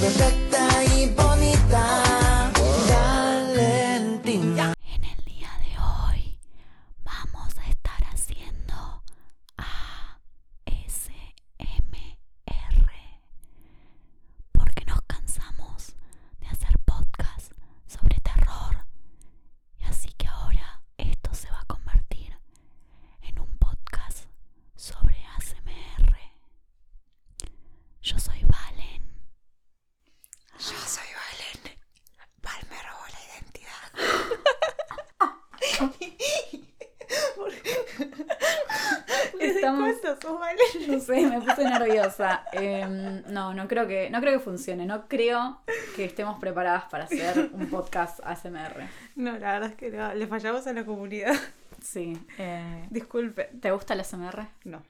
perfecta y bonita. Valentina. En el día de hoy vamos a estar haciendo ASMR porque nos cansamos de hacer podcasts sobre terror y así que ahora esto se va a convertir en un podcast sobre ASMR. Yo soy Valen. Yo soy Valen. Val me robó la identidad. Estamos- ¿Cuántos sos Valen? No sé, me puse Em, no, no creo que, no creo que funcione. No creo que estemos preparadas para hacer un podcast ASMR. No, la verdad es que no, le fallamos a la comunidad. Sí. eh, Disculpe. ¿Te gusta el ASMR? No.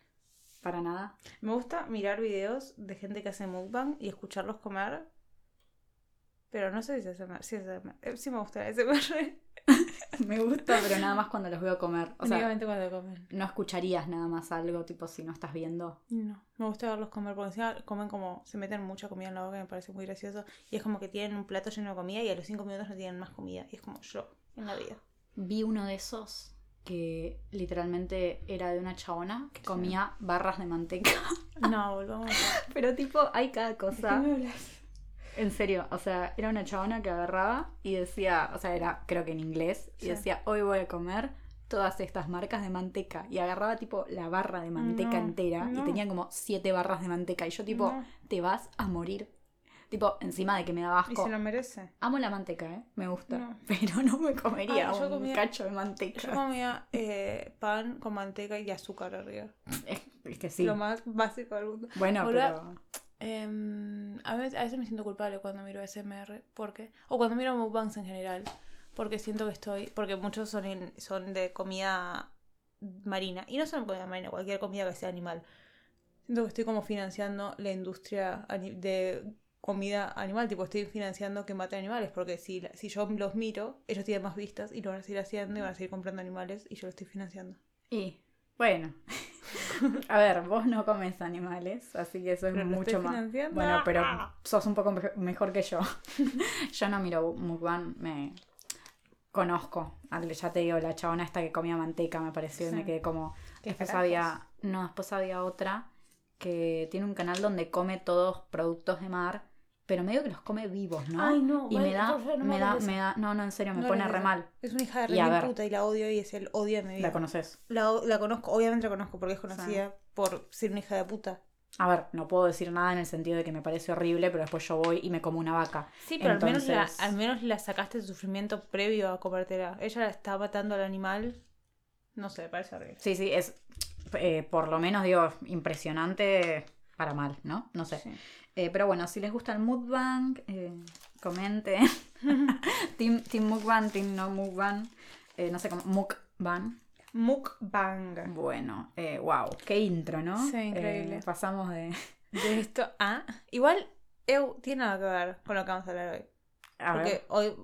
Para nada. Me gusta mirar videos de gente que hace mukbang y escucharlos comer. Pero no sé si es ASMR. Sí, es ASMR. Sí me gusta el ASMR. Me gusta, pero nada más cuando los veo comer. O sea, cuando comen. no escucharías nada más algo tipo si no estás viendo. No, me gusta verlos comer porque encima comen como, se meten mucha comida en la boca me parece muy gracioso. Y es como que tienen un plato lleno de comida y a los cinco minutos no tienen más comida. Y es como yo en la vida. Vi uno de esos que literalmente era de una chabona que comía barras de manteca. No, volvamos a... Pero tipo, hay cada cosa. ¿Qué me hablas? En serio, o sea, era una chabona que agarraba y decía, o sea, era creo que en inglés, y Sí. decía, hoy voy a comer todas estas marcas de manteca. Y agarraba tipo la barra de manteca No, entera no. y tenía como siete barras de manteca. Y yo tipo, No. te vas a morir. Tipo, encima de que me daba Y asco. se lo merece. Amo la manteca, ¿eh? Me gusta. Pero no me comería un comía- cacho de manteca. Yo comía eh, pan con manteca y azúcar arriba. Es, que sí. Lo más básico del mundo. Bueno, pero... Em, a, veces, a veces me siento culpable cuando miro SMR. porque O cuando miro mukbangs en general. Porque siento que estoy. Porque muchos son, en- son de comida marina. Y no son comida marina, cualquier comida que sea animal. Siento que estoy como financiando la industria de comida animal. Tipo, estoy financiando que maten animales. Porque si, si yo los miro, ellos tienen más vistas y lo van a seguir haciendo y van a seguir comprando animales y yo lo estoy financiando. Y, bueno. a ver, vos no comes animales, así que eso es mucho más. financiando. Bueno, pero sos un poco me- mejor que yo. yo no miro mukbang, me conozco. al- Ya te digo, la chabona esta que comía manteca me pareció y Sí. me quedé como. ¿Qué Después carajos? había. No, después había otra que tiene un canal donde come todos productos de mar, pero medio que los come vivos, ¿no? Ay, no, y vale, me da, no me da, me da, no, no, en serio, me No pone re mal. Es una hija de re ver. puta y la odio y es el odio de mi vida. ¿La conoces? La, la conozco, obviamente la conozco porque es conocida por ser una hija de puta. A ver, no puedo decir nada en el sentido de que me parece horrible, pero después yo voy y me como una vaca. Sí, pero al, menos la, al menos la sacaste de sufrimiento previo a comértela. Ella la está matando al animal. No sé, me parece horrible. Sí, sí, es eh, por lo menos, digo, impresionante para mal, ¿no? No sé. Sí. Eh, pero bueno, si les gusta el mukbang, eh, comenten. team, team mukbang, team no mukbang. Eh, no sé cómo, mukbang. Mukbang. Bueno, eh, wow, qué intro, ¿no? Sí, increíble. Eh, pasamos de... De esto a. Igual, Eu tiene nada que ver con lo que vamos a hablar hoy. A Porque ver, hoy.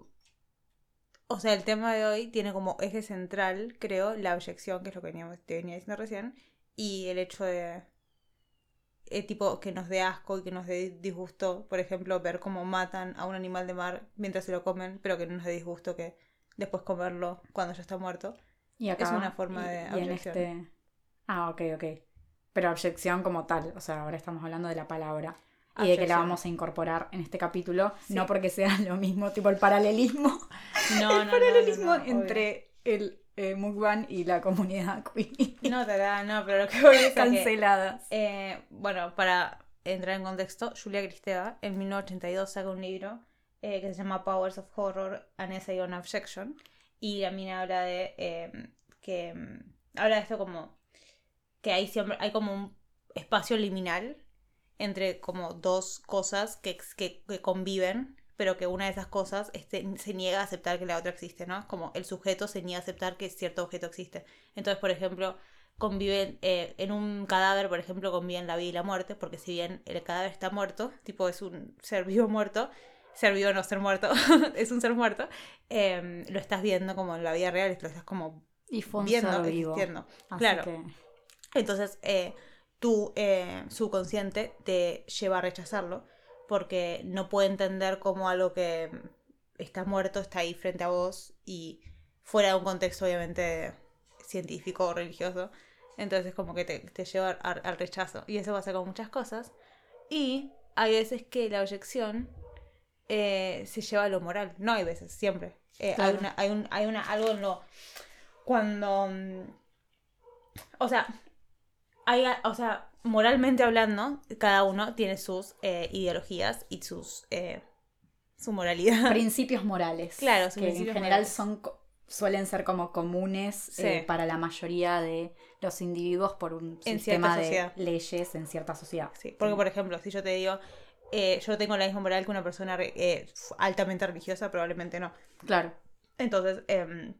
O sea, el tema de hoy tiene como eje central, creo, la objeción, que es lo que veníamos- te venía diciendo recién, y el hecho de. Eh, tipo, que nos dé asco y que nos dé disgusto, por ejemplo, ver cómo matan a un animal de mar mientras se lo comen, pero que no nos dé disgusto que después comerlo cuando ya está muerto. y acá, es una forma y- de y en objeción. este... Ah, ok, ok. Pero objeción como tal, o sea, ahora estamos hablando de la palabra. Y de que la vamos a incorporar en este capítulo, Sí. no porque sea lo mismo, tipo el paralelismo, No, el no, paralelismo no, no, obvio. entre el eh, mukbang y la comunidad queer. No, tará, no, pero lo que voy es a que- Canceladas. Eh, bueno, para entrar en contexto, Julia Kristeva en 1982 saca un libro eh, que se llama Powers of Horror, An Essay on Objection. Y la mina habla de eh, que mm, habla de esto como que hay siempre hay como un espacio liminal entre como dos cosas que, que, que conviven, pero que una de esas cosas este, se niega a aceptar que la otra existe, ¿no? Como el sujeto se niega a aceptar que cierto objeto existe. Entonces, por ejemplo, conviven eh, en un cadáver, por ejemplo, conviven la vida y la muerte, porque si bien el cadáver está muerto, tipo es un ser vivo muerto, ser vivo no ser muerto, es un ser muerto, eh, lo estás viendo como en la vida real, lo estás como Y fue un viendo, ser vivo. Claro. que- Entonces, eh, tu eh, subconsciente te lleva a rechazarlo. Porque no puede entender cómo algo que está muerto está ahí frente a vos y fuera de un contexto obviamente científico o religioso. Entonces como que te, te lleva al, al rechazo. Y eso pasa con muchas cosas. Y hay veces que la objeción eh, se lleva a lo moral. No hay veces, siempre. Eh, Claro. Hay, una, hay, un, hay una, algo en lo... Cuando... mm, O sea, hay, o sea, moralmente hablando, cada uno tiene sus eh, ideologías y sus... eh, su moralidad. Principios morales. Claro, sus que en general morales. son suelen ser como comunes Sí. eh, para la mayoría de los individuos por un En sistema de sociedad. leyes en cierta sociedad. Sí, porque por ejemplo, si yo te digo, eh, yo tengo la misma moral que una persona eh, altamente religiosa, probablemente no. Claro. Entonces, em,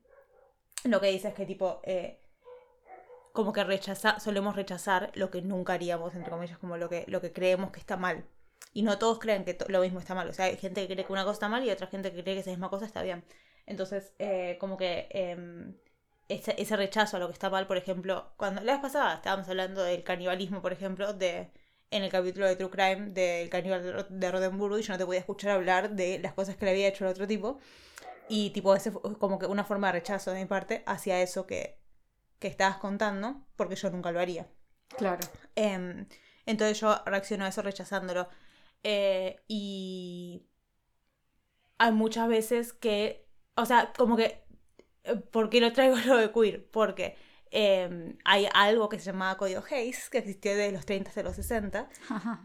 lo que dice es que tipo, como que rechaza, solemos rechazar lo que nunca haríamos, entre comillas, como lo que, lo que creemos que está mal. Y no todos creen que to- lo mismo está mal. O sea, hay gente que cree que una cosa está mal y otra gente que cree que esa misma cosa está bien. Entonces, eh, como que em, ese, ese rechazo a lo que está mal, por ejemplo, cuando la vez pasada estábamos hablando del canibalismo, por ejemplo, de en el capítulo de True Crime del caníbal de Ro- de Rodenburgo y yo no te podía escuchar hablar de las cosas que le había hecho el otro tipo. Y tipo, ese como que una forma de rechazo de mi parte hacia eso que, que estabas contando, porque yo nunca lo haría. Claro. Em, entonces yo reacciono a eso rechazándolo. Eh, y hay muchas veces que, o sea, como que, eh, ¿por qué no traigo lo de queer? Porque em, hay algo que se llamaba Código Hayes, que existió desde los 30 hasta los 60,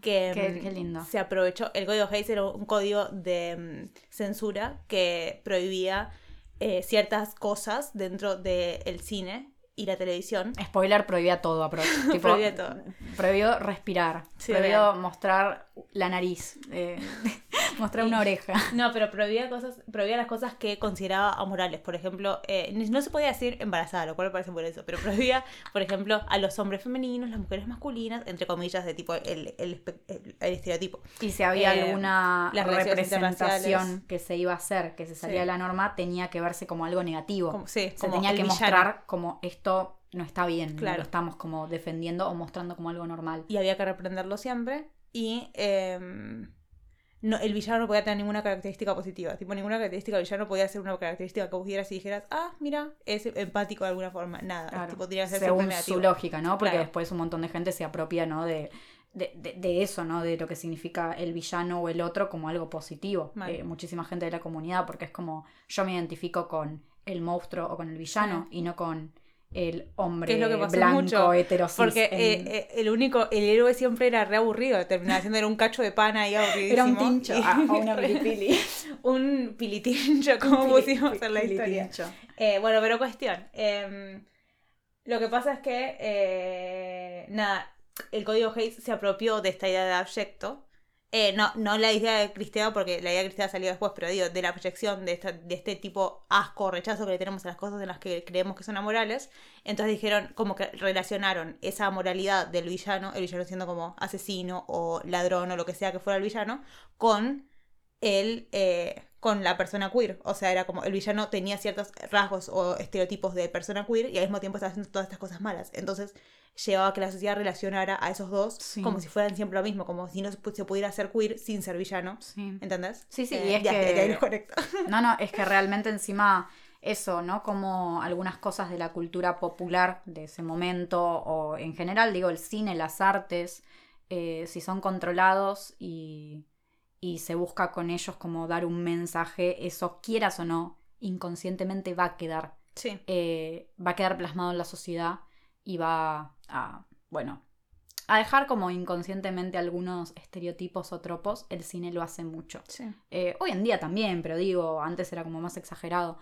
que Qué- em, qué lindo. se aprovechó. El Código Hayes era un código de censura que prohibía eh, ciertas cosas dentro del cine y la televisión. Spoiler prohibía todo, apro- tipo, Prohibía todo. Prohibió respirar. Sí, prohibió mostrar la nariz. eh, mostrar una oreja. No, pero prohibía cosas, prohibía las cosas que consideraba amorales. Por ejemplo, eh, no se podía decir embarazada, lo cual me parece por eso, pero prohibía, por ejemplo, a los hombres femeninos, las mujeres masculinas, entre comillas, de tipo el, el, el- el estereotipo. Y si había Eh, alguna representación que se iba a hacer, que se salía Sí. de la norma, tenía que verse como algo negativo. Como, sí, se como tenía que villano. mostrar como esto no está bien, no lo estamos como defendiendo o mostrando como algo normal. Y había que reprenderlo siempre. Y em, no, el villano no podía tener ninguna característica positiva. Tipo, ninguna característica del villano podía ser una característica que vos vieras y dijeras, ah, mira, es empático de alguna forma. Nada, Claro. tipo, ser Según su lógica, ¿no? Porque Claro. después un montón de gente se apropia, ¿no? De, de, de- de eso, ¿no? De lo que significa el villano o el otro como algo positivo. Eh, muchísima gente de la comunidad, porque es como yo me identifico con el monstruo o con el villano y no con el hombre es lo que pasó blanco, mucho, heterosis. Porque en- eh, eh, el único, el héroe siempre era re aburrido, terminaba siendo era un cacho de pana y aburridísimo. Era un tincho y- ah, o una pilipili. un pilitincho, como pusimos en la historia. Eh, bueno, pero cuestión. em, lo que pasa es que, eh, nada, el código Hayes se apropió de esta idea de abyecto. Eh, no, no la idea de Cristea, porque la idea de Cristea salió después, pero digo, de la proyección de, esta, de este tipo asco rechazo que le tenemos a las cosas en las que creemos que son amorales. Entonces dijeron, como que relacionaron esa moralidad del villano, el villano siendo como asesino o ladrón o lo que sea que fuera el villano, con el, eh, con la persona queer. O sea, era como el villano tenía ciertos rasgos o estereotipos de persona queer y al mismo tiempo estaba haciendo todas estas cosas malas. Entonces llevaba a que la sociedad relacionara a esos dos Sí. como si fueran siempre lo mismo, como si no se pu- se pudiera ser queer sin ser villano. Sí. ¿Entendés? Sí, sí, Eh, y es ya, que- ya lo conecto. No, no, es que realmente encima eso, ¿no? Como algunas cosas de la cultura popular de ese momento, o en general, digo, el cine, las artes, eh, si son controlados y, y se busca con ellos como dar un mensaje, eso quieras o no, inconscientemente va a quedar, Sí. eh, va a quedar plasmado en la sociedad y va a, bueno, a dejar como inconscientemente algunos estereotipos o tropos, el cine lo hace mucho. Sí. Eh, hoy en día también, pero digo, antes era como más exagerado.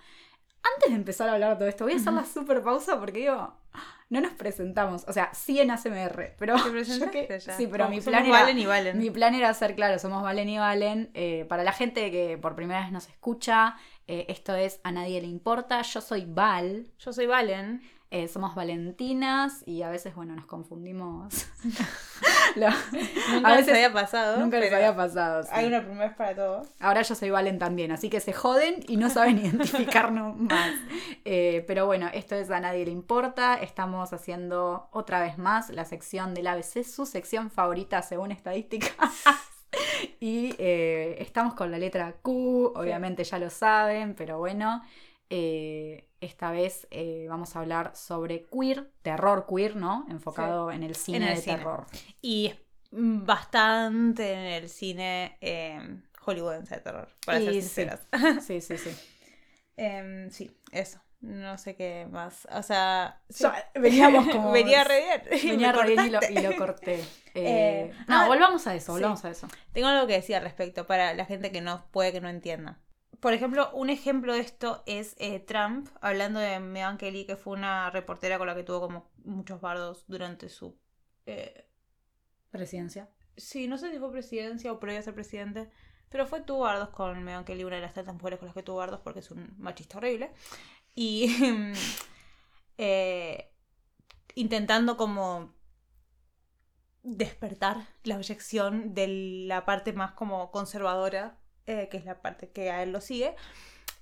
Antes de empezar a hablar de todo esto, voy a hacer la super pausa porque digo, no nos presentamos. O sea, sí en ACMR, pero. ¿Te presentaste que- ya? Sí, pero mi plan, era, Valen y Valen. mi plan era hacer, claro, somos Valen y Valen. Eh, para la gente que por primera vez nos escucha, eh, esto es A Nadie Le Importa. Yo soy Val, Yo soy Valen. Eh, somos Valentinas y a veces, bueno, nos confundimos. Lo- Nunca a les veces había pasado. nunca les había pasado. sí. Hay una primera vez para todos. Ahora yo soy Valen también, así que se joden y no saben identificarnos más. Eh, pero bueno, esto es A Nadie Le Importa. Estamos haciendo otra vez más la sección del ABC, su sección favorita según estadísticas. y eh, estamos con la letra Q, obviamente ya lo saben, pero bueno, eh, esta vez eh, vamos a hablar sobre queer, terror queer, ¿no? Enfocado en el cine En el de cine. terror. Y bastante en el cine eh, hollywoodense de terror, para ser Y sí. sinceras. Sí, sí, sí. Em, sí, eso. No sé qué más. O sea, sí. So- veníamos como- Venía re bien. Venía re bien y lo, cortaste. y lo corté. Eh, no, ah, volvamos a eso, volvamos a eso. Tengo algo que decir al respecto para la gente que no puede que no entienda. Por ejemplo, un ejemplo de esto es eh, Trump, hablando de Meghan Kelly, que fue una reportera con la que tuvo como muchos bardos durante su... eh, Presidencia. sí, no sé si fue presidencia o previo a ser presidente, pero fue tuvo bardos con Meghan Kelly, una de las tantas mujeres con las que tuvo bardos porque es un machista horrible. Y eh, intentando como despertar la objeción de la parte más como conservadora, eh, que es la parte que a él lo sigue.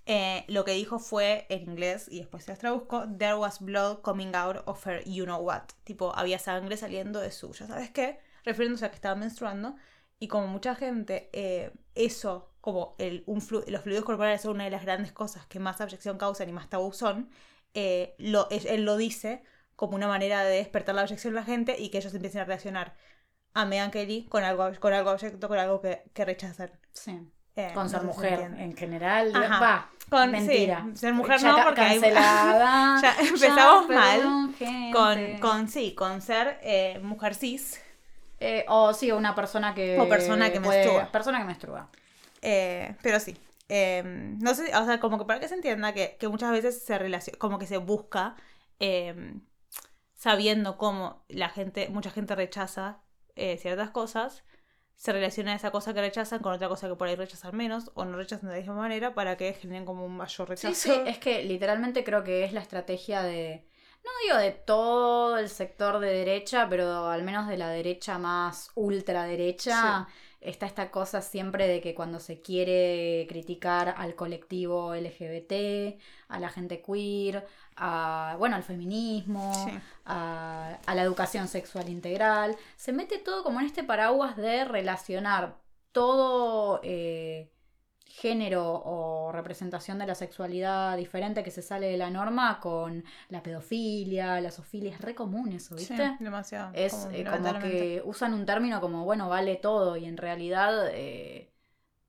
Eh, lo que dijo fue en inglés, y después se las traduzco, There was blood coming out of her you know what. Tipo, había sangre saliendo de su, ya sabes qué, refiriéndose a que estaba menstruando. Y como mucha gente, eh, eso, como el, un flu- los fluidos corporales son una de las grandes cosas que más abyección causan y más tabú son, eh, lo, él, lo dice como una manera de despertar la abyección de la gente y que ellos empiecen a reaccionar a Meghan Kelly con algo, con algo abyecto, con algo que, que rechazan. Sí. Eh, Con no ser sé mujer en general. Ajá. Va. Con- mentira. sí, ser mujer Ya no, porque hay- cancelada. Ya empezamos mal perdón, gente. Con, con sí, con ser eh, mujer cis. Eh, o sí, una persona que. O persona que menstrua. Persona que menstrua. Pero sí. no sé, o sea, como que para que se entienda que, que muchas veces se relaciona, como que se busca, sabiendo cómo la gente, mucha gente rechaza ciertas cosas, se relaciona esa cosa que rechazan con otra cosa que por ahí rechazan menos o no rechazan de la misma manera para que generen como un mayor rechazo. Sí, sí, es que literalmente creo que es la estrategia de. No digo de todo el sector de derecha, pero al menos de la derecha más ultraderecha. Está esta cosa siempre de que cuando se quiere criticar al colectivo LGBT, a la gente queer, a, bueno, al feminismo, Sí. a, a la educación sexual integral, se mete todo como en este paraguas de relacionar todo eh, género o representación de la sexualidad diferente que se sale de la norma con la pedofilia, la zoofilia, es re común eso, Sí, ¿viste? demasiado. Es como eh, como que usan un término como, bueno, vale todo y en realidad eh,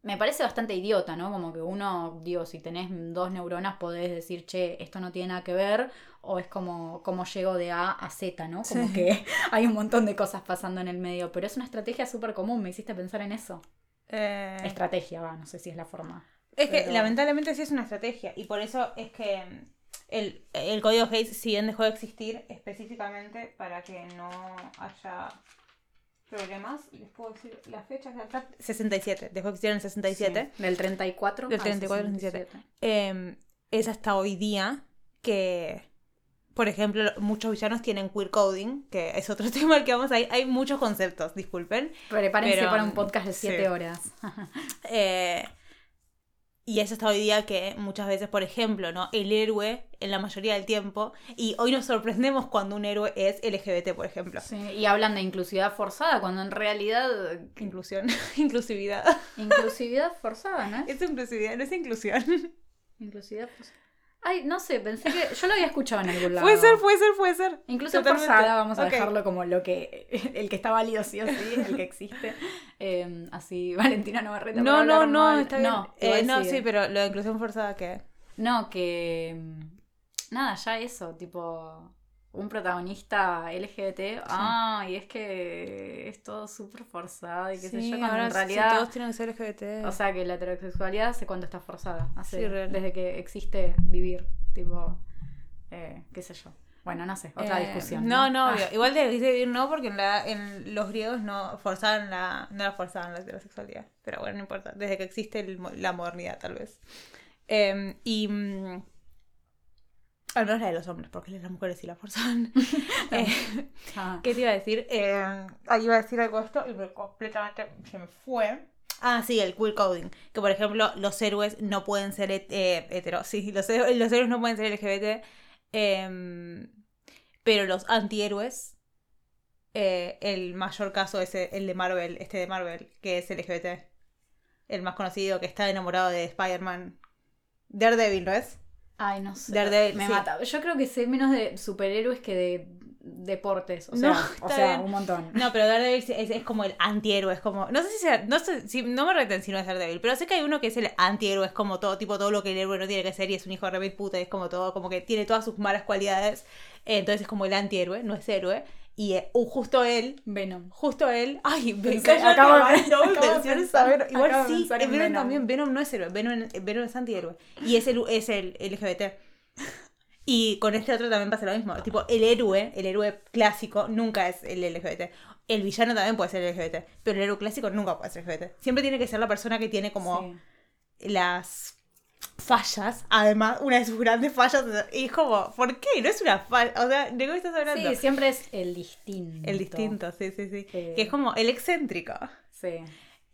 me parece bastante idiota, ¿no? Como que uno, digo, si tenés dos neuronas podés decir, che, esto no tiene nada que ver, o es como, como llego de A a Z, ¿no? Como Sí. que hay un montón de cosas pasando en el medio, pero es una estrategia súper común, me hiciste pensar en eso. Eh, Estrategia, va, no sé si es la forma. Es que lamentablemente sí es una estrategia y por eso es que el, el código Hayes, si bien dejó de existir específicamente para que no haya problemas, les puedo decir la fecha exacta, 67, dejó de existir en el 67, Sí, Del 34 Del al 34 al 67. Eh, es hasta hoy día que, por ejemplo, muchos villanos tienen queer coding, que es otro tema al que vamos a ir, hay muchos conceptos, disculpen, Prepárense Pero, para un podcast de sí. 7 horas. Eh, y es hasta hoy día que muchas veces, por ejemplo, ¿no? El héroe, en la mayoría del tiempo, y hoy nos sorprendemos cuando un héroe es LGBT, por ejemplo. Sí, y hablan de inclusividad forzada, cuando en realidad Inclusión, inclusividad. inclusividad forzada, ¿no? Es inclusividad, no es inclusión. Inclusividad forzada. Ay, no sé, pensé que yo lo había escuchado en algún lado. Puede ser, puede ser, puede ser. Inclusión Totalmente. forzada, vamos a Ok. dejarlo como lo que el que está válido sí o sí, el que existe. Eh, así Valentina Navarrete. No, no, no, mal. está bien. No, Eh, no, sí, pero lo de inclusión forzada, ¿qué? No, que. mm, Nada, ya eso, tipo. Un protagonista LGBT. Ah, y es que es todo súper forzado y qué sé yo, cuando en sí, realidad. todos tienen que ser LGBT. O sea que la heterosexualidad hace cuánto está forzada. Hace, Sí, desde que existe vivir, tipo. eh, qué sé yo. Bueno, no sé, otra Eh, discusión. No, no, Ah, obvio. Igual de vivir no, porque en, la, en los griegos no forzaban la, no la forzaban la heterosexualidad. Pero bueno, no importa. Desde que existe el la modernidad, tal vez. Eh, y. al menos la de los hombres, porque las mujeres sí la forzaban. Eh, ah, ¿Qué te iba a decir? Eh, ahí iba a decir algo de esto y me completamente se me fue. Ah, sí, el queer coding. Que por ejemplo, los héroes no pueden ser eh, hetero. Sí, los, los héroes no pueden ser LGBT. em, pero los antihéroes eh, el mayor caso es el de Marvel, este de Marvel, que es LGBT. El más conocido, que está enamorado de Spider-Man. Daredevil, ¿no es? Ay, no sé. Daredevil, me sí. mata. Yo creo que sé menos de superhéroes que de deportes. O sea, No, o sea bien. un montón. No, pero Daredevil es, es como el antihéroe, es como... No sé si sea... No, sé, si, no me reten si no es Daredevil, pero sé que hay uno que es el antihéroe, es como todo, tipo todo lo que el héroe no tiene que ser y es un hijo de puta, y es como todo, como que tiene todas sus malas cualidades, eh, entonces es como el antihéroe, no es héroe, y eh, justo él... Venom. Justo él, ay, Pensé- acabo de- no acabo pensar- Venom. Igual acabo sí, Venom, Venom. también, Venom no es héroe, Venom, Venom es antihéroe, y es el, es el LGBT. Y con este otro también pasa lo mismo. Tipo, el héroe, el héroe clásico, nunca es el LGBT. El villano también puede ser LGBT. Pero el héroe clásico nunca puede ser LGBT. Siempre tiene que ser la persona que tiene como Sí. las fallas. Además, una de sus grandes fallas. Y es como, ¿por qué? No es una falla. O sea, ¿de qué estás hablando? Sí, siempre es el distinto. el distinto, sí, sí, sí, Sí. Que es como el excéntrico. Sí.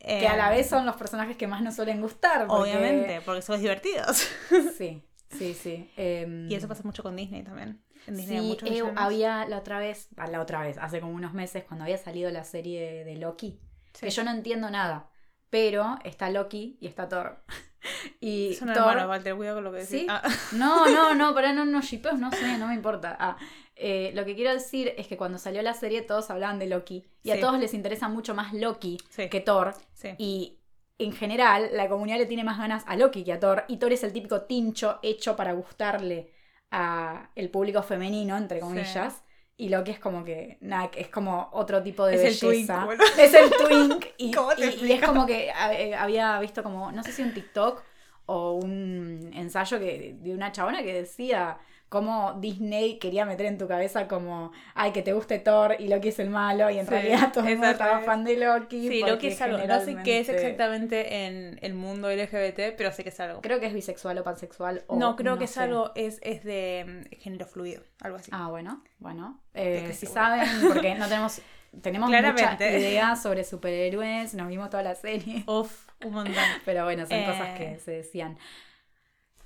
Eh, Que a la vez son los personajes que más nos suelen gustar. porque- Obviamente, porque somos divertidos. Sí, sí, sí. Em, Y eso pasa mucho con Disney también. En Disney hay Sí, muchos eh, había la otra vez, ah, la otra vez, hace como unos meses, cuando había salido la serie de Loki, Sí. que yo no entiendo nada, pero está Loki y está Thor. Y Son Thor- hermanos, Walter, cuidado con lo que decís. ¿Sí? Ah. No, no, no, para no, no shipeos, no sé, no me importa. Ah, eh, lo que quiero decir es que cuando salió la serie todos hablaban de Loki y a todos les interesa mucho más Loki Sí. que Thor y en general la comunidad le tiene más ganas a Loki que a Thor y Thor es el típico tincho hecho para gustarle a el público femenino entre comillas y Loki es como que nada, es como otro tipo de Es el belleza. twink, es el twink y, ¿Cómo te y- y es como que eh, había visto como no sé si un TikTok o un ensayo que, de una chabona que decía cómo Disney quería meter en tu cabeza como, ay, que te guste Thor y Loki es el malo y en Sí, realidad todo el mundo estaba fan de Loki. Sí, Loki es algo. No sé qué es generalmente- exactamente en el mundo LGBT, pero sé que es algo. Creo que es bisexual o pansexual. O, no, creo que es algo, es, es de mm, género fluido, algo así. Ah, bueno, bueno. Eh, que si seguro. saben, porque no tenemos, tenemos Claramente. mucha idea sobre superhéroes, nos vimos toda la serie. Uf, un montón. Pero bueno, son Eh. cosas que se decían.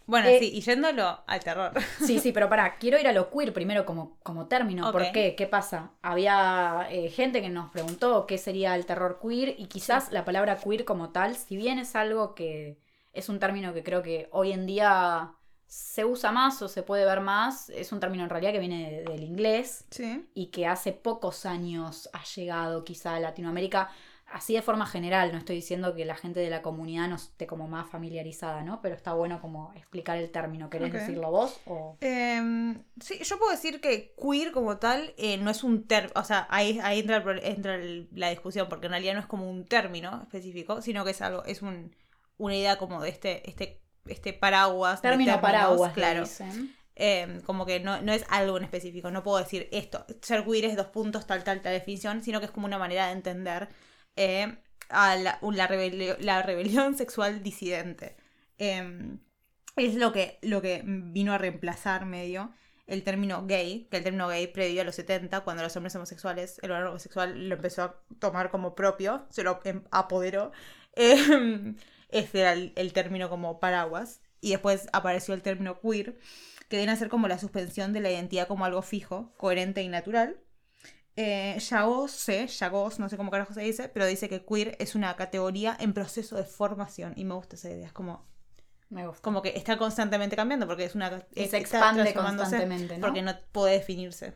Bueno, Eh, sí, y yéndolo al terror. Sí, sí, pero pará, quiero ir a lo queer primero como, como término. Ok. ¿Por qué? ¿Qué pasa? Había eh, gente que nos preguntó qué sería el terror queer y quizás la palabra queer como tal, si bien es algo que es un término que creo que hoy en día se usa más o se puede ver más, es un término en realidad que viene de- del inglés Sí. y que hace pocos años ha llegado quizá a Latinoamérica, así de forma general, no estoy diciendo que la gente de la comunidad no esté como más familiarizada, ¿no? Pero está bueno como explicar el término, ¿querés decirlo vos? O... Em, sí, yo puedo decir que queer como tal eh, no es un término, o sea, ahí, ahí entra, el entra el- la discusión, porque en realidad no es como un término específico, sino que es algo, es un, una idea como de este, este, este paraguas. Término términos, paraguas, claro. dicen. Eh, como que no, no es algo en específico, no puedo decir esto, ser queer es dos puntos, tal, tal, tal definición, sino que es como una manera de entender eh, a la, la, rebelión sexual disidente. Eh, es lo que, lo que vino a reemplazar medio el término gay, que el término gay previo a los 70, cuando los hombres homosexuales, el varón homosexual lo empezó a tomar como propio, se lo em- apoderó. Eh, ese era el término como paraguas. Y después apareció el término queer, que viene a ser como la suspensión de la identidad como algo fijo, coherente y natural. Eh, Jagos, Jagos, no sé cómo carajo se dice, pero dice que queer es una categoría en proceso de formación. Y me gusta esa idea. Es como, Me gusta. como que está constantemente cambiando porque es una Y se expande constantemente, ¿no? porque no puede definirse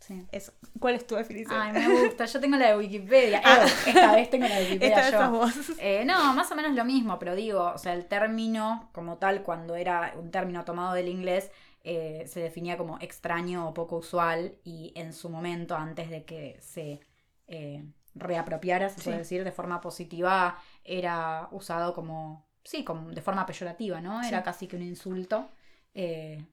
Sí. eso cuál es tu definición Ay, me gusta. Yo tengo la de Wikipedia. Ah. Eh, esta vez tengo la de Wikipedia esta yo. vos Eh, no, más o menos lo mismo, pero digo, o sea, el término como tal, cuando era un término tomado del inglés, eh, se definía como extraño o poco usual y en su momento, antes de que se eh, reapropiara, se Sí. puede decir, de forma positiva, era usado como, sí, como de forma peyorativa, ¿no? Era Sí. casi que un insulto. Eh,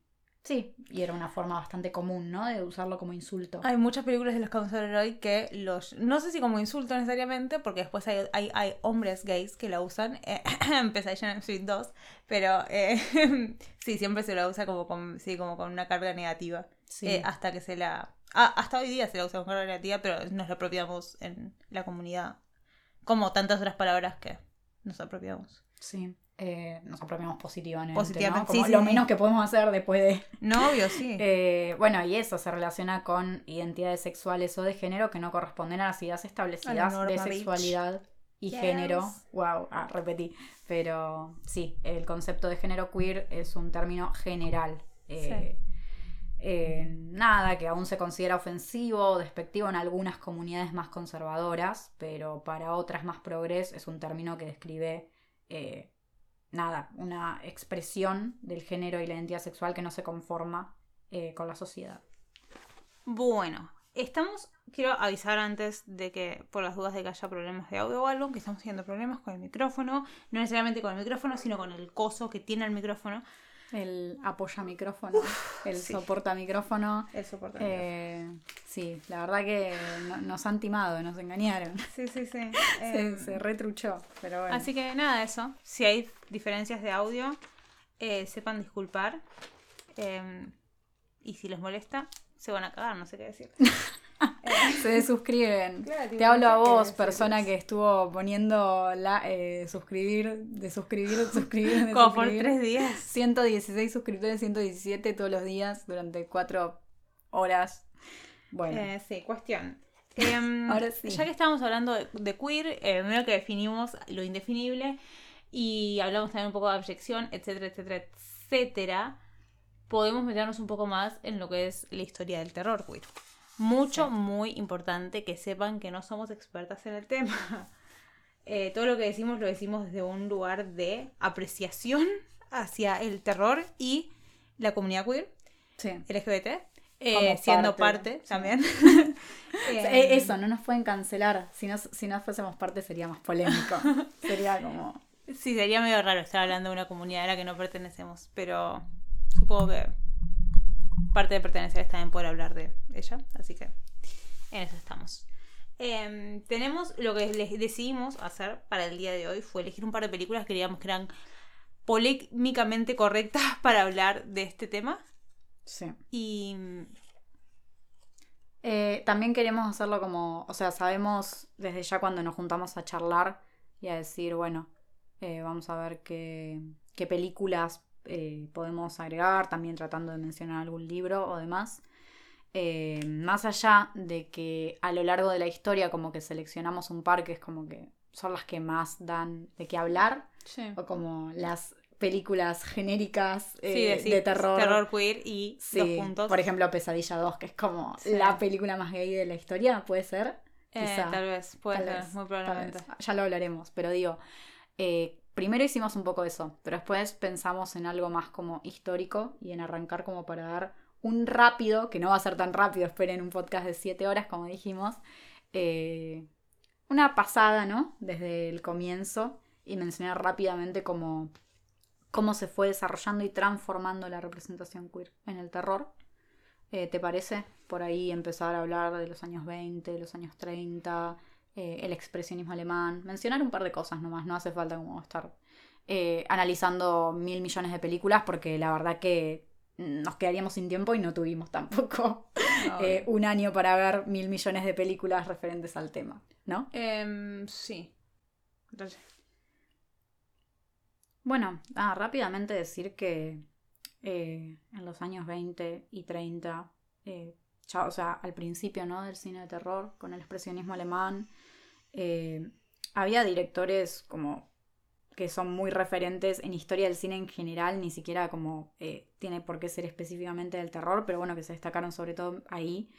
sí, y era una forma bastante común, ¿no? De usarlo como insulto. hay muchas películas de a hablar hoy que los no sé si como insulto necesariamente porque después hay, hay, hay hombres gays que la usan eh, Pesadilla en Street 2 pero eh, sí siempre se la usa como con sí como con una carga negativa Sí. Eh, hasta que se la ah, hasta hoy día se la usa con carga negativa pero nos lo apropiamos en la comunidad como tantas otras palabras que nos apropiamos. Sí. Eh, nos apropiamos positivamente. Positivamente, ¿no? Como sí, lo sí, menos sí. que podemos hacer después de. No, obvio, sí. Eh, bueno, y eso se relaciona con identidades sexuales o de género que no corresponden a las ideas establecidas de sexualidad y Yes. género. Wow, ah, repetí. Pero sí, el concepto de género queer es un término general. Eh, eh, nada, que aún se considera ofensivo o despectivo en algunas comunidades más conservadoras, pero para otras más progres es un término que describe nada, una expresión del género y la identidad sexual que no se conforma eh, con la sociedad. Bueno, estamos. Quiero avisar antes de que, por las dudas de que haya problemas de audio o algo, que estamos teniendo problemas con el micrófono. No necesariamente con el micrófono, sino con el coso que tiene el micrófono. El apoya micrófono, el Sí. soporta micrófono. El soporte. Eh, sí, la verdad que no- nos han timado, nos engañaron. Sí, sí, sí. Se, Em, se retruchó, pero bueno. Así que nada, eso. Si hay diferencias de audio, eh, sepan disculpar. Em, y si les molesta, se van a cagar, no sé qué decir. Se. Claro, tipo, Te hablo a vos, persona que estuvo poniendo la eh, suscribir, de suscribir, de suscribir, de Como por tres días. 116 suscriptores, 117 todos los días durante cuatro horas. Bueno, Eh, sí, cuestión. Em, Ahora sí. Ya que estábamos hablando de, de queer, eh, primero que definimos lo indefinible y hablamos también un poco de abyección, etcétera, etcétera, etcétera, podemos meternos un poco más en lo que es la historia del terror queer. Mucho, Sí. muy importante que sepan que no somos expertas en el tema. Eh, todo lo que decimos lo decimos desde un lugar de apreciación hacia el terror y la comunidad queer. sí. LGBT, eh, Como siendo parte, parte, sí. también. Eh, Eso, no nos pueden cancelar. Si no, si no fuésemos parte sería más polémico. sería como... Sí, sería medio raro estar hablando de una comunidad a la que no pertenecemos, pero supongo que parte de pertenecer es también poder hablar de ella, así que en eso estamos. Em, tenemos lo que les decidimos hacer para el día de hoy fue elegir un par de películas que creíamos que eran polémicamente correctas para hablar de este tema Sí. y Eh, también queremos hacerlo como, o sea, sabemos desde ya cuando nos juntamos a charlar y a decir, bueno, eh, vamos a ver qué, qué películas eh, podemos agregar, también tratando de mencionar algún libro o demás. Eh, más allá de que a lo largo de la historia como que seleccionamos un par que es como que son las que más dan de qué hablar, o como las películas genéricas eh, sí, de terror. terror queer y dos puntos. por ejemplo, Pesadilla 2, que es como la película más gay de la historia, puede ser. Eh, Quizá, tal vez, puede tal ser, vez, muy probablemente. Ya lo hablaremos, pero digo, eh, primero hicimos un poco eso, pero después pensamos en algo más como histórico y en arrancar como para dar un rápido, que no va a ser tan rápido, esperen un podcast de 7 horas, como dijimos, eh, una pasada, ¿no? Desde el comienzo y mencionar rápidamente cómo, cómo se fue desarrollando y transformando la representación queer en el terror. Eh, ¿Te parece? Por ahí empezar a hablar de los años 20, de los años 30, eh, el expresionismo alemán, mencionar un par de cosas nomás, no hace falta como estar eh, analizando mil millones de películas porque la verdad que nos quedaríamos sin tiempo y no tuvimos tampoco eh, un año para ver mil millones de películas referentes al tema, ¿no? Em, sí. Entonces, Bueno, ah, rápidamente decir que eh, en los años 20 y 30, eh, ya, o sea, al principio ¿no? del cine de terror, con el expresionismo alemán, eh, había directores como que son muy referentes en historia del cine en general, ni siquiera como eh, tiene por qué ser específicamente del terror, pero bueno, que se destacaron sobre todo ahí,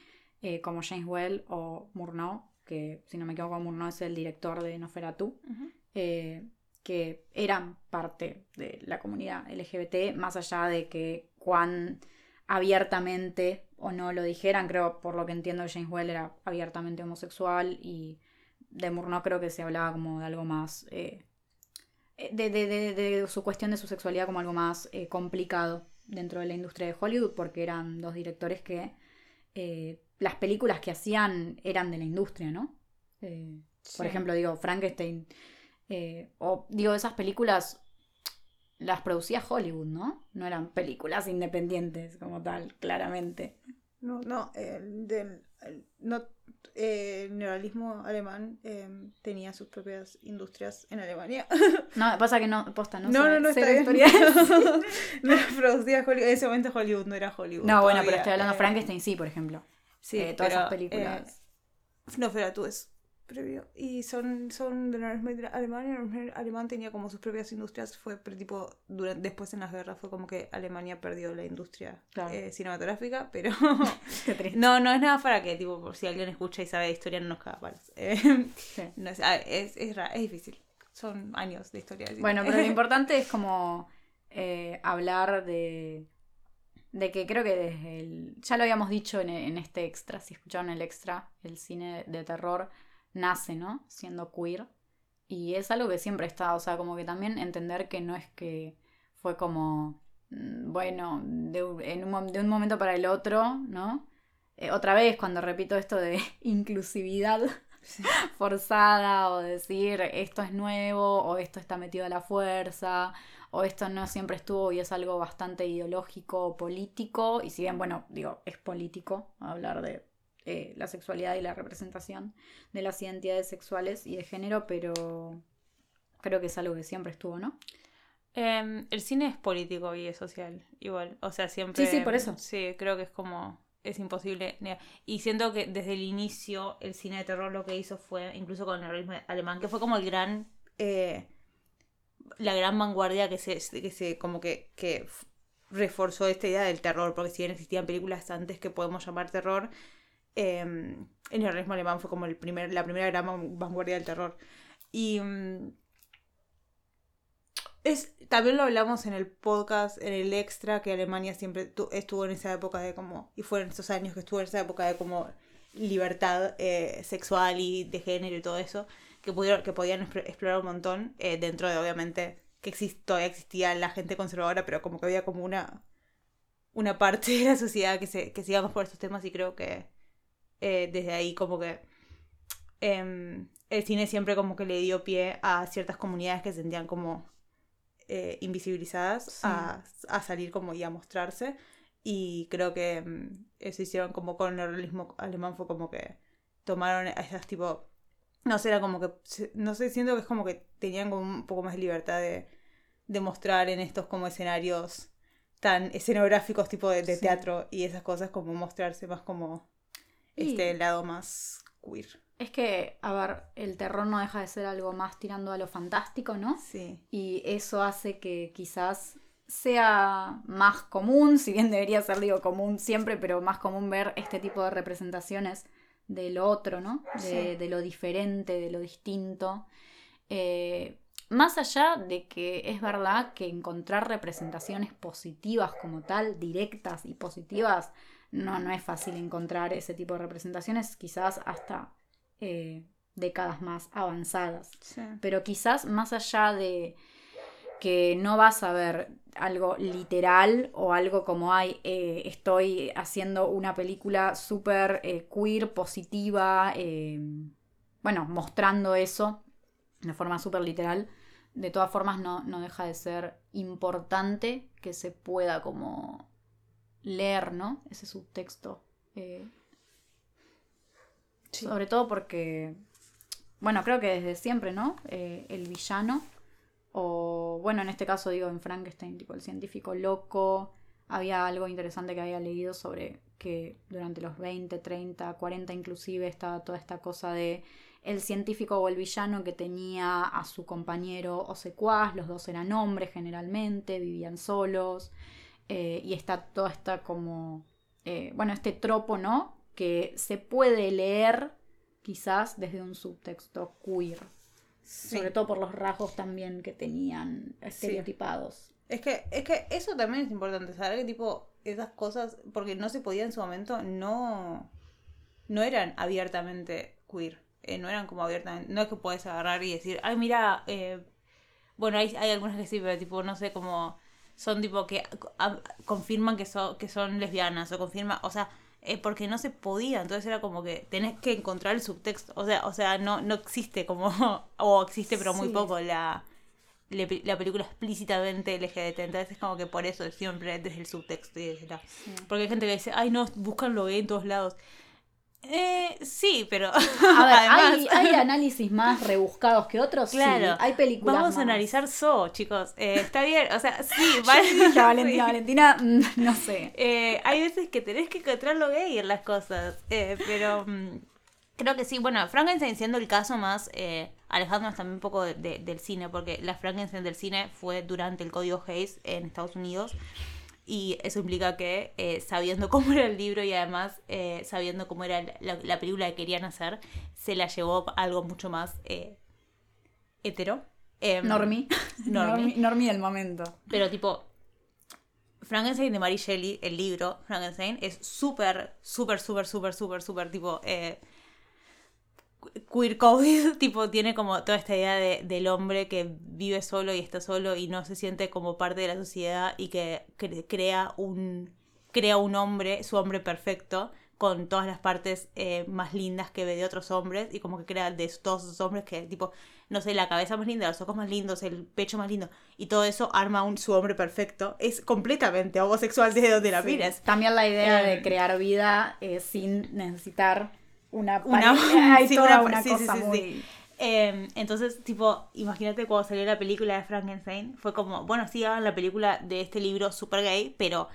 eh, como James Well o Murnau, que si no me equivoco, Murnau es el director de Noferatu eh, que eran parte de la comunidad LGBT, más allá de que cuán abiertamente o no lo dijeran, creo, por lo que entiendo, James Well era abiertamente homosexual y de Murnau creo que se hablaba como de algo más, eh, de, de- de- de su cuestión de su sexualidad como algo más eh, complicado dentro de la industria de Hollywood, porque eran dos directores que eh, las películas que hacían eran de la industria, ¿no? Eh, por ejemplo, digo, Frankenstein eh, o digo, esas películas las producía Hollywood, ¿no? No eran películas independientes como tal, claramente. No, no, el del no, eh, el neoliberalismo alemán eh, tenía sus propias industrias en Alemania. No, pasa que no, posta, no No, sé- no, no, está bien. no era producida Hollywood. En ese momento Hollywood no era Hollywood. No, bueno, pero estoy hablando de Eh, Frankenstein, sí, por ejemplo. Sí, Eh, todas pero, esas películas. eh, Nosferatu es previo. Y son, son de la misma Alemania. Alemán tenía como sus propias industrias. Fue pero tipo, durante, después en las guerras fue como que Alemania perdió la industria Claro. eh, cinematográfica. Pero no, no es nada para que, tipo, por si alguien escucha y sabe de historia, no nos caga palos. Eh, Sí. no es, ah, es, es, es difícil. Son años de historia. de. Bueno, pero lo importante es como eh, hablar de, de que creo que desde el... Ya lo habíamos dicho en, en este extra, si escucharon el extra, el cine de terror nace, ¿no? Siendo queer. Y es algo que siempre está, o sea, como que también entender que no es que fue como, mm, bueno, de, un- en un, mom- de un momento para el otro, ¿no? Eh, otra vez, cuando repito esto de inclusividad, forzada o decir esto es nuevo o esto está metido a la fuerza o esto no siempre estuvo y es algo bastante ideológico o político y si bien bueno digo es político hablar de eh, la sexualidad y la representación de las identidades sexuales y de género pero creo que es algo que siempre estuvo ¿no? Em, el cine es político y es social, igual. O sea, siempre. Sí, sí, por eso. Sí, creo que es como. Es imposible. Y siento que desde el inicio el cine de terror lo que hizo fue, incluso con el realismo alemán, que fue como el gran. eh, la gran vanguardia que se. que se como que. que reforzó esta idea del terror, porque si bien existían películas antes que podemos llamar terror, em, el neorrealismo alemán fue como el primer, la primera gran van- vanguardia del terror. Y. mm, es, también lo hablamos en el podcast, en el extra, que Alemania siempre tu- estuvo en esa época de como, y fueron estos años que estuvo en esa época de como libertad eh, sexual y de género y todo eso, que, pudieron, que podían expl- explorar un montón, eh, dentro de obviamente que exist, todavía existía la gente conservadora, pero como que había como una, una parte de la sociedad que se, que se iba más por estos temas y creo que eh, desde ahí como que em, el cine siempre como que le dio pie a ciertas comunidades que se sentían como eh, invisibilizadas Sí. a, a salir como y a mostrarse. Y creo que mm, eso hicieron como con el realismo alemán, fue como que tomaron a esas tipo. No sé, era como que. No sé, siento que es como que tenían como un poco más de libertad de, de mostrar en estos como escenarios tan escenográficos, tipo de, de Sí. teatro y esas cosas, como mostrarse más como Y- este lado más queer. es que a ver el terror no deja de ser algo más tirando a lo fantástico ¿no? Sí. Y eso hace que quizás sea más común, si bien debería ser, digo, común siempre, pero más común ver este tipo de representaciones de lo otro, ¿no? De, Sí. de lo diferente, de lo distinto. Eh, más allá de que es verdad que encontrar representaciones positivas como tal, directas y positivas, no, no es fácil encontrar ese tipo de representaciones, quizás hasta eh, décadas más avanzadas Sí. pero quizás más allá de que no vas a ver algo literal o algo como hay, eh, estoy haciendo una película súper eh, queer, positiva, eh, bueno, mostrando eso de forma súper literal, de todas formas no, no deja de ser importante que se pueda como leer, ¿no? Ese subtexto. eh, Sí. sobre todo porque, bueno, creo que desde siempre, ¿no? Eh, el villano, o bueno, en este caso digo en Frankenstein, tipo el científico loco, había algo interesante que había leído sobre que durante los 20, 30, 40 inclusive estaba toda esta cosa de el científico o el villano que tenía a su compañero o secuaz, los dos eran hombres generalmente, vivían solos, eh, y está toda esta como, eh, bueno, este tropo, ¿no? Que se puede leer quizás desde un subtexto queer, Sí. sobre todo por los rasgos también que tenían estereotipados. Es que, es que eso también es importante, saber que tipo, esas cosas, porque no se podía en su momento, no, no eran abiertamente queer. eh, no eran como abiertamente, no es que puedes agarrar y decir, ay mira, eh, bueno, hay, hay algunas que sí, pero tipo, no sé, como son tipo que a- confirman que, son que son lesbianas o confirman, o sea, eh, porque no se podía, entonces era como que tenés que encontrar el subtexto, o sea, o sea, no, no existe como, o existe pero muy Sí. poco la, le- la película explícitamente LGBT, entonces es como que por eso siempre desde el subtexto y desde la... Porque hay gente que dice, ay no, buscan lo gay en todos lados. Eh, sí, pero. A ver, además- ¿hay, hay análisis más rebuscados que otros. Sí, Claro. hay películas. Vamos a analizar So, chicos. Eh, está bien. O sea, sí, vale. Valentina, sí. Valentina, mm, no sé. Eh, hay veces que tenés que encontrar lo gay en las cosas. eh, pero mm, creo que sí. Bueno, Frankenstein siendo el caso más eh, alejándonos también un poco de- de- del cine, porque la Frankenstein del cine fue durante el código Hayes en Estados Unidos. Y eso implica que eh, sabiendo cómo era el libro y además eh, sabiendo cómo era la, la película que querían hacer, se la llevó a algo mucho más eh, hetero. Em. Normie. Normie. Normie del momento. pero tipo, Frankenstein de Mary Shelley, el libro Frankenstein, es súper, súper, súper, súper, súper, súper tipo eh, queer coded, tipo tiene como toda esta idea de- del hombre que vive solo y está solo y no se siente como parte de la sociedad y que cre- crea un crea un hombre, su hombre perfecto con todas las partes eh, más lindas que ve de otros hombres y como que crea de todos esos hombres que tipo no sé, la cabeza más linda, los ojos más lindos, el pecho más lindo y todo eso arma un su hombre perfecto. Es completamente homosexual desde donde la Sí. mires. También la idea Eh, de crear vida eh, sin necesitar una Una-. Hay sí, toda una- una, sí, sí, cosa sí, muy... Eh, entonces, tipo, imagínate cuando salió la película de Frankenstein, fue como, bueno, sí, hagan la película de este libro super gay, pero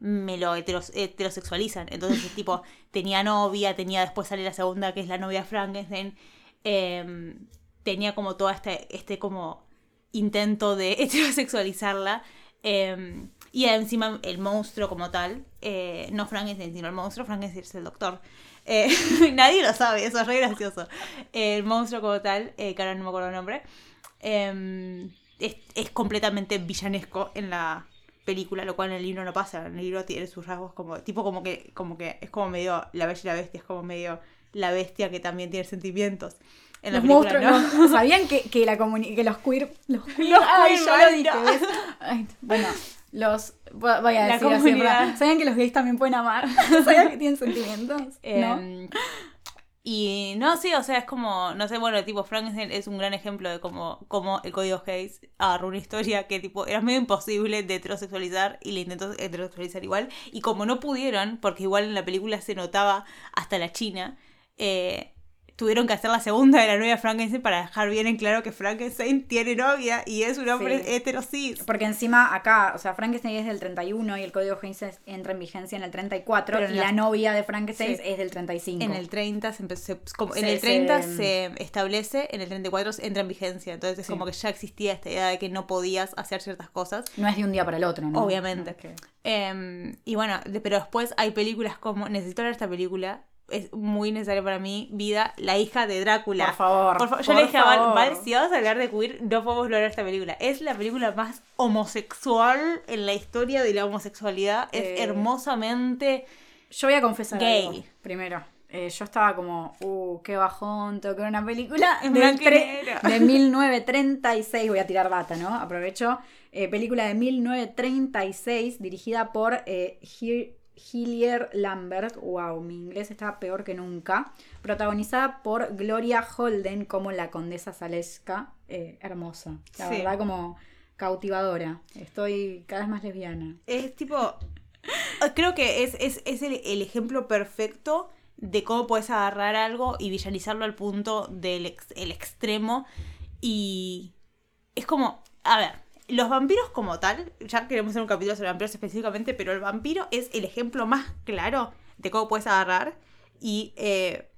me lo heteros- heterosexualizan. Entonces, tipo, tenía novia, tenía después sale la segunda, que es la novia de Frankenstein. eh, tenía como todo este, este como intento de heterosexualizarla. eh, y encima el monstruo como tal, eh, no Frankenstein, sino el monstruo, Frankenstein es el doctor. Eh, nadie lo sabe, eso es re gracioso. El monstruo como tal, eh, que ahora no me acuerdo el nombre, eh, es, es completamente villanesco en la película, lo cual en el libro no pasa. En el libro tiene sus rasgos como, tipo como que, como que es como medio la bella y la bestia, es como medio la bestia que también tiene sentimientos. En Los película, monstruos, ¿no? no. ¿Sabían que, que, la que los queer... Los queer, Los ay, queer, yo lo ay, dije. Ay, bueno, los... Voy a La decir así, ¿Sabían que los gays también pueden amar? ¿Sabían que tienen sentimientos? ¿No? Em, Y no, sí, o sea, es como, no sé, bueno, tipo, Frankenstein es un gran ejemplo de cómo, cómo el código Hayes agarró una historia que, tipo, era medio imposible de heterosexualizar y le intentó heterosexualizar igual. Y como no pudieron, porque igual en la película se notaba hasta la China, eh, tuvieron que hacer la segunda de la novia Frankenstein para dejar bien en claro que Frankenstein tiene novia y es un hombre Sí. heterosis. Porque encima acá, o sea, Frankenstein es del 31 y el código Hayes es- entra en vigencia en el 34 Pero y la- novia de Frankenstein Sí. es del 35. En el 30 se empezó, se- como- en el 30 se- se, establece, en el 34 se entra en vigencia. Entonces es como que ya existía esta idea de que no podías hacer ciertas cosas. No es de un día para el otro, ¿no? Obviamente. Em, y bueno, de- pero después hay películas como. Necesito ver esta película. Es muy necesaria para mí. Vida, la hija de Drácula. Por favor, Por favor. Yo por le dije a Val, favor. Val, si vamos a hablar de queer, no podemos lograr esta película. Es la película más homosexual en la historia de la homosexualidad. Es Eh, hermosamente. Yo voy a confesar Gay. algo. Primero, eh, yo estaba como, uh, qué bajón, tengo que ver una película de 1936. Voy a tirar data, ¿no? Aprovecho. Eh, película de 1936, dirigida por Hir- Hillier Lambert. Wow, mi inglés está peor que nunca. Protagonizada por Gloria Holden como la condesa Zaleska. Eh, hermosa. La Sí. verdad, como cautivadora. Estoy cada vez más lesbiana. Es tipo. Creo que es, es, es el, el ejemplo perfecto de cómo puedes agarrar algo y visualizarlo al punto del ex- el extremo. Y es como. A ver, los vampiros como tal, ya queremos hacer un capítulo sobre vampiros específicamente, pero el vampiro es el ejemplo más claro de cómo puedes agarrar y eh,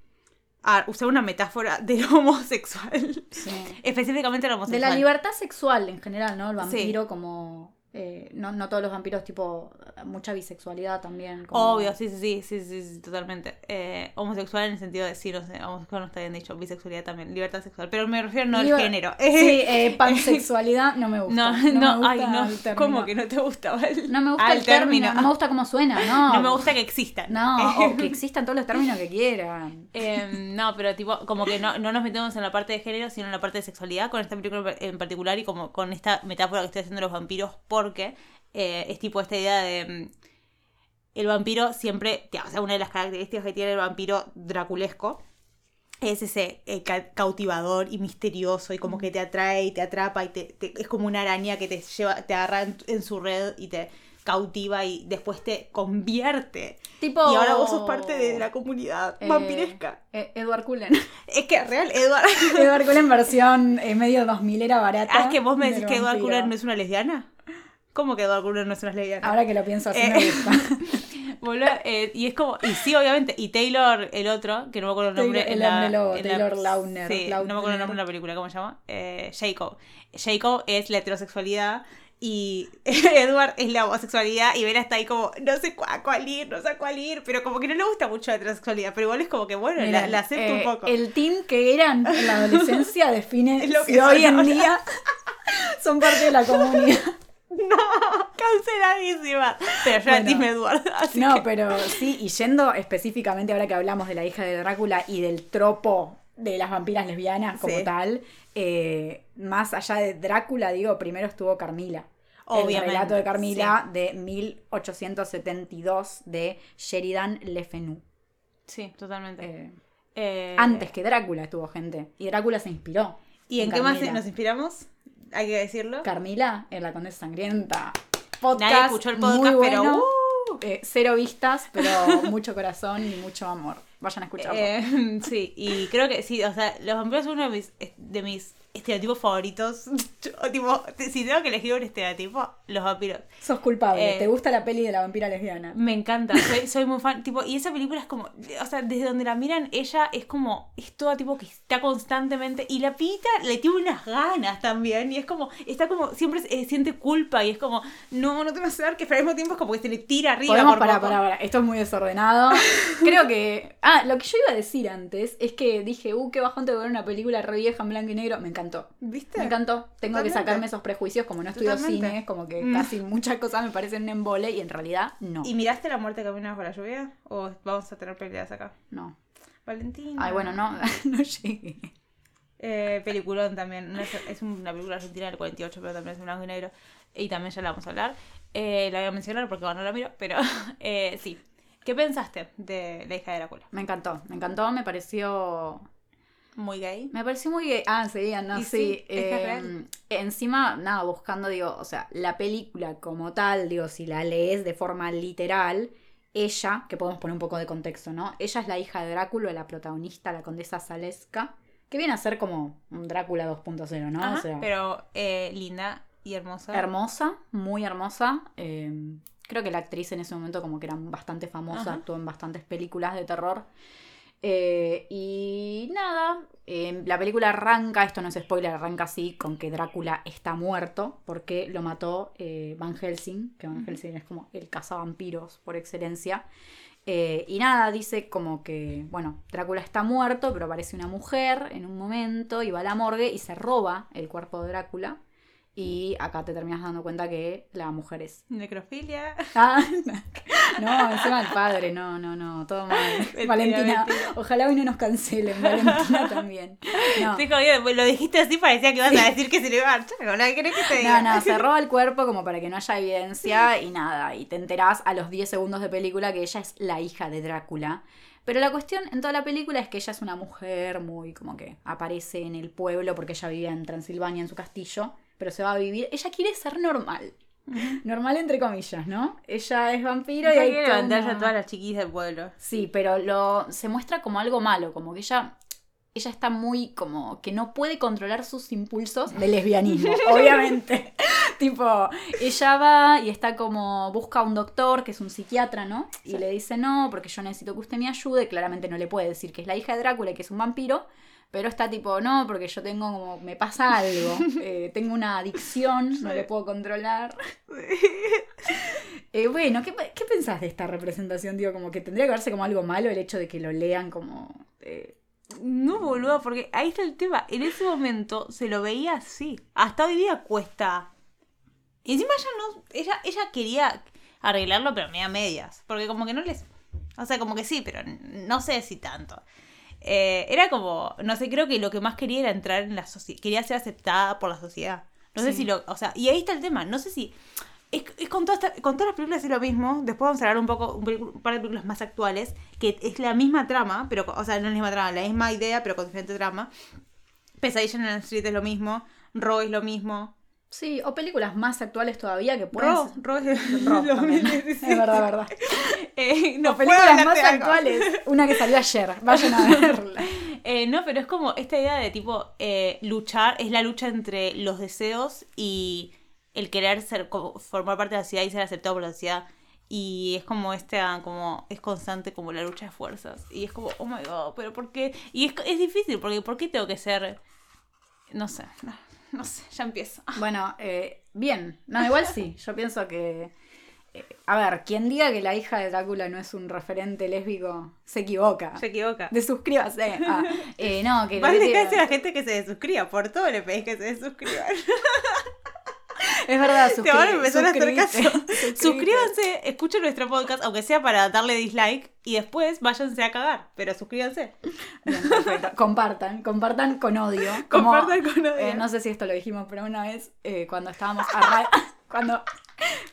a- usar una metáfora de lo homosexual. Sí. Específicamente De homosexual. la libertad sexual en general, ¿no? El Sí. vampiro como... eh, no, no todos los vampiros, tipo, mucha bisexualidad también. como- Obvio, sí, sí, sí, sí, sí, sí, totalmente. Eh, homosexual en el sentido de, sí, no sé, homosexual no está bien dicho, bisexualidad también, libertad sexual, pero me refiero no al Liber- género. Sí, eh, pansexualidad no me gusta. No, no, gusta ay, no, el término. ¿cómo que no te gusta? Val? No me gusta Ah, el término, no me gusta cómo suena, no. No me gusta que existan. No, o que existan todos los términos que quieran. Eh, no, pero tipo, como que no, no nos metemos en la parte de género, sino en la parte de sexualidad con esta película en particular y como con esta metáfora que estoy haciendo de los vampiros, porque eh, es tipo esta idea de mm, el vampiro siempre, o sea, una de las características que tiene el vampiro draculesco es ese eh, ca- cautivador y misterioso y como que te atrae y te atrapa y te, te- es como una araña que te lleva, te agarra en, en su red y te cautiva y después te convierte. Tipo. Y ahora vos sos parte de la comunidad eh, vampiresca. eh, Edward Cullen. Es que real, Edward. Edward Cullen versión eh, medio 2000 era barata. Ah, es que vos me decís que Edward. Cullen no es una lesbiana. ¿Cómo que Edward Cullen no es una lesbiana? Ahora que lo pienso así Eh, me gusta. Boludo, eh, y es como, y sí, obviamente, y Taylor, el otro, que no me acuerdo el nombre. Taylor- en el la- lobo, en la- Taylor Lautner, Sí, no me acuerdo el nombre de la película, ¿cómo se llama? Eh, Jacob. Jacob es la heterosexualidad y Edward es la homosexualidad y Vera está ahí como, no sé a cuál ir, no sé a cuál ir, pero como que no le gusta mucho la heterosexualidad, pero igual es como que, bueno, la, la acepto eh, un poco. El team que eran en la adolescencia define lo que si hoy en ahora. día son parte de la comunidad. No, canceladísima. Pero yo Bueno. Edward, así No, que- pero sí, y yendo específicamente ahora que hablamos de la hija de Drácula y del tropo de las vampiras lesbianas como Sí. tal, eh, más allá de Drácula, digo, primero estuvo Carmila. El Obviamente, relato de Carmila de 1872 de Sheridan Le Fanu. Sí, totalmente. Eh, Eh, antes que Drácula estuvo gente. Y Drácula se inspiró. ¿Y en qué más nos inspiramos? Hay que decirlo. Carmila en La Condesa Sangrienta. Podcast Nadie escuchó el podcast, muy pero, bueno. uh. Eh, cero vistas, pero mucho corazón y mucho amor. Vayan a escucharlo. Eh, sí, y creo que sí, o sea, los vampiros son uno de mis, de mis estereotipos favoritos. Tipo, si tengo que elegir un estereotipo, los vampiros. Sos culpable. eh, ¿Te gusta la peli de la vampira lesbiana? Me encanta, soy, soy muy fan. Tipo, y esa película es como, o sea, desde donde la miran, ella es como, es toda tipo que está constantemente. Y la pita le tiene unas ganas también. Y es como, está como, siempre eh, siente culpa. Y es como, no, no te vas a dar que pero al mismo tiempo es como que se le tira arriba. Podemos por parar, poco. parar, parar. Esto es muy desordenado. Creo que. Ah, lo que yo iba a decir antes es que dije, uh, qué bajón te ver una película re vieja en blanco y negro. Me encantó. ¿Viste? Me encantó. Tengo que sacarme esos prejuicios, como no estudio Totalmente. cine, como que Mm. casi muchas cosas me parecen un embole y en realidad no. ¿Y miraste la muerte camina bajo la lluvia? ¿O vamos a tener peleas acá? No. Valentina. Ay, bueno, no, no llegué. Eh, peliculón también. Es una película argentina del 48, pero también es blanco y negro. Y también ya la vamos a hablar. Eh, la voy a mencionar porque bueno, no la miro, pero eh, sí. ¿Qué pensaste de La hija de Drácula? Me encantó, me encantó, me pareció Muy gay. Me pareció muy gay. Ah, sí, no, sí. sí, es es eh, real. encima, nada, buscando, digo, o sea, la película como tal, digo, si la lees de forma literal, ella, que podemos poner un poco de contexto, ¿no? Ella es la hija de Drácula, la protagonista, la condesa Zaleska, que viene a ser como un Drácula 2.0, ¿no? Ajá, o sea, pero eh, linda y hermosa. hermosa, muy hermosa. eh, creo que la actriz en ese momento como que era bastante famosa, Ajá. actuó en bastantes películas de terror. Eh, y nada, eh, la película arranca, esto no es spoiler, arranca así con que Drácula está muerto porque lo mató eh, Van Helsing, que Van Helsing es como el cazavampiros por excelencia. Eh, y nada, dice como que, bueno, Drácula está muerto, pero aparece una mujer en un momento y va a la morgue y se roba el cuerpo de Drácula. Y acá te terminas dando cuenta que la mujer es. Necrofilia. Ah, no, encima el padre, no, no, no, todo mal. Mentira, Valentina, mentira. ojalá hoy no nos cancelen, Valentina también. No. Estoy jodida, pues lo dijiste así, parecía que ibas a decir que se le iba a Chaco, ¿no? ¿Qué querés que te diga? No, no, se roba el cuerpo como para que no haya evidencia y nada. Y te enterás a los 10 segundos de película que ella es la hija de Drácula. Pero la cuestión en toda la película es que ella es una mujer muy como que aparece en el pueblo porque ella vivía en Transilvania en su castillo, pero se va a vivir. Ella quiere ser normal. Normal entre comillas, ¿no? Ella es vampiro y hay quiere levantarse a todas las chiquis del pueblo. Sí, pero lo se muestra como algo malo, como que ella ella está muy como que no puede controlar sus impulsos de lesbianismo, obviamente. tipo, ella va y está como busca a un doctor que es un psiquiatra, ¿no? Y le dice, "No, porque yo necesito que usted me ayude." Claramente no le puede decir que es la hija de Drácula y que es un vampiro. Pero está tipo, no, porque yo tengo como, me pasa algo, eh, tengo una adicción, no le puedo controlar. Eh, bueno, ¿qué, ¿qué pensás de esta representación? Digo, como que tendría que verse como algo malo el hecho de que lo lean como... eh, No, boludo, porque ahí está el tema. En ese momento se lo veía así. Hasta hoy día cuesta. Y encima ella no. Ella, ella quería arreglarlo, pero media medias. Porque como que no les. O sea, como que sí, pero no sé si tanto. Eh, era como. No sé, creo que lo que más quería era entrar en la sociedad. Quería ser aceptada por la sociedad. No sé Sí. si lo. O sea, y ahí está el tema. No sé si. Es, es con, toda esta- con todas las películas es lo mismo. Después vamos a hablar un poco, un, un par de películas más actuales, que es la misma trama, pero, o sea, no la misma trama, la misma idea, pero con diferente trama. Pesadilla en el Street es lo mismo, Raw es lo mismo. Sí, o películas más actuales todavía que pueden Ro, ser- Ro es Ro también. 2017. Es verdad, verdad. Eh, no O películas más actuales. Una que salió ayer. Vayan a verla. Eh, no, pero es como esta idea de tipo eh, luchar, es la lucha entre los deseos y el querer ser como, formar parte de la sociedad y ser aceptado por la sociedad. Y es como esta, como, es constante como la lucha de fuerzas. Y es como, oh my god, pero ¿por qué? Y es, es difícil, porque ¿por qué tengo que ser? No sé, no, no sé, ya empiezo. Bueno, eh, bien. No, igual sí. Yo pienso que. eh, a ver, quien diga que la hija de Drácula no es un referente lésbico se equivoca. Se equivoca. Desuscríbase. Ah, eh, no, que. Quiero- a la gente que se desuscriba, por todo le pedís que se desuscriban. Es verdad, Te van a suscri- empezar a hacer caso. suscribite. Suscribite. Suscríbanse, escuchen nuestro podcast, aunque sea para darle dislike, y después váyanse a cagar, pero suscríbanse. Bien, perfecto. Compartan, compartan con odio. Como, Compartan con odio. eh, no sé si esto lo dijimos, pero una vez eh, cuando estábamos arran- cuando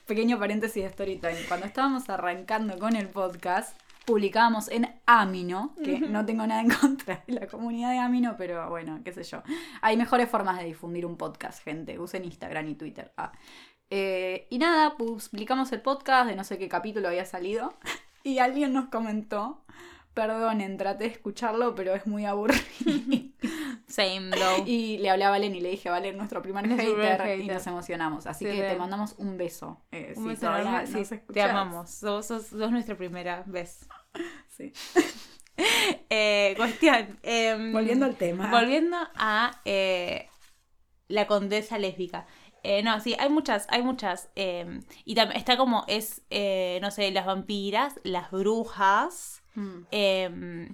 pequeño paréntesis de story time, cuando estábamos arrancando con el podcast, publicábamos en Amino, que no tengo nada en contra de la comunidad de Amino, pero bueno, qué sé yo. Hay mejores formas de difundir un podcast, gente. Usen Instagram y Twitter. Ah. Eh, y nada, publicamos el podcast de no sé qué capítulo había salido. Y alguien nos comentó, perdonen, traté de escucharlo, pero es muy aburrido. Same, though. y le hablé a Valen y le dije, Valen, nuestro primer Nuestro hater, y nos emocionamos. Así Sí, que te mandamos un beso. eh, Un si beso todavía enorme. nos Sí, te amamos. Sos, sos- sos nuestra primera vez. Sí. Eh, cuestión. em, Volviendo al tema. Volviendo a eh, la condesa lésbica. Eh, no, sí, hay muchas, hay muchas. eh, y también está como, es, eh, no sé, las vampiras, las brujas, Mm. eh,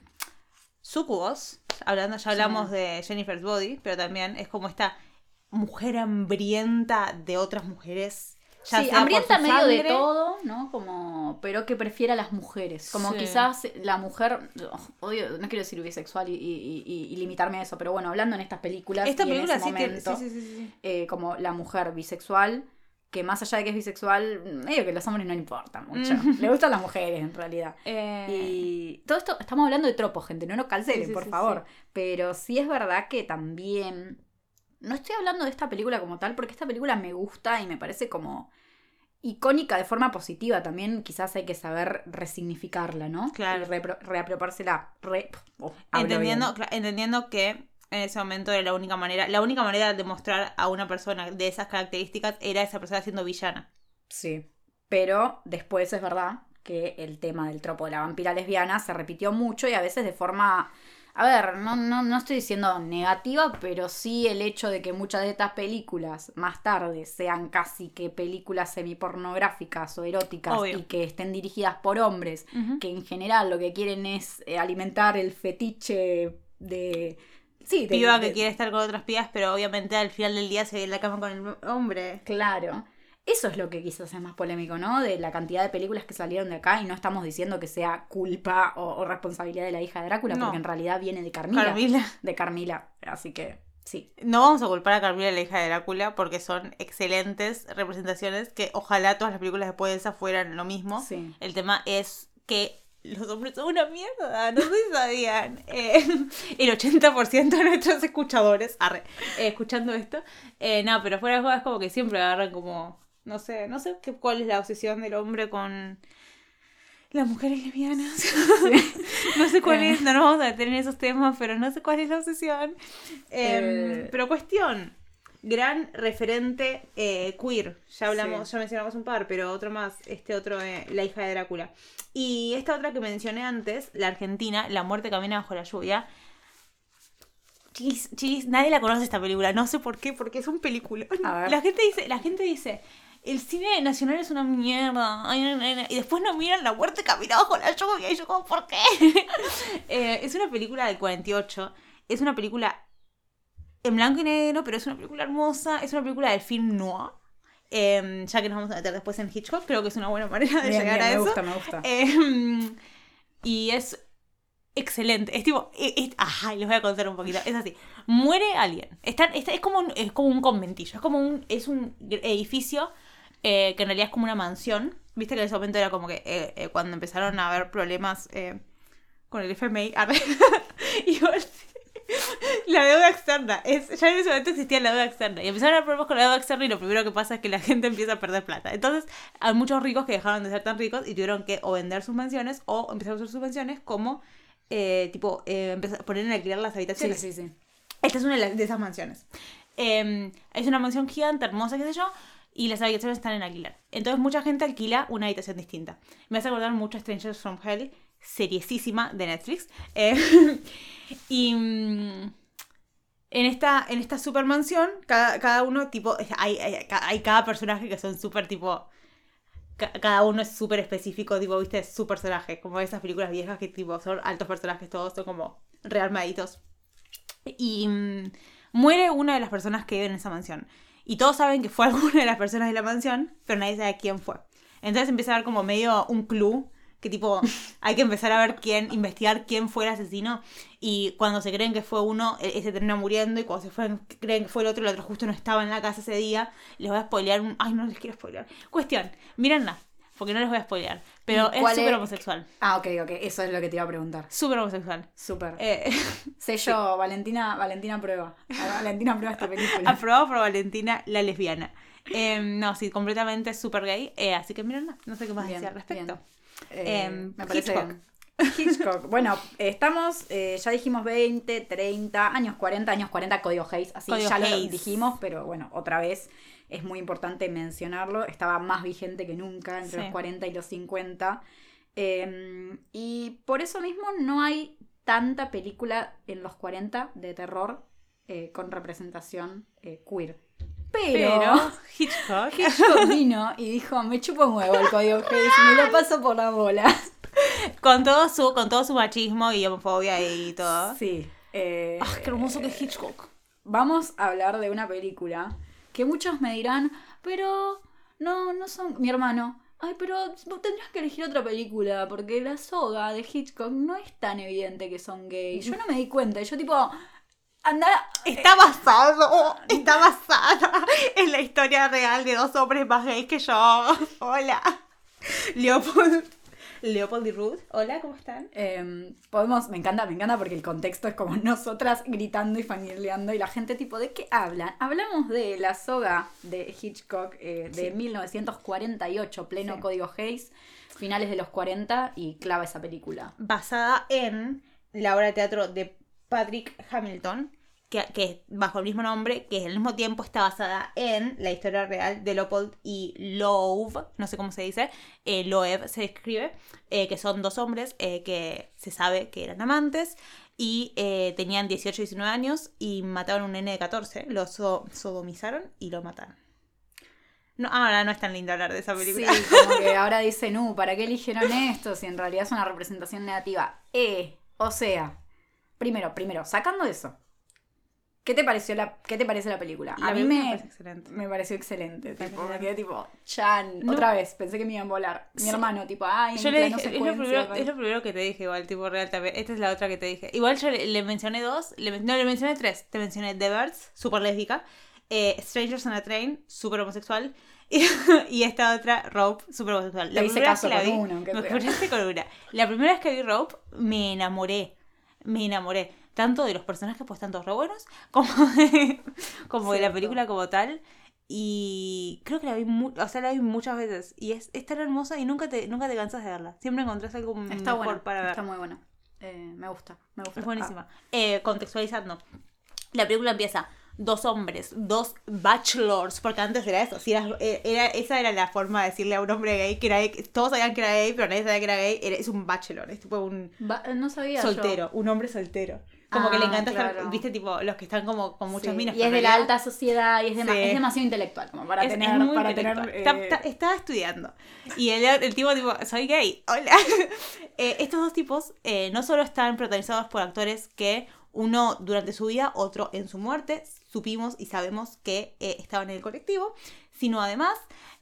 sucubos. Hablando, ya hablamos de Jennifer's Body, pero también es como esta mujer hambrienta de otras mujeres. Ya Sí, sea por hambrienta su medio de todo, ¿no? Como, pero que prefiere a las mujeres. Como Sí. quizás la mujer, oh, odio, no quiero decir bisexual y, y- y- y limitarme a eso, pero bueno, hablando en estas películas Esta y en película ese sí, momento, sí, sí, sí, sí. eh, como la mujer bisexual, que más allá de que es bisexual, medio que los hombres no le importa mucho. Mm. Le gustan las mujeres, en realidad. Eh, Y todo esto, estamos hablando de tropos, gente, no nos cancelen, por favor. Pero sí es verdad que también. No estoy hablando de esta película como tal, porque esta película me gusta y me parece como icónica de forma positiva. También quizás hay que saber resignificarla, ¿no? Claro. Y reapropiársela. Re, oh, entendiendo, entendiendo que en ese momento era la única manera, la única manera de mostrar a una persona de esas características era esa persona siendo villana. Sí. Pero después es verdad que el tema del tropo de la vampira lesbiana se repitió mucho y a veces de forma. A ver, no, no, no estoy diciendo negativa, pero sí el hecho de que muchas de estas películas más tarde sean casi que películas semipornográficas o eróticas Obvio. y que estén dirigidas por hombres, que en general lo que quieren es eh, alimentar el fetiche de. Sí, de, Piba que de- quiere estar con otras pibas, pero obviamente al final del día se ve en la cama con el hombre. Claro. Eso es lo que quizás es más polémico, ¿no? De la cantidad de películas que salieron de acá y no estamos diciendo que sea culpa o, o responsabilidad de la hija de Drácula, No. porque en realidad viene de Carmila. Carmila. De Carmila. Así que, sí. No vamos a culpar a Carmila, la hija de Drácula, porque son excelentes representaciones que ojalá todas las películas después de esa fueran lo mismo. Sí. El tema es que los hombres son una mierda, no sé si sabían. Eh, el 80% de nuestros escuchadores, arre, eh, escuchando esto, eh, no, pero fuera de juego es como que siempre agarran como, no sé, no sé qué, cuál es la obsesión del hombre con las mujeres lesbianas. no sé cuál es, no nos vamos a meter en esos temas, pero no sé cuál es la obsesión. Eh, Eh. Pero cuestión, gran referente eh, queer. Ya hablamos, Sí. ya mencionamos un par, pero otro más, este otro, eh, La hija de Drácula. Y esta otra que mencioné antes, la argentina, La muerte camina bajo la lluvia. Chiquis, nadie la conoce esta película, no sé por qué, porque es un ver. La gente dice, la gente dice, el cine nacional es una mierda. ay, ay, ay, ay", y después no miran La muerte camina bajo la lluvia. Y yo como, ¿por qué? Eh, es una película del 48. Es una película en blanco y negro, pero es una película hermosa. Es una película del film noir. Eh, ya que nos vamos a meter después en Hitchcock, creo que es una buena manera de Bien, llegar bien, a me eso. gusta, me gusta. Eh, y es excelente. Es tipo. Es, es- ajá, les voy a contar un poquito. Es así. Muere alguien. Están, está- es, como un, es como un conventillo. Es como un. Es un edificio eh, que en realidad es como una mansión. Viste que en ese momento era como que eh, eh, cuando empezaron a haber problemas eh, con el FMI. igual, La deuda externa. Es, ya en ese momento existía la deuda externa. Y empezaron a haber problemas con la deuda externa y lo primero que pasa es que la gente empieza a perder plata. Entonces, hay muchos ricos que dejaron de ser tan ricos y tuvieron que o vender sus mansiones o empezar a usar sus mansiones como, eh, tipo, eh, empezar, poner en alquiler las Sí, habitaciones. sí, sí. Esta es una de esas mansiones. Eh, es una mansión gigante, hermosa, qué sé yo, y las habitaciones están en alquiler. Entonces mucha gente alquila una habitación distinta. Me hace acordar mucho Strangers from Hell, seriesísima de Netflix. Eh, y mm, en esta, en esta super mansión, cada, cada uno, tipo, hay, hay, hay cada personaje que son súper, tipo, ca- cada uno es súper específico, tipo, viste, su personaje, como esas películas viejas que tipo son altos personajes, todos son como rearmaditos. Y mm, muere una de las personas que vive en esa mansión. Y todos saben que fue alguna de las personas de la mansión, pero nadie sabe quién fue. Entonces empieza a haber como medio un clue, que tipo, hay que empezar a ver quién, investigar quién fue el asesino. Y cuando se creen que fue uno, e- ese termina muriendo. Y cuando se fue, creen que fue el otro, el otro justo no estaba en la casa ese día. Les voy a spoilear un... Ay, no les quiero spoilear. Cuestión, mírenla, porque no les voy a spoilear. Pero ¿Y es súper homosexual. Ah, ok, ok. Eso es lo que te iba a preguntar. Súper homosexual. Súper. Eh, Sello, Valentina, Valentina prueba. Valentina prueba esta película. aprobado por Valentina, la lesbiana. Eh, no, sí, completamente súper gay. eh, así que mírenla, no sé qué más Bien, decir al respecto. Eh, Em, me parece Hitchcock. bien. Hitchcock. Bueno, eh, estamos, eh, ya dijimos 20, 30, años 40, años 40, Código Hayes. Así Código ya lo dijimos, pero bueno, otra vez es muy importante mencionarlo. Estaba más vigente que nunca entre Sí. los 40 y los 50. Eh, y por eso mismo no hay tanta película en los 40 de terror eh, con representación eh, queer. Pero, Pero Hitchcock. Hitchcock vino y dijo, me chupo un huevo el código Hayes, me lo paso por la bola. con todo su con todo su machismo y homofobia y todo. Sí. eh, Ah, qué hermoso que es Hitchcock. Vamos a hablar de una película que muchos me dirán, pero no, no son mi hermano. Ay, pero vos tendrías que elegir otra película porque la soga de Hitchcock no es tan evidente que son gays. Yo no me di cuenta. Yo tipo, anda, Está basado, está basada en la historia real de dos hombres más gays que yo. Hola. Leopold. Leopold y Ruth. Hola, ¿cómo están? Em, podemos, me encanta, me encanta porque el contexto es como nosotras gritando y fangirleando y la gente tipo, ¿de qué hablan? Hablamos de la soga de Hitchcock eh, de Sí. 1948, pleno Sí. código Hayes, finales de los 40 y clava esa película. Basada en la obra de teatro de Patrick Hamilton, que, que bajo el mismo nombre, que al mismo tiempo está basada en la historia real de Leopold y Loeb, no sé cómo se dice, eh, Loeb se escribe, eh, que son dos hombres eh, que se sabe que eran amantes y eh, tenían 18 y 19 años y mataron a un nene de 14, lo so- sodomizaron y lo mataron. No, ahora no es tan lindo hablar de esa Sí, película. como que ahora dicen, uh, ¿para qué eligieron esto si en realidad es una representación negativa? Eh, o sea, primero, primero, sacando eso, ¿qué te pareció la, qué te parece la película? La a mí me, me parece excelente. me pareció excelente, tipo, me quedé tipo, Chan, No. otra vez, pensé que me iban a volar. Mi Sí. hermano, tipo, ay, Yo le dije, es lo, primero, vale. es lo primero que te dije, igual, tipo real también. Esta es la otra que te dije. Igual yo le, le mencioné dos, le, no, le mencioné tres. Te mencioné The Birds, súper lésbica. eh, Strangers on a Train, súper homosexual. Y, y esta otra, Rope, súper homosexual. Te hice caso la vi, me con una. La primera vez que vi Rope, me enamoré. Me enamoré. Tanto de los personajes, pues tanto re buenos, como de, como de la Cierto. película como tal. Y creo que la vi, o sea, la vi muchas veces. Y es, es tan hermosa y nunca te, nunca te cansas de verla. Siempre encontrás algo Está mejor bueno, para ver. está muy bueno. Eh, me gusta, me gusta. Es buenísima. Eh, contextualizando. La película empieza. Dos hombres, dos bachelors, porque antes era eso, si eras- eh, era, esa era la forma de decirle a un hombre gay que era gay, todos sabían que era gay, pero nadie sabía que era gay, era- es un bachelor, es tipo un Ah, va- no sabía yo. soltero, un hombre soltero. Como que le Ah, encanta estar, viste, tipo, los que están como con muchas Sí, minas. Y es de la alta sociedad y es, Sí. es demasiado intelectual como para es, tener. es muy para tener Está- eh, está- estaba estudiando. Y el, el tipo, tipo, soy gay. Hola. Eh, estos dos tipos eh, no solo están protagonizados por actores que uno durante su vida, otro en su muerte, supimos y sabemos que eh, estaban en el colectivo, sino además,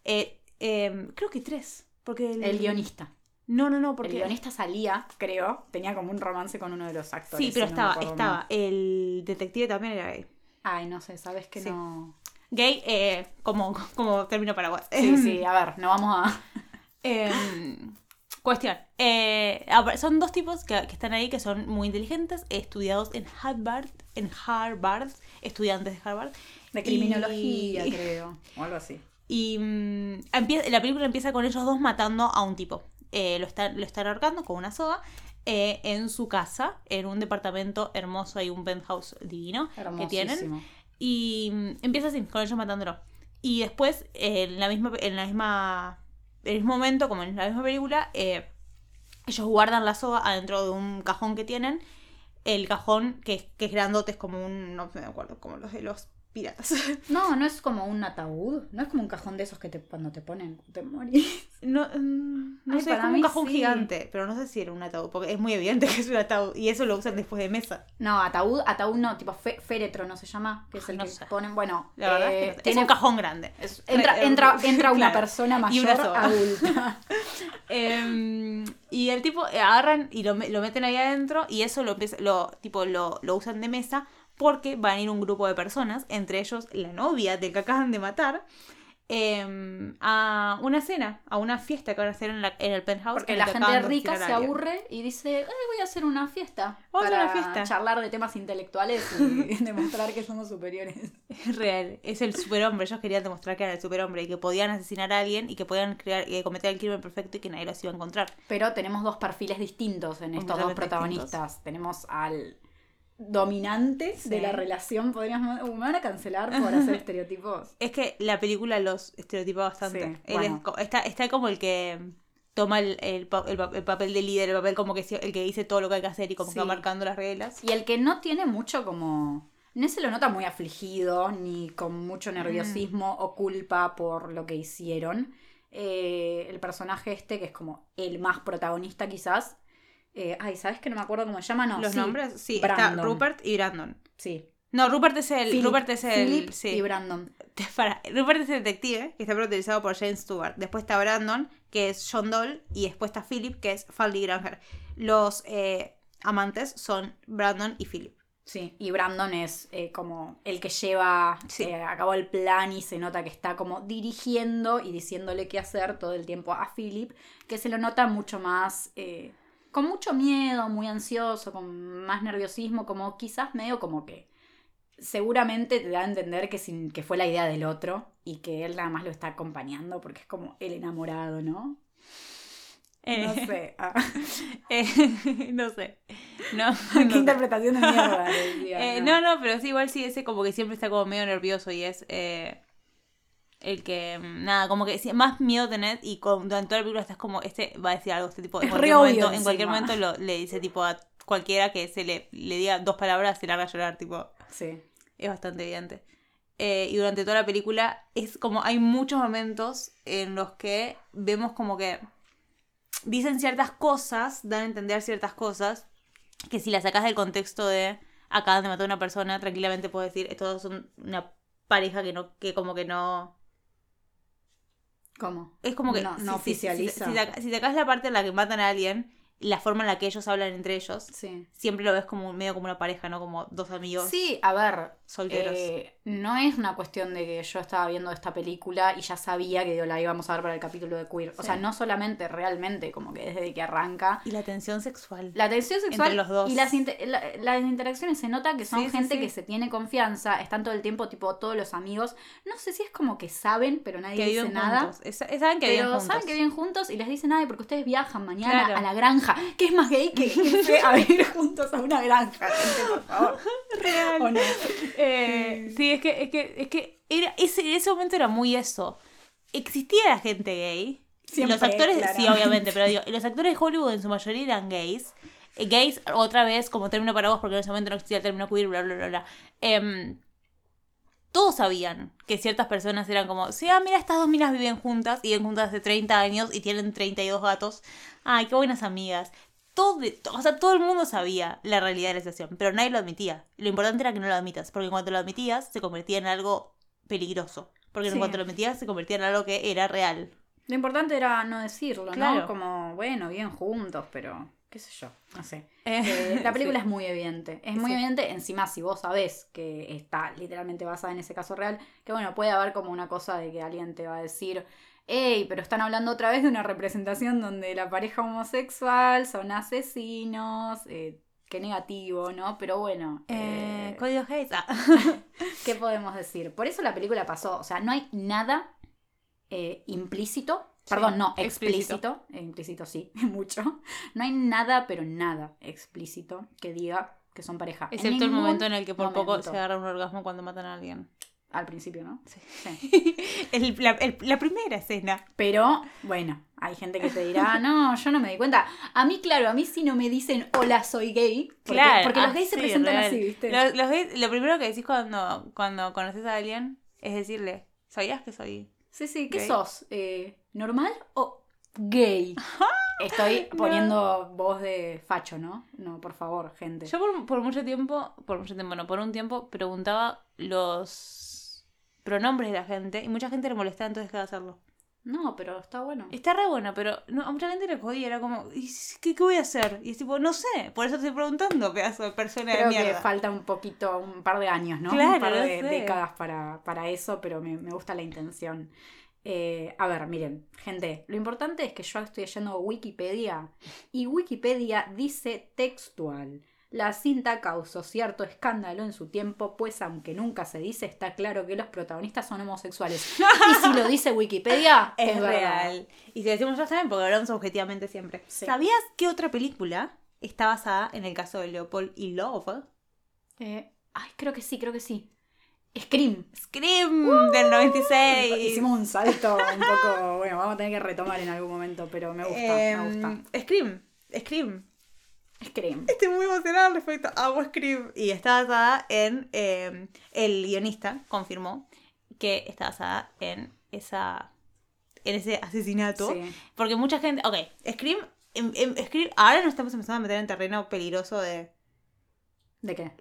creo que tres. Porque el, el guionista. No, no, no, El porque. guionista salía, creo, tenía como un romance con uno de los actores. Sí, pero si estaba, estaba. El detective también era gay. Ay, no sé, sabes que Sí. no. Gay eh, como, como término paraguas. Sí, sí, a ver, no vamos a. Em, Cuestión. eh, son dos tipos que, que están ahí que son muy inteligentes, estudiados en Harvard, en Harvard, estudiantes de Harvard. De Y- criminología, creo. O algo así. Y mm, la película empieza con ellos dos matando a un tipo. Eh, lo, están, lo están ahorcando con una soga eh, en su casa, en un departamento hermoso, hay un penthouse divino que tienen. Y mm, empieza así, con ellos matándolo. Y después, eh, en la misma, en la misma, en el mismo momento, como en la misma película, eh, ellos guardan la soga adentro de un cajón que tienen. El cajón que, que es grandote, es como un, no me acuerdo, como los de los piratas. No, no es como un ataúd. No es como un cajón de esos que te, cuando te ponen te morís. No, mm, no Ay, sé, es como un cajón sí. gigante, pero no sé si era un ataúd, porque es muy evidente que es un ataúd y eso lo usan después de mesa. No, ataúd, ataúd no, tipo fe- féretro no se llama, que es el No que sé. ponen, bueno, La verdad eh, es que no sé. tiene- es un cajón grande. es- entra, Re- entra, entra una claro. persona Y una mayor adulta. Em, y el tipo eh, agarran y lo, lo meten ahí adentro y eso lo, lo, tipo, lo, lo usan de mesa porque van a ir un grupo de personas, entre ellos la novia del que acaban de matar, em, a una cena, a una fiesta que van a hacer en, la- en el penthouse. Porque la gente rica se a aburre y dice, "Ay, voy a hacer una fiesta. Vamos a para hacer una fiesta. charlar de temas intelectuales y demostrar que somos superiores. Es real, es el superhombre. Ellos querían demostrar que eran el superhombre y que podían asesinar a alguien y que podían crear, y cometer el crimen perfecto y que nadie los iba a encontrar. Pero tenemos dos perfiles distintos en estos dos protagonistas. Tenemos al dominante Sí. de la relación, podríamos... Me van a cancelar por hacer estereotipos. Es que la película los estereotipa bastante. Sí, Él bueno. es co- está, está como el que toma el, el el pa- el papel de líder, el papel como que el que dice todo lo que hay que hacer y como que va marcando las reglas. Y el que no tiene mucho como... No se lo nota muy afligido, ni con mucho nerviosismo o culpa por lo que hicieron. Eh, el personaje este, que es como el más protagonista quizás. Eh, ay, ¿sabes que no me acuerdo cómo se llama? No, Los sí, nombres, sí, Brandon. está Rupert y Brandon. Sí. No, Rupert es el. Philip- Rupert es el. Philip sí. y Brandon. Para, Rupert es el detective, que está protagonizado por James Stewart. Después está Brandon, que es John Doll. Y después está Philip, que es Fanny Granger. Los eh, amantes son Brandon y Philip. Sí, y Brandon es eh, como el que lleva Sí. eh, a cabo el plan y se nota que está como dirigiendo y diciéndole qué hacer todo el tiempo a Philip, que se lo nota mucho más, eh, con mucho miedo, muy ansioso, con más nerviosismo, como quizás medio como que seguramente te da a entender que, sin, que fue la idea del otro y que él nada más lo está acompañando porque es como el enamorado, ¿no? Eh, No sé. ah, eh, no sé. No, Qué no sé. interpretación de mierda. decía, Eh, no, no, pero sí, igual sí, ese como que siempre está como medio nervioso y es eh, el que, mm, nada, como que más miedo tenés y con, durante toda la película estás como, este va a decir algo, este tipo, en Es cualquier obvio momento, en cualquier momento lo- le dice tipo a cualquiera que se le, le diga dos palabras se larga a llorar, tipo, Sí. es bastante evidente. Eh, y durante toda la película es como, hay muchos momentos en los que vemos como que dicen ciertas cosas, dan a entender ciertas cosas, que si las sacas del contexto de acaban de matar a una persona, tranquilamente puedes decir, estos son una pareja que no, que como que no. ¿Cómo? Es como que No- si- no si- si- oficializa. Si, si sacas la parte en la que matan a alguien, la forma en la que ellos hablan entre ellos, Sí. siempre lo ves como medio como una pareja, ¿no? Como dos amigos Sí, a ver, solteros. eh, no es una cuestión de que yo estaba viendo esta película y ya sabía que la íbamos a ver para el capítulo de queer. O sea, no solamente realmente, como que desde que arranca. Y la tensión sexual. La tensión sexual Entre los dos. y las, inter- la- las interacciones se nota que son Sí, gente que se tiene confianza, están todo el tiempo, tipo, todos los amigos. No sé si es como que saben, pero nadie que dice viven nada. Es- es- saben que viven Pero juntos. saben que viven juntos y les dicen, ay, porque ustedes viajan mañana Claro. a la granja. ¿Qué es más gay que irse a vivir juntos a una granja? Gente, por favor. Real. ¿O no? Eh, sí, es que, es que, es que era, ese, en ese momento era muy eso. Existía la gente gay. Siempre, los actores, sí, obviamente, pero digo, los actores de Hollywood en su mayoría eran gays. Eh, gays, otra vez, como término para vos, porque en ese momento no existía el término queer, bla, bla, bla, bla. Em, todos sabían que ciertas personas eran como, sí, ah, mira, estas dos minas viven juntas viven juntas hace 30 años y tienen 32 gatos. Ay, qué buenas amigas. Todo, o sea, todo el mundo sabía la realidad de la situación, pero nadie lo admitía. Lo importante era que no lo admitas, porque cuando lo admitías se convertía en algo peligroso. Porque Sí. en cuanto lo admitías se convertía en algo que era real. Lo importante era no decirlo, Claro. ¿no? Como, bueno, bien juntos, pero qué sé yo, no sé. Eh, Eh, la película sí. es muy evidente. Es muy Sí. evidente, encima si vos sabés que está literalmente basada en ese caso real, que bueno, puede haber como una cosa de que alguien te va a decir, Ey, pero están hablando otra vez de una representación donde la pareja homosexual son asesinos, eh, qué negativo, ¿no? Pero bueno, Eh, Código Hayes. Ah. ¿qué podemos decir? Por eso la película pasó, o sea, no hay nada implícito, perdón, no, explícito. eh, implícito sí, mucho, no hay nada, pero nada explícito que diga que son pareja. Excepto el momento en el que por poco se agarra un orgasmo cuando matan a alguien. Al principio, ¿no? Sí. Sí. El- la, el- la primera escena. Pero, bueno, hay gente que te dirá, no, yo no me di cuenta. A mí, claro, a mí sí no me dicen, hola, soy gay. Porque, claro. porque los gays se presentan real. así, ¿viste? Los, los gays, lo primero que decís cuando, cuando conoces a alguien es decirle, ¿sabías que soy? Sí, sí, ¿qué Gay. sos? Eh, ¿Normal o gay? Estoy No. poniendo voz de facho, ¿no? No, por favor, gente. Yo por, por mucho tiempo, por mucho tiempo, no, por un tiempo preguntaba los pronombres de la gente y mucha gente le molestaba entonces que hacerlo. No, pero está bueno. Está re bueno, pero no, a mucha gente le jodía, era como, ¿y qué, qué voy a hacer? Y es tipo, no sé, por eso estoy preguntando, pedazo de persona Creo de que mierda. falta un poquito, un par de años, ¿no? Claro, un par de sé. décadas para, para eso, pero me, me gusta la intención. Eh, a ver, miren, gente, lo importante es que yo estoy leyendo Wikipedia y Wikipedia dice textual. La cinta causó cierto escándalo en su tiempo, pues aunque nunca se dice, está claro que los protagonistas son homosexuales. Y si lo dice Wikipedia, es, real. Y si decimos nosotros también, porque hablamos objetivamente siempre. Sí. ¿Sabías que otra película está basada en el caso de Leopold y Love? Eh, ay, creo que sí, creo que sí. Scream. Scream del 96. Hicimos un salto un poco, bueno, vamos a tener que retomar en algún momento, pero me gusta, me Em, gusta. Scream. Scream. Scream. Estoy muy emocionada al respecto. Amo Scream. Y está basada en. eh, el guionista confirmó que está basada en esa. en ese asesinato. Sí. Porque mucha gente. Ok, Scream. em- em- Scream. Ahora nos estamos empezando a meter en terreno peligroso de. ¿De qué?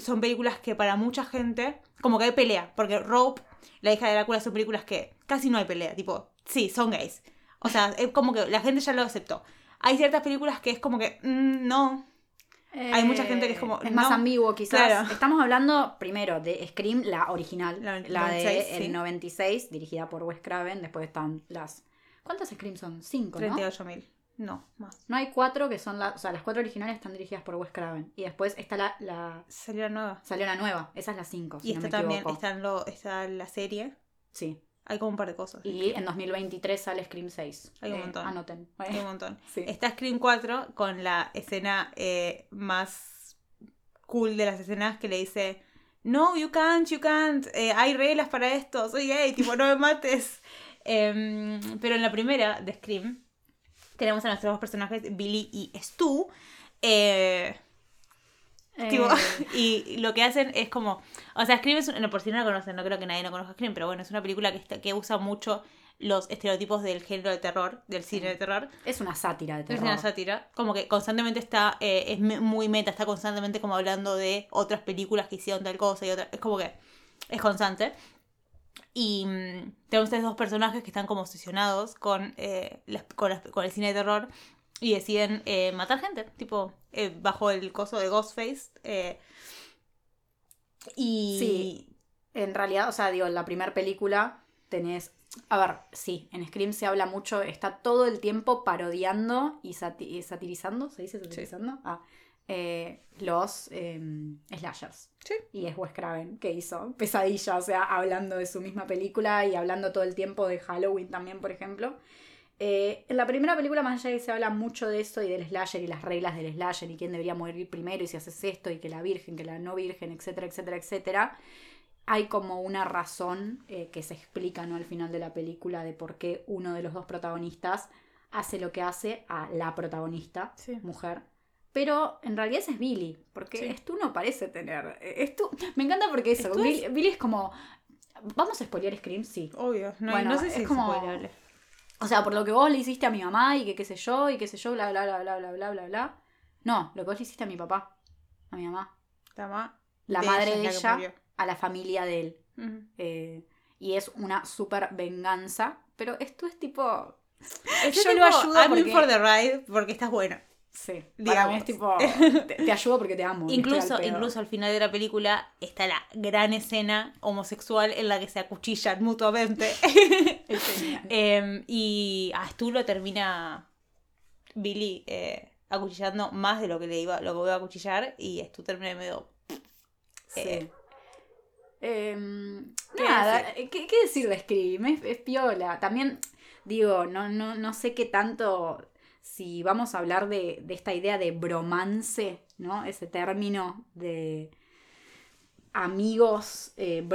Son películas que para mucha gente. Como que hay pelea. Porque Rope, la hija de Drácula, son películas que casi no hay pelea. Tipo, sí, son gays. O sea, es como que la gente ya lo aceptó. Hay ciertas películas que es como que. mm, no. Hay mucha gente que es como, Es más ambiguo, quizás. Claro. Estamos hablando primero de Scream, la original, La la, 96, de el sí. 96, dirigida por Wes Craven. Después están las. ¿Cuántas Scream son? Cinco, ¿no? 38.000. No, más. No hay cuatro que son las. O sea, las cuatro originales están dirigidas por Wes Craven. Y después está la. la Salió la nueva. salió la nueva. Esa es la cinco. Si y no está me también, equivoco. está, en lo, está la serie. Sí. Hay como un par de cosas. Y en 2023 sale Scream 6. Hay un Eh, montón. Anoten. Hay un montón. Sí. Está Scream 4 con la escena eh, más cool de las escenas que le dice. No, you can't, you can't. eh, hay reglas para esto. Soy gay, tipo, no me mates. Em, pero en la primera de Scream tenemos a nuestros dos personajes, Billy y Stu. eh, Eh, Tipo, y lo que hacen es como. O sea, Scream es. un- por si no la conocen, no creo que nadie no conozca Scream, pero bueno, es una película que, está- que usa mucho los estereotipos del género de terror, del cine de terror. es una sátira de Es terror. una sátira. Como que constantemente está. eh, es muy meta, está constantemente como hablando de otras películas que hicieron tal cosa y otra. Es como que. Es constante. Y mm, tenemos estos dos personajes que están como obsesionados con, eh, las- con, las- con el cine de terror y deciden eh, matar gente, tipo, eh, bajo el coso de Ghostface. y. Sí. En realidad, o sea, digo, en la primera película tenés. A ver, sí, en Scream se habla mucho, está todo el tiempo parodiando y, sati- y satirizando, ¿se dice satirizando? Ah, eh, los eh, slashers. Sí. Y es Wes Craven que hizo Pesadilla, o sea, hablando de su misma película y hablando todo el tiempo de Halloween también, por ejemplo. Eh, en la primera película, más allá de que se habla mucho de eso y del slasher y las reglas del slasher y quién debería morir primero y si haces esto y que la virgen, que la no virgen, etcétera, etcétera, etcétera, hay como una razón eh, que se explica ¿no? al final de la película de por qué uno de los dos protagonistas hace lo que hace a la protagonista, Sí. mujer. Pero en realidad ese es Billy, porque Sí. Stu no parece tener... eh, Stu- me encanta porque eso, Stu Billy, Billy es como... ¿Vamos a spoilear Scream? Sí. Obvio. No, Bueno, no sé es si es como-. O sea, por lo que vos le hiciste a mi mamá y que qué sé yo, y qué sé yo, bla, bla, bla, bla, bla, bla, bla, bla. No, lo que vos le hiciste a mi papá, a mi mamá, La, ma- la de madre ella de es ella, a la familia de él. Eh, y es una súper venganza. Pero esto es tipo. Ese Yo tipo, lo ayudo I'm in porque- for the ride porque estás buena. Sí. Para Digamos. mí es tipo. Te, te ayudo porque te amo. y Incluso, al incluso al final de la película está la gran escena homosexual en la que se acuchillan mutuamente. Es genial. a Stu lo termina Billy eh, acuchillando más de lo que le iba, lo que iba a acuchillar y Stu termina medio... Sí. Eh, Em, ¿qué nada, ¿qué, qué decir de Scream? Es, es piola. También, digo, no, no, no sé qué tanto. Si vamos a hablar de, de esta idea de bromance, ¿no? Ese término de amigos, eh,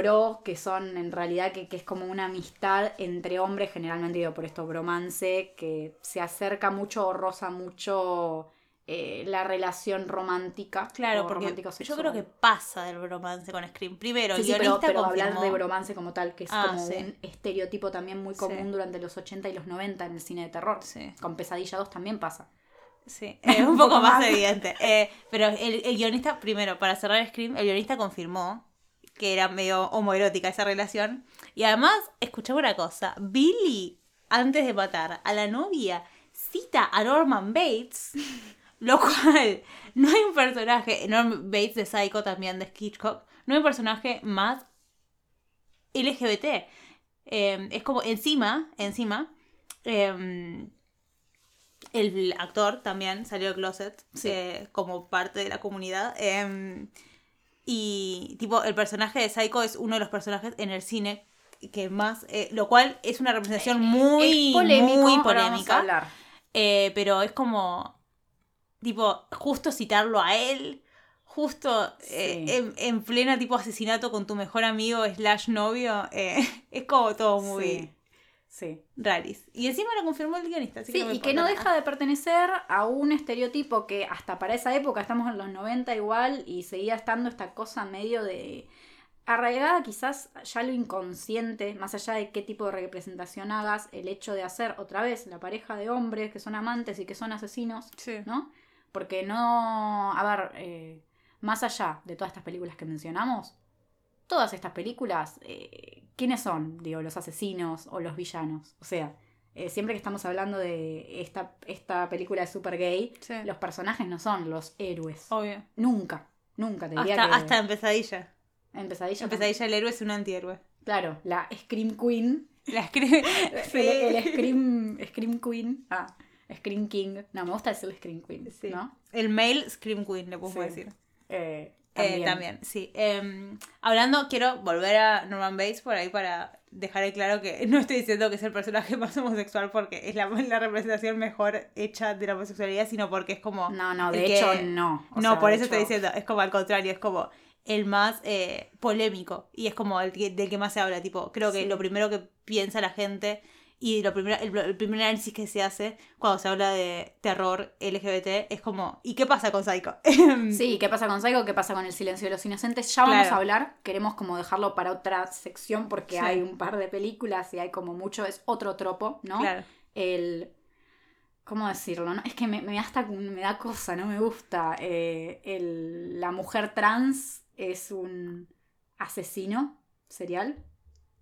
que son en realidad que, que es como una amistad entre hombres, generalmente digo por esto bromance, que se acerca mucho o roza mucho eh, la relación romántica. Claro, o porque yo creo que pasa del romance con Scream. Primero, Sí, el sí, pero, hablar de bromance como tal, que es Ah, como sí. un estereotipo también muy común durante los 80 y los 90 en el cine de terror. Sí. Con Pesadilla 2 también pasa. Sí, es un poco más evidente. Eh, pero el, el guionista, primero, para cerrar Scream, el guionista confirmó que era medio homoerótica esa relación. Y además, escuchame una cosa, Billy, antes de matar a la novia, cita a Norman Bates, lo cual no hay un personaje, Norman Bates de Psycho también, de Hitchcock, no hay un personaje más LGBT. Eh, es como encima, encima, eh, el actor también salió del closet Sí. eh, como parte de la comunidad. eh, y tipo, el personaje de Psycho es uno de los personajes en el cine que más, eh, lo cual es una representación muy, es polémico, muy polémica. Eh, pero es como, tipo, justo citarlo a él, justo eh, en, en plena tipo asesinato con tu mejor amigo slash novio, eh, es como todo muy Sí. Sí. raris. Y encima lo confirmó el guionista. Así Sí, que no me y que no nada. deja de pertenecer a un estereotipo que hasta para esa época, estamos en los 90 igual, y seguía estando esta cosa medio de arraigada quizás ya lo inconsciente, más allá de qué tipo de representación hagas, el hecho de hacer otra vez la pareja de hombres que son amantes y que son asesinos, Sí. ¿no? Porque no, a ver, eh, más allá de todas estas películas que mencionamos, todas estas películas, eh, ¿quiénes son? Digo, los asesinos o los villanos. O sea, eh, siempre que estamos hablando de esta, esta película de super gay, Sí. los personajes no son los héroes. Obvio. Nunca, nunca te diría Hasta, que hasta en Pesadilla. en Pesadilla. En Pesadilla el héroe es un antihéroe. Claro, la Scream Queen. La escribe. El, el Scream, Scream Queen. Ah, Scream King. No, me gusta decirle Scream Queen, Sí. ¿no? El male Scream Queen, le puedo Sí. decir. Eh, Eh, también. sí. Em, hablando, quiero volver a Norman Bates por ahí para dejar claro que no estoy diciendo que es el personaje más homosexual porque es la, la representación mejor hecha de la homosexualidad, sino porque es como. No, no, de que- hecho no. O no, sea, por eso estoy diciendo, es como al contrario, es como el más eh, polémico y es como el que- del que más se habla, tipo, creo que Sí. lo primero que piensa la gente y lo primero, el, el primer análisis que se hace cuando se habla de terror LGBT es como, ¿y qué pasa con Psycho? Sí, ¿qué pasa con Psycho? ¿Qué pasa con El silencio de los inocentes? Ya vamos Claro. a hablar, queremos como dejarlo para otra sección porque Sí. hay un par de películas y hay como mucho, es otro tropo, ¿no? Claro. El... ¿Cómo decirlo? no? Es que me, me da hasta me da cosa, no me gusta. Eh, el, la mujer trans es un asesino serial.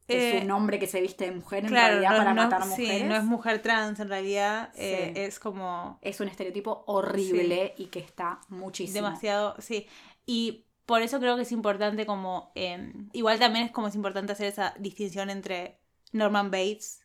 Eh, es un hombre que se viste de mujer en Claro, realidad no, para no- matar sí, mujeres. no es mujer trans en realidad, eh, es como Es un estereotipo horrible y que está muchísimo. demasiado, sí. Y por eso creo que es importante como, eh, igual también es como es importante hacer esa distinción entre Norman Bates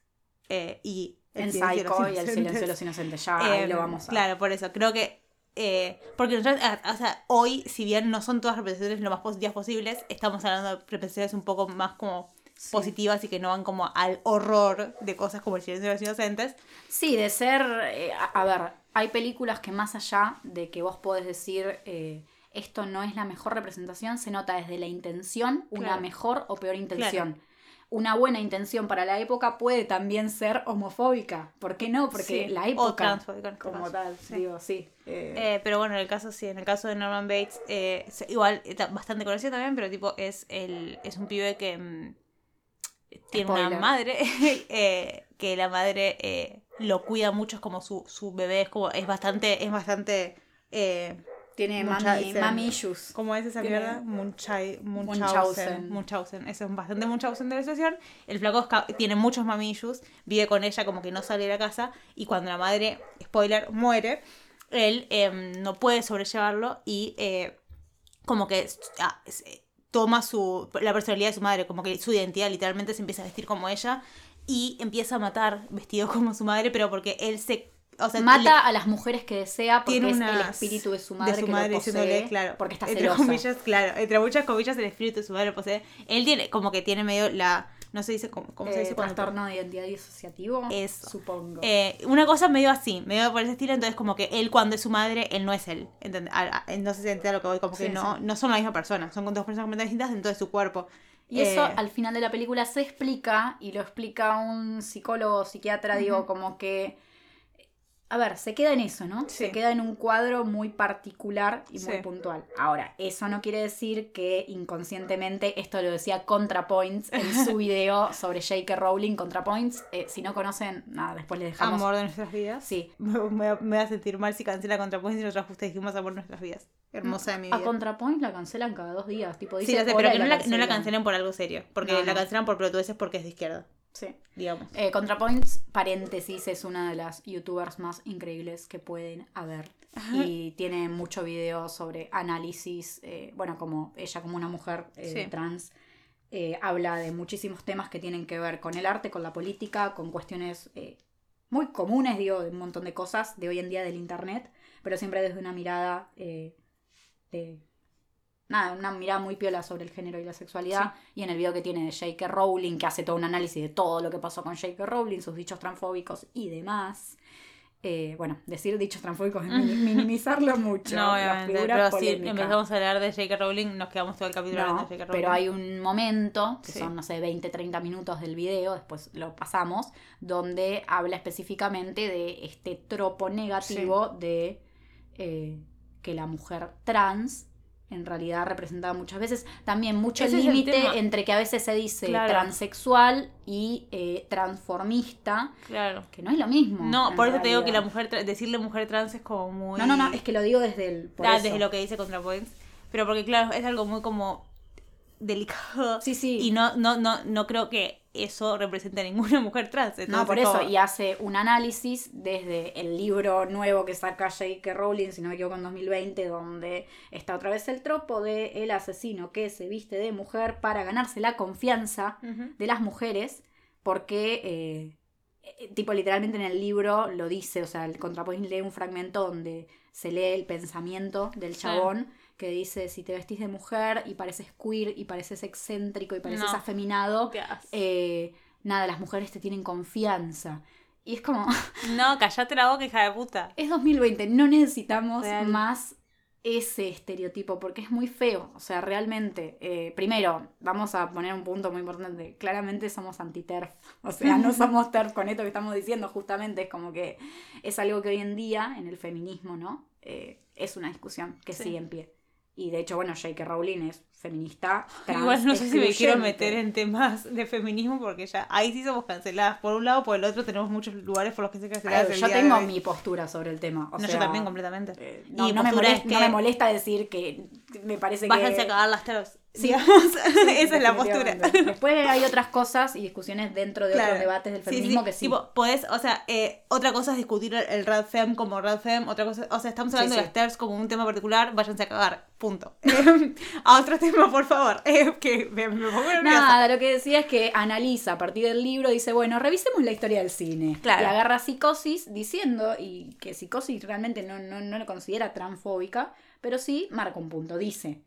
eh, y En de los Psycho y El silencio de los inocentes. Ya ahí Eh, lo vamos a... Claro, por eso, creo que... eh, porque nosotros, ah, o sea, hoy, si bien no son todas representaciones lo más positivas posibles, estamos hablando de representaciones un poco más como Sí. positivas y que no van como al horror de cosas como el silencio de los inocentes. Sí, de ser. eh, a, a ver, hay películas que más allá de que vos podés decir eh, esto no es la mejor representación, se nota desde la intención una Claro. mejor o peor intención. Una buena intención para la época puede también ser homofóbica. ¿Por qué no? Porque Sí, la o época. transfóbica en este Como caso. tal, Sí. digo, sí. eh, Eh, pero bueno, en el caso sí, en el caso de Norman Bates, eh, igual bastante conocido también, pero tipo es el es un pibe que mm, tiene Spoiler. una madre eh, que la madre eh, lo cuida mucho, es como su, su bebé, es como es bastante es bastante eh, tiene mami, mami issues. ¿Cómo es esa Tiene- mierda? Munchai- Munchausen. Munchausen. Munchausen. Eso es bastante Munchausen de la situación. El flaco tiene muchos mamillos, vive con ella como que no sale de la casa y cuando la madre, spoiler, muere, él em, no puede sobrellevarlo y como que ah, toma su la personalidad de su madre, como que su identidad literalmente se empieza a vestir como ella y empieza a matar vestido como su madre, pero porque él se... O sea, Mata le- a las mujeres que desea porque tiene es el unas- espíritu de su madre, de su que madre lo diciéndole, posee, claro, porque está entre celosa. comillas, claro, entre muchas comillas el espíritu de su madre lo posee. Él tiene, como que tiene medio la, no se dice, ¿cómo, cómo se Eh, dice? cuando- trastorno de identidad disociativo, Eso. supongo. Eh, una cosa medio así, medio por ese estilo, entonces como que él cuando es su madre, él no es él. ¿entend- si entiende lo que voy, como que Sí, no, sí. no son la misma persona, son dos personas completamente distintas dentro de su cuerpo. Y eso Eh, al final de la película se explica y lo explica un psicólogo, psiquiatra, digo, como que... A ver, se queda en eso, ¿no? Sí. Se queda en un cuadro muy particular y muy Sí. puntual. Ahora, eso no quiere decir que inconscientemente, esto lo decía ContraPoints en su video sobre J.K. Rowling, ContraPoints. eh, si no conocen, nada, después les dejamos. Amor de nuestras vidas. Sí. Me, me- me voy a sentir mal si cancela Contrapoint y nosotros justo dijimos amor de nuestras vidas. Hermosa de mi vida. A ContraPoints la cancelan cada dos días. Tipo, dice Sí, ya sé, pero que no la, no la cancelen por algo serio. Porque No, la no. cancelan por pelotudeces porque es de izquierda, Sí. digamos. Eh, ContraPoints, paréntesis, es una de las youtubers más increíbles que pueden haber. Y tiene mucho video sobre análisis, eh, bueno, como ella como una mujer eh, Sí. trans, habla de muchísimos temas que tienen que ver con el arte, con la política, con cuestiones muy comunes, digo, de un montón de cosas de hoy en día del Internet, pero siempre desde una mirada de... Nada, una mirada muy piola sobre el género y la sexualidad. Y en el video que tiene de J.K. Rowling, que hace todo un análisis de todo lo que pasó con J.K. Rowling, sus dichos transfóbicos y demás. Eh, bueno, decir dichos transfóbicos es mini- minimizarlo mucho. No, obviamente. Pero si empezamos a hablar de J.K. Rowling, nos quedamos todo el capítulo No, hablando de J.K. Rowling. pero hay un momento, que Sí. son, no sé, 20, 30 minutos del video, después lo pasamos, donde habla específicamente de este tropo negativo de eh, que la mujer trans en realidad representaba muchas veces también mucho Ese límite entre que a veces se dice Claro. transexual y eh, transformista, Claro. que no es lo mismo. No, por eso te digo que la mujer, decirle mujer trans es como muy... No, no, no, es que lo digo desde el... por Ah, eso. desde lo que dice ContraPoints. Pero porque, claro, es algo muy como delicado. Sí, sí. Y no, no, no, no creo que eso represente a ninguna mujer trans. No, entonces por eso, y hace un análisis desde el libro nuevo que saca J.K. Rowling, si no me equivoco, en 2020, donde está otra vez el tropo de el asesino que se viste de mujer para ganarse la confianza de las mujeres, porque, eh, eh, tipo, literalmente en el libro lo dice, o sea, el contrapoint lee un fragmento donde se lee el pensamiento del chabón. Que dice, si te vestís de mujer y pareces queer y pareces excéntrico y pareces No. afeminado, eh, nada, las mujeres te tienen confianza. Y es como, No, callate la boca, hija de puta. es 2020, no necesitamos Real. más ese estereotipo porque es muy feo. O sea, realmente, eh, primero, vamos a poner un punto muy importante. Claramente somos anti-TERF. O sea, no somos TERF con esto que estamos diciendo, justamente es como que es algo que hoy en día en el feminismo, ¿no? Eh, es una discusión que Sí. sigue en pie. Y de hecho, bueno, J.K. Rowling es feminista. trans, Igual no sé si me quiero meter en temas de feminismo porque ya ahí sí somos canceladas. Por un lado, por el otro tenemos muchos lugares por los que se canceladas. yo tengo mi postura sobre el tema. O No, sea, yo también completamente. eh, y no, no me molesta, es que no me molesta decir que me parece váyanse que... a cagar las telas. Sí. Esa es la postura. Después hay otras cosas y discusiones dentro de Claro. otros debates del feminismo sí, que sí. Tipo, podés, o sea, eh, otra cosa es discutir el, el Rad Fem como Rad Fem, otra cosa, o sea, estamos hablando de las TERFs como un tema particular, váyanse a cagar, punto. A otro tema, por favor, eh, que me, me pongo. Nada, lo que decía es que analiza a partir del libro, dice, bueno, revisemos la historia del cine. Claro. Y agarra psicosis diciendo, y que psicosis realmente no, no, no lo considera transfóbica, pero sí marca un punto. Dice,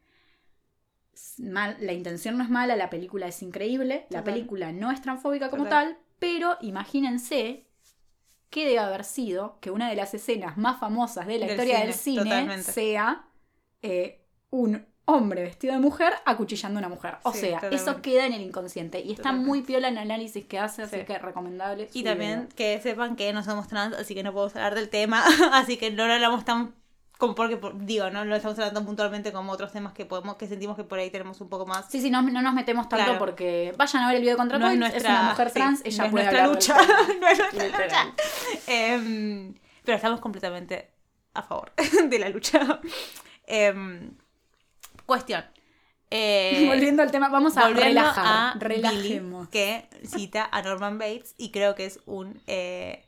mal- la intención no es mala, la película es increíble, la Total. película no es transfóbica como Total. tal, pero imagínense qué debe haber sido que una de las escenas más famosas de la Del historia cine, del cine totalmente. sea eh, un hombre vestido de mujer acuchillando a una mujer. O Sí, sea, totalmente. eso queda en el inconsciente y está Totalmente. muy piola el análisis que hace, así Sí. que recomendable. Y también que sepan que no somos trans, así que no podemos hablar del tema, así que no lo hablamos tan como porque por- digo, no lo estamos hablando tan puntualmente como otros temas que podemos, que sentimos que por ahí tenemos un poco más. Sí, sí, no, no nos metemos tanto Claro. porque vayan a ver el video contra no es Points, nuestra es una mujer sí, trans, ella no es puede nuestra lucha, del tema. no es nuestra Literal. lucha. Em, pero estamos completamente a favor de la lucha. Em, cuestión. Eh, Volviendo al tema, vamos a relajar. a relajemos. Billy, que cita a Norman Bates y creo que es un eh,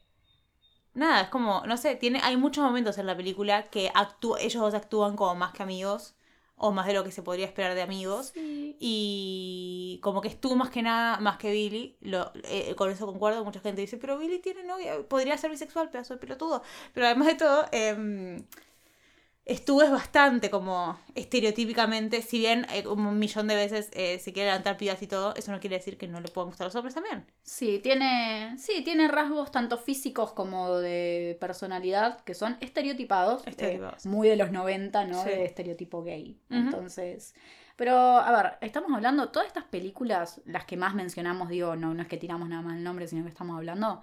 nada es como no sé tiene hay muchos momentos en la película que ellos dos actúan como más que amigos o más de lo que se podría esperar de amigos. Y como que es tú más que nada, más que Billy, lo, eh, con eso concuerdo, mucha gente dice, pero Billy tiene novia, podría ser bisexual, pedazo de pelotudo. Pero además de todo, em, Stu es bastante como estereotípicamente, si bien eh, como un millón de veces eh, se quiere levantar pidas y todo, eso no quiere decir que no le puedan gustar los hombres también. Sí, tiene, sí, tiene rasgos tanto físicos como de personalidad que son estereotipados. Estereotipados. eh, muy de los 90, ¿no? Sí. De estereotipo gay. Entonces. Pero, a ver, estamos hablando, todas estas películas, las que más mencionamos, digo, no, no es que tiramos nada más el nombre, sino que estamos hablando.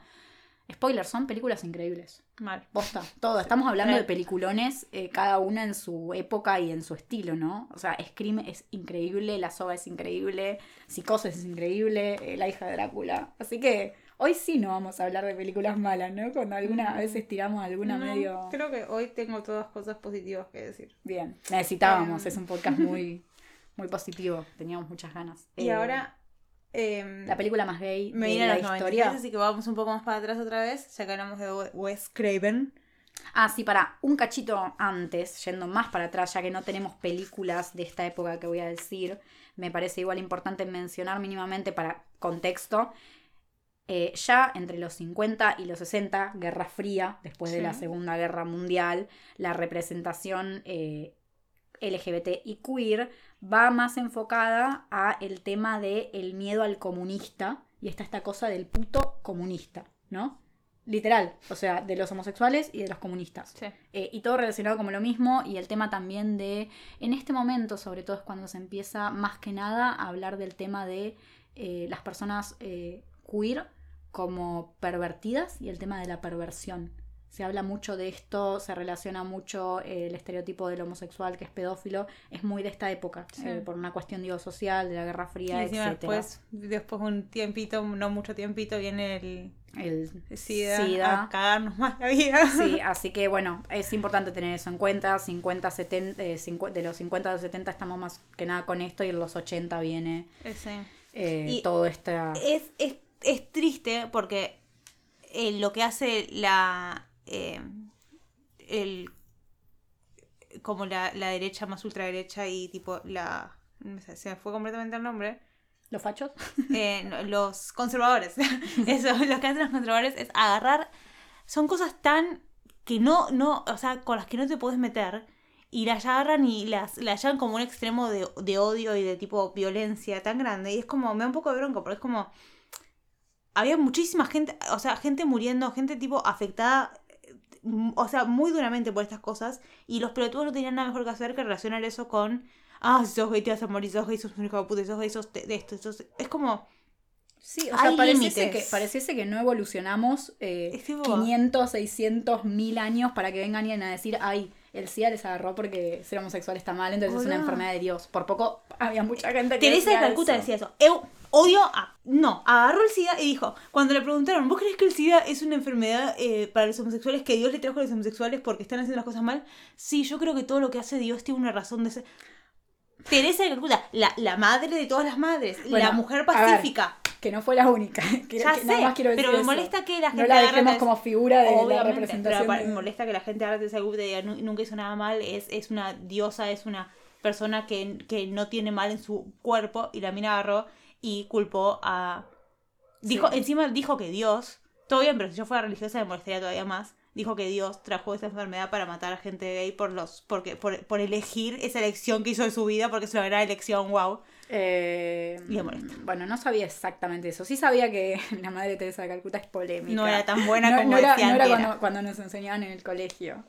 Spoilers, son películas increíbles. Mal. Posta, todo. Estamos hablando de peliculones, eh, cada una en su época y en su estilo, ¿no? O sea, Scream es increíble, La Soga es increíble, Psicosis es increíble, eh, La hija de Drácula. Así que hoy sí no vamos a hablar de películas malas, ¿no? Cuando alguna a veces tiramos alguna No, medio... Creo que hoy tengo todas cosas positivas que decir. Bien, necesitábamos, Em. es un podcast muy, muy positivo, teníamos muchas ganas. Y Eh, ahora... em, La película más gay me de la los 90, historia. así que vamos un poco más para atrás otra vez, ya que hablamos de Wes Craven. Ah, sí, para un cachito antes, yendo más para atrás, ya que no tenemos películas de esta época que voy a decir, me parece igual importante mencionar mínimamente para contexto. eh, ya entre los 50 y los 60, Guerra Fría, después de la Segunda Guerra Mundial, la representación eh, LGBT y queer va más enfocada a el tema de el miedo al comunista y está esta cosa del puto comunista, ¿no? Literal, o sea, de los homosexuales y de los comunistas. Sí. Eh, y todo relacionado como lo mismo y el tema también de, en este momento sobre todo es cuando se empieza más que nada a hablar del tema de eh, las personas eh, queer como pervertidas y el tema de la perversión. Se habla mucho de esto, se relaciona mucho eh, el estereotipo del homosexual que es pedófilo, es muy de esta época, Sí. eh, por una cuestión digo social, de la Guerra Y Fría, etcétera. después, después de un tiempito, no mucho tiempito, viene el el SIDA, SIDA. a cagarnos más la vida. Sí, así que bueno, es importante tener eso en cuenta. 50, 70, eh, de los 50 a los 70 estamos más que nada con esto y en los 80 viene Ese. eh, Y todo esta... Es, es, es triste porque eh, lo que hace la. Eh, el, como la, la derecha más ultraderecha y tipo la. Se me fue completamente el nombre. ¿Los fachos? eh, no, los conservadores. Eso, lo que hacen los conservadores es agarrar. Son cosas tan que no, no, o sea, con las que no te puedes meter. Y las agarran y las, las llevan como un extremo de, de odio y de tipo violencia tan grande. Y es como, me da un poco de bronca, porque es como. Había muchísima gente, o sea, gente muriendo, gente tipo afectada, o sea, muy duramente por estas cosas. Y los pelotudos no tenían nada mejor que hacer que relacionar eso con. Ah, si sos gay te vas a morir, sos gay, sos un hijo de puta, sos gay, sos de, esto, sos... Es como... Sí, o sea, pareciese que, pareciese que no evolucionamos eh, Es tipo- 500, 600, 1000 años para que vengan a decir, ay, el SIDA les agarró porque ser homosexual está mal, entonces es una enfermedad de Dios. Por poco había mucha gente que Teresa de decía Calcuta eso. decía eso. Eu odio a... No, agarró el SIDA y dijo, cuando le preguntaron, ¿vos crees que el SIDA es una enfermedad eh, para los homosexuales que Dios le trajo a los homosexuales porque están haciendo las cosas mal? Sí, yo creo que todo lo que hace Dios tiene una razón de ser... Teresa de Calcuta, la, la madre de todas las madres, Bueno, la mujer ver, pacífica. Que no fue la única. Que, Ya que sé, nada más quiero decir pero me eso. molesta que la gente No la dejemos como figura de la representación. Pero de- me molesta que la gente Calcuta diga, "Nu- nunca hizo nada mal, es, es una diosa, es una persona que, que no tiene mal en su cuerpo y la mina agarró y culpó a... Dijo, Sí. Encima dijo que Dios, todo bien, pero si yo fuera religiosa me molestaría todavía más, dijo que Dios trajo esa enfermedad para matar a gente gay por los porque por, por elegir esa elección que hizo de su vida, porque es una gran elección, wow. Eh, Y molesta. bueno, no sabía exactamente eso. Sí sabía que la madre de Teresa de Calcuta es polémica. No era tan buena No- como no era, decían no era que cuando, era. cuando nos enseñaban en el colegio.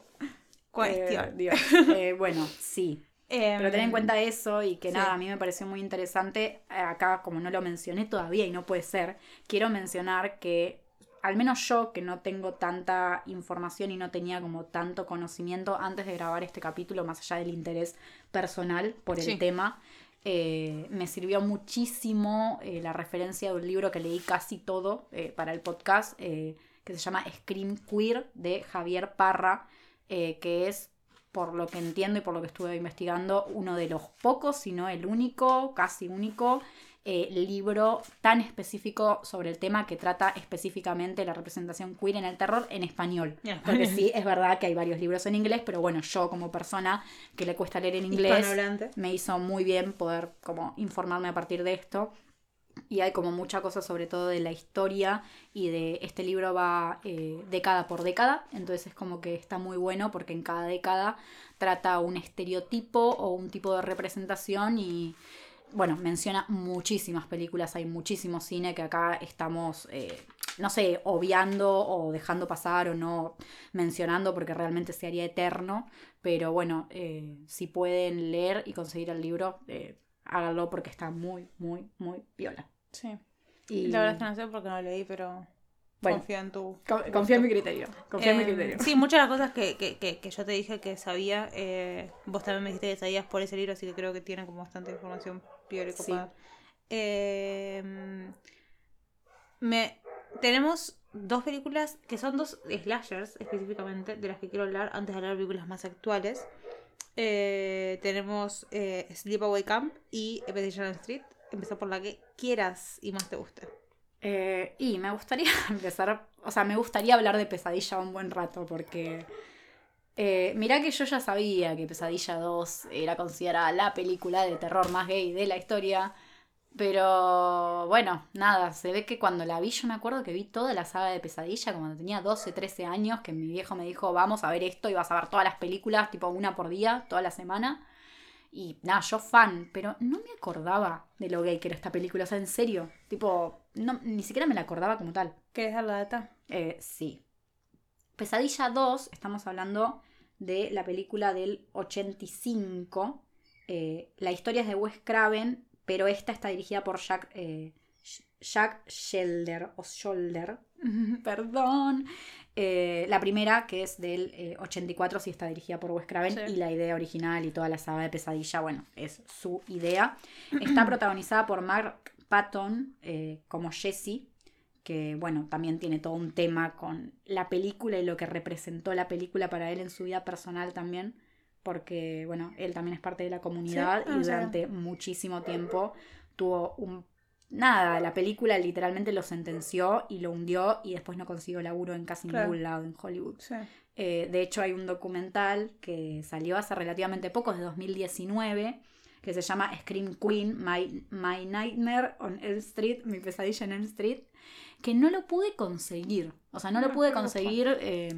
Cuestión. Eh, Dios. Eh, bueno, sí. Em, Pero ten en cuenta eso y que sí. nada, a mí me pareció muy interesante. eh, Acá, como no lo mencioné todavía y no puede ser, quiero mencionar que, al menos yo, que no tengo tanta información y no tenía como tanto conocimiento antes de grabar este capítulo, más allá del interés personal por el Sí. tema, eh, me sirvió muchísimo eh, la referencia de un libro que leí casi todo eh, para el podcast, que se llama Scream Queer de Javier Parra, que es, por lo que entiendo y por lo que estuve investigando, uno de los pocos, si no el único, casi único, eh, libro tan específico sobre el tema que trata específicamente la representación queer en el terror en español. Español. Porque sí, es verdad que hay varios libros en inglés, pero bueno, yo como persona que le cuesta leer en inglés, me hizo muy bien poder como informarme a partir de esto. Y hay como mucha cosa sobre todo de la historia y de este libro va eh, década por década, entonces es como que está muy bueno porque en cada década trata un estereotipo o un tipo de representación y bueno, menciona muchísimas películas, hay muchísimo cine que acá estamos, eh, no sé, obviando o dejando pasar o no mencionando porque realmente se haría eterno, pero bueno, eh, si pueden leer y conseguir el libro, eh, háganlo porque está muy, muy, muy viola. Sí. Y La verdad es que no sé porque no leí, pero Bueno. confío en tu. co- confía en mi criterio, confía en mi Eh, criterio. Sí, muchas de las cosas que, que, que, que yo te dije que sabía, eh, vos también me dijiste que sabías por ese libro, así que creo que tiene como bastante información piola y Sí. Eh, me, tenemos dos películas que son dos slashers específicamente, de las que quiero hablar antes de hablar de películas más actuales. Eh, tenemos eh, Sleepaway Camp y Expedition Street. Empezar por la que quieras y más te guste. Eh, y me gustaría empezar, o sea, me gustaría hablar de Pesadilla un buen rato porque eh, mirá que yo ya sabía que Pesadilla 2 era considerada la película de terror más gay de la historia, pero bueno, nada, se ve que cuando la vi yo me acuerdo que vi toda la saga de Pesadilla cuando tenía 12, 13 años, que mi viejo me dijo, vamos a ver esto y vas a ver todas las películas, tipo una por día, toda la semana. Y nada, yo fan, pero no me acordaba de lo gay que era esta película, o sea, en serio, tipo, no, ni siquiera me la acordaba como tal. ¿Querés dar la data? Eh, sí. Pesadilla 2, estamos hablando de la película del 85. Eh, la historia es de Wes Craven, pero esta está dirigida por Jack, eh, Jack Shelder, o Shoulder, perdón. Eh, la primera, que es del eh, 84, sí está dirigida por Wes Craven, Sí. y la idea original y toda la saga de Pesadilla, bueno, es su idea. Está protagonizada por Mark Patton eh, como Jesse, que bueno, también tiene todo un tema con la película y lo que representó la película para él en su vida personal también, porque bueno, él también es parte de la comunidad y durante muchísimo tiempo tuvo un... Nada, la película literalmente lo sentenció y lo hundió y después no consiguió laburo en casi Claro. ningún lado en Hollywood. Sí. Eh, de hecho, hay un documental que salió hace relativamente poco, es de 2019, que se llama Scream Queen, My, My Nightmare on Elm Street, mi pesadilla en Elm Street, que no lo pude conseguir. O sea, no lo pude conseguir eh,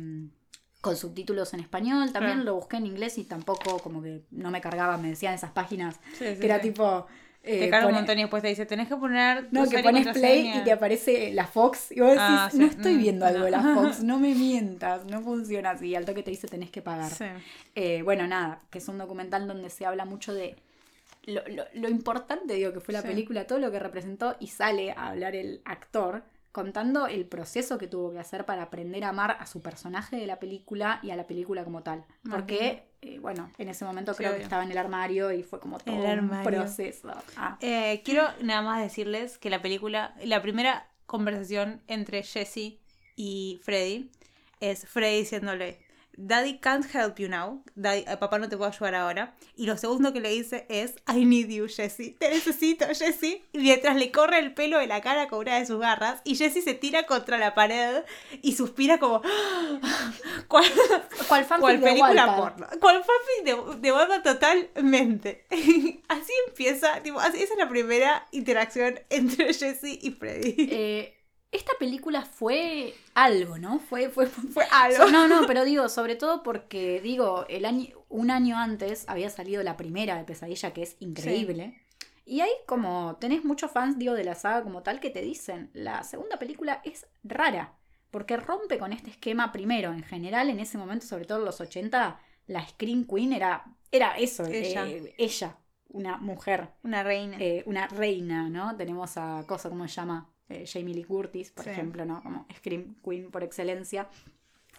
con subtítulos en español. También lo busqué en inglés y tampoco como que no me cargaba, me decían esas páginas Sí, sí, que era tipo... eh, Te carga un montón y después te dice, tenés que poner no, que pones play contraseña". y te aparece la Fox. Y vos decís, Ah, sí. no estoy Mm, viendo algo de la. Fox, no me mientas, no funciona así. Al toque te dice tenés que pagar. Sí. Eh, bueno, nada, que es un documental donde se habla mucho de lo, lo- lo importante, digo, que fue la Sí. película, todo lo que representó, y sale a hablar el actor contando el proceso que tuvo que hacer para aprender a amar a su personaje de la película y a la película como tal. Porque, eh, bueno, en ese momento Sí, creo que estaba en el armario y fue como todo El un proceso. Ah, Eh, quiero nada más decirles que la película, la primera conversación entre Jesse y Freddy es Freddy diciéndole, Daddy can't help you now, Daddy, eh, papá no te puedo ayudar ahora. Y lo segundo que le dice es, I need you, Jesse, te necesito, Jesse. Y mientras le corre el pelo de la cara con una de sus garras, y Jesse se tira contra la pared y suspira como, ¿cuál, ¿Cuál cuál de película porno? ¿Cuál fanfic de, de totalmente? así empieza, tipo, así, esa es la primera interacción entre Jesse y Freddy. Eh, esta película fue algo, ¿no? Fue, fue, Fue algo. No, no, pero digo, sobre todo porque, digo, el año, un año antes había salido la primera de Pesadilla, que es increíble. Y hay como, tenés muchos fans, digo, de la saga como tal, que te dicen, la segunda película es rara, porque rompe con este esquema primero. En general, en ese momento, sobre todo en los 80, la Scream Queen era, era eso, Ella. eh, ella, una mujer Una reina. eh, una reina, ¿no? Tenemos a cosa, ¿cómo se llama? Eh, Jamie Lee Curtis, por Sí. ejemplo, ¿no? Como Scream Queen por excelencia,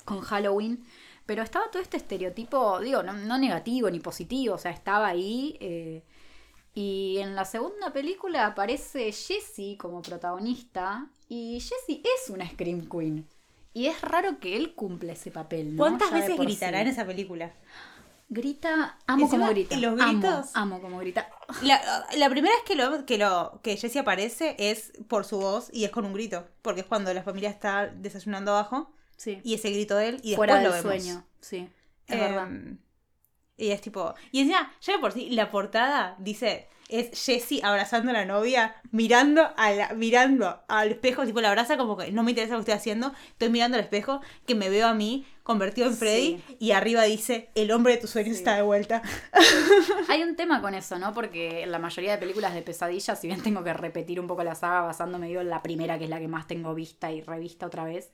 con Halloween. Pero estaba todo este estereotipo, digo, no, no negativo ni positivo, o sea, estaba ahí. eh, y en la segunda película aparece Jessie como protagonista. Y Jessie es una Scream Queen. Y es raro que él cumpla ese papel, ¿no? ¿Cuántas Ya veces gritará sí. en esa película? Grita, amo como grita. los Amo, gritos. Amo, como grita. La, la primera vez que lo que lo que Jessie aparece es por su voz y es con un grito, porque es cuando la familia está desayunando abajo Sí. y ese grito de él y después Fuera lo del vemos. sueño. Sí. Es Em, verdad. Y es tipo. Y encima, ya de por sí, la portada dice. Es Jessie abrazando a la novia, mirando a la, mirando al espejo, tipo la abraza como que no me interesa lo que estoy haciendo, estoy mirando al espejo, que me veo a mí convertido en Freddy, y arriba dice, el hombre de tus sueños Sí. está de vuelta. Hay un tema con eso, ¿no? Porque en la mayoría de películas de pesadillas, si bien tengo que repetir un poco la saga basándome en la primera, que es la que más tengo vista y revista otra vez,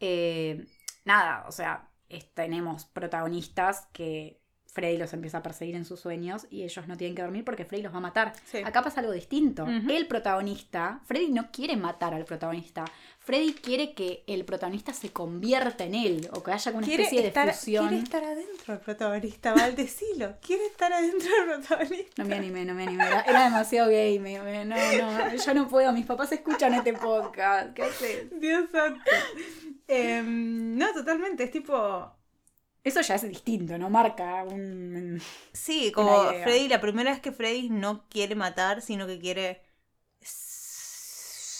eh, nada, o sea, es- tenemos protagonistas que Freddy los empieza a perseguir en sus sueños y ellos no tienen que dormir porque Freddy los va a matar. Sí. Acá pasa algo distinto. El protagonista, Freddy no quiere matar al protagonista. Freddy quiere que el protagonista se convierta en él o que haya una Quiere especie de fusión. quiere estar adentro del protagonista, Valdecilo. Quiere estar adentro del protagonista. No me animé, no me animé. Era, era demasiado gay. me- me- no, no, yo no puedo. Mis papás escuchan este podcast. ¿Qué haces? Dios santo. Em, no, totalmente, es tipo. Eso ya es distinto, ¿no? Marca un. Sí, como. Freddy, la primera vez que Freddy no quiere matar, sino que quiere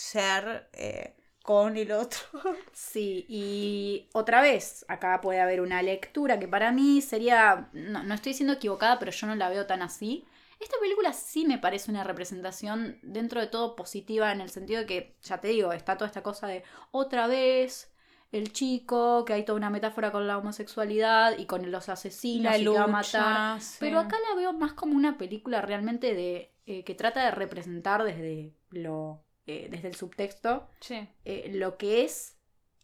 ser eh, con el otro. Sí, y otra vez, acá puede haber una lectura que para mí sería. No, no estoy siendo equivocada, pero yo no la veo tan así. Esta película sí me parece una representación dentro de todo positiva en el sentido de que, ya te digo, está toda esta cosa de otra vez el chico, que hay toda una metáfora con la homosexualidad y con los asesinos y que va a matar. sí. Pero acá la veo más como una película realmente de eh, que trata de representar desde lo eh, desde el subtexto Sí. eh, lo que es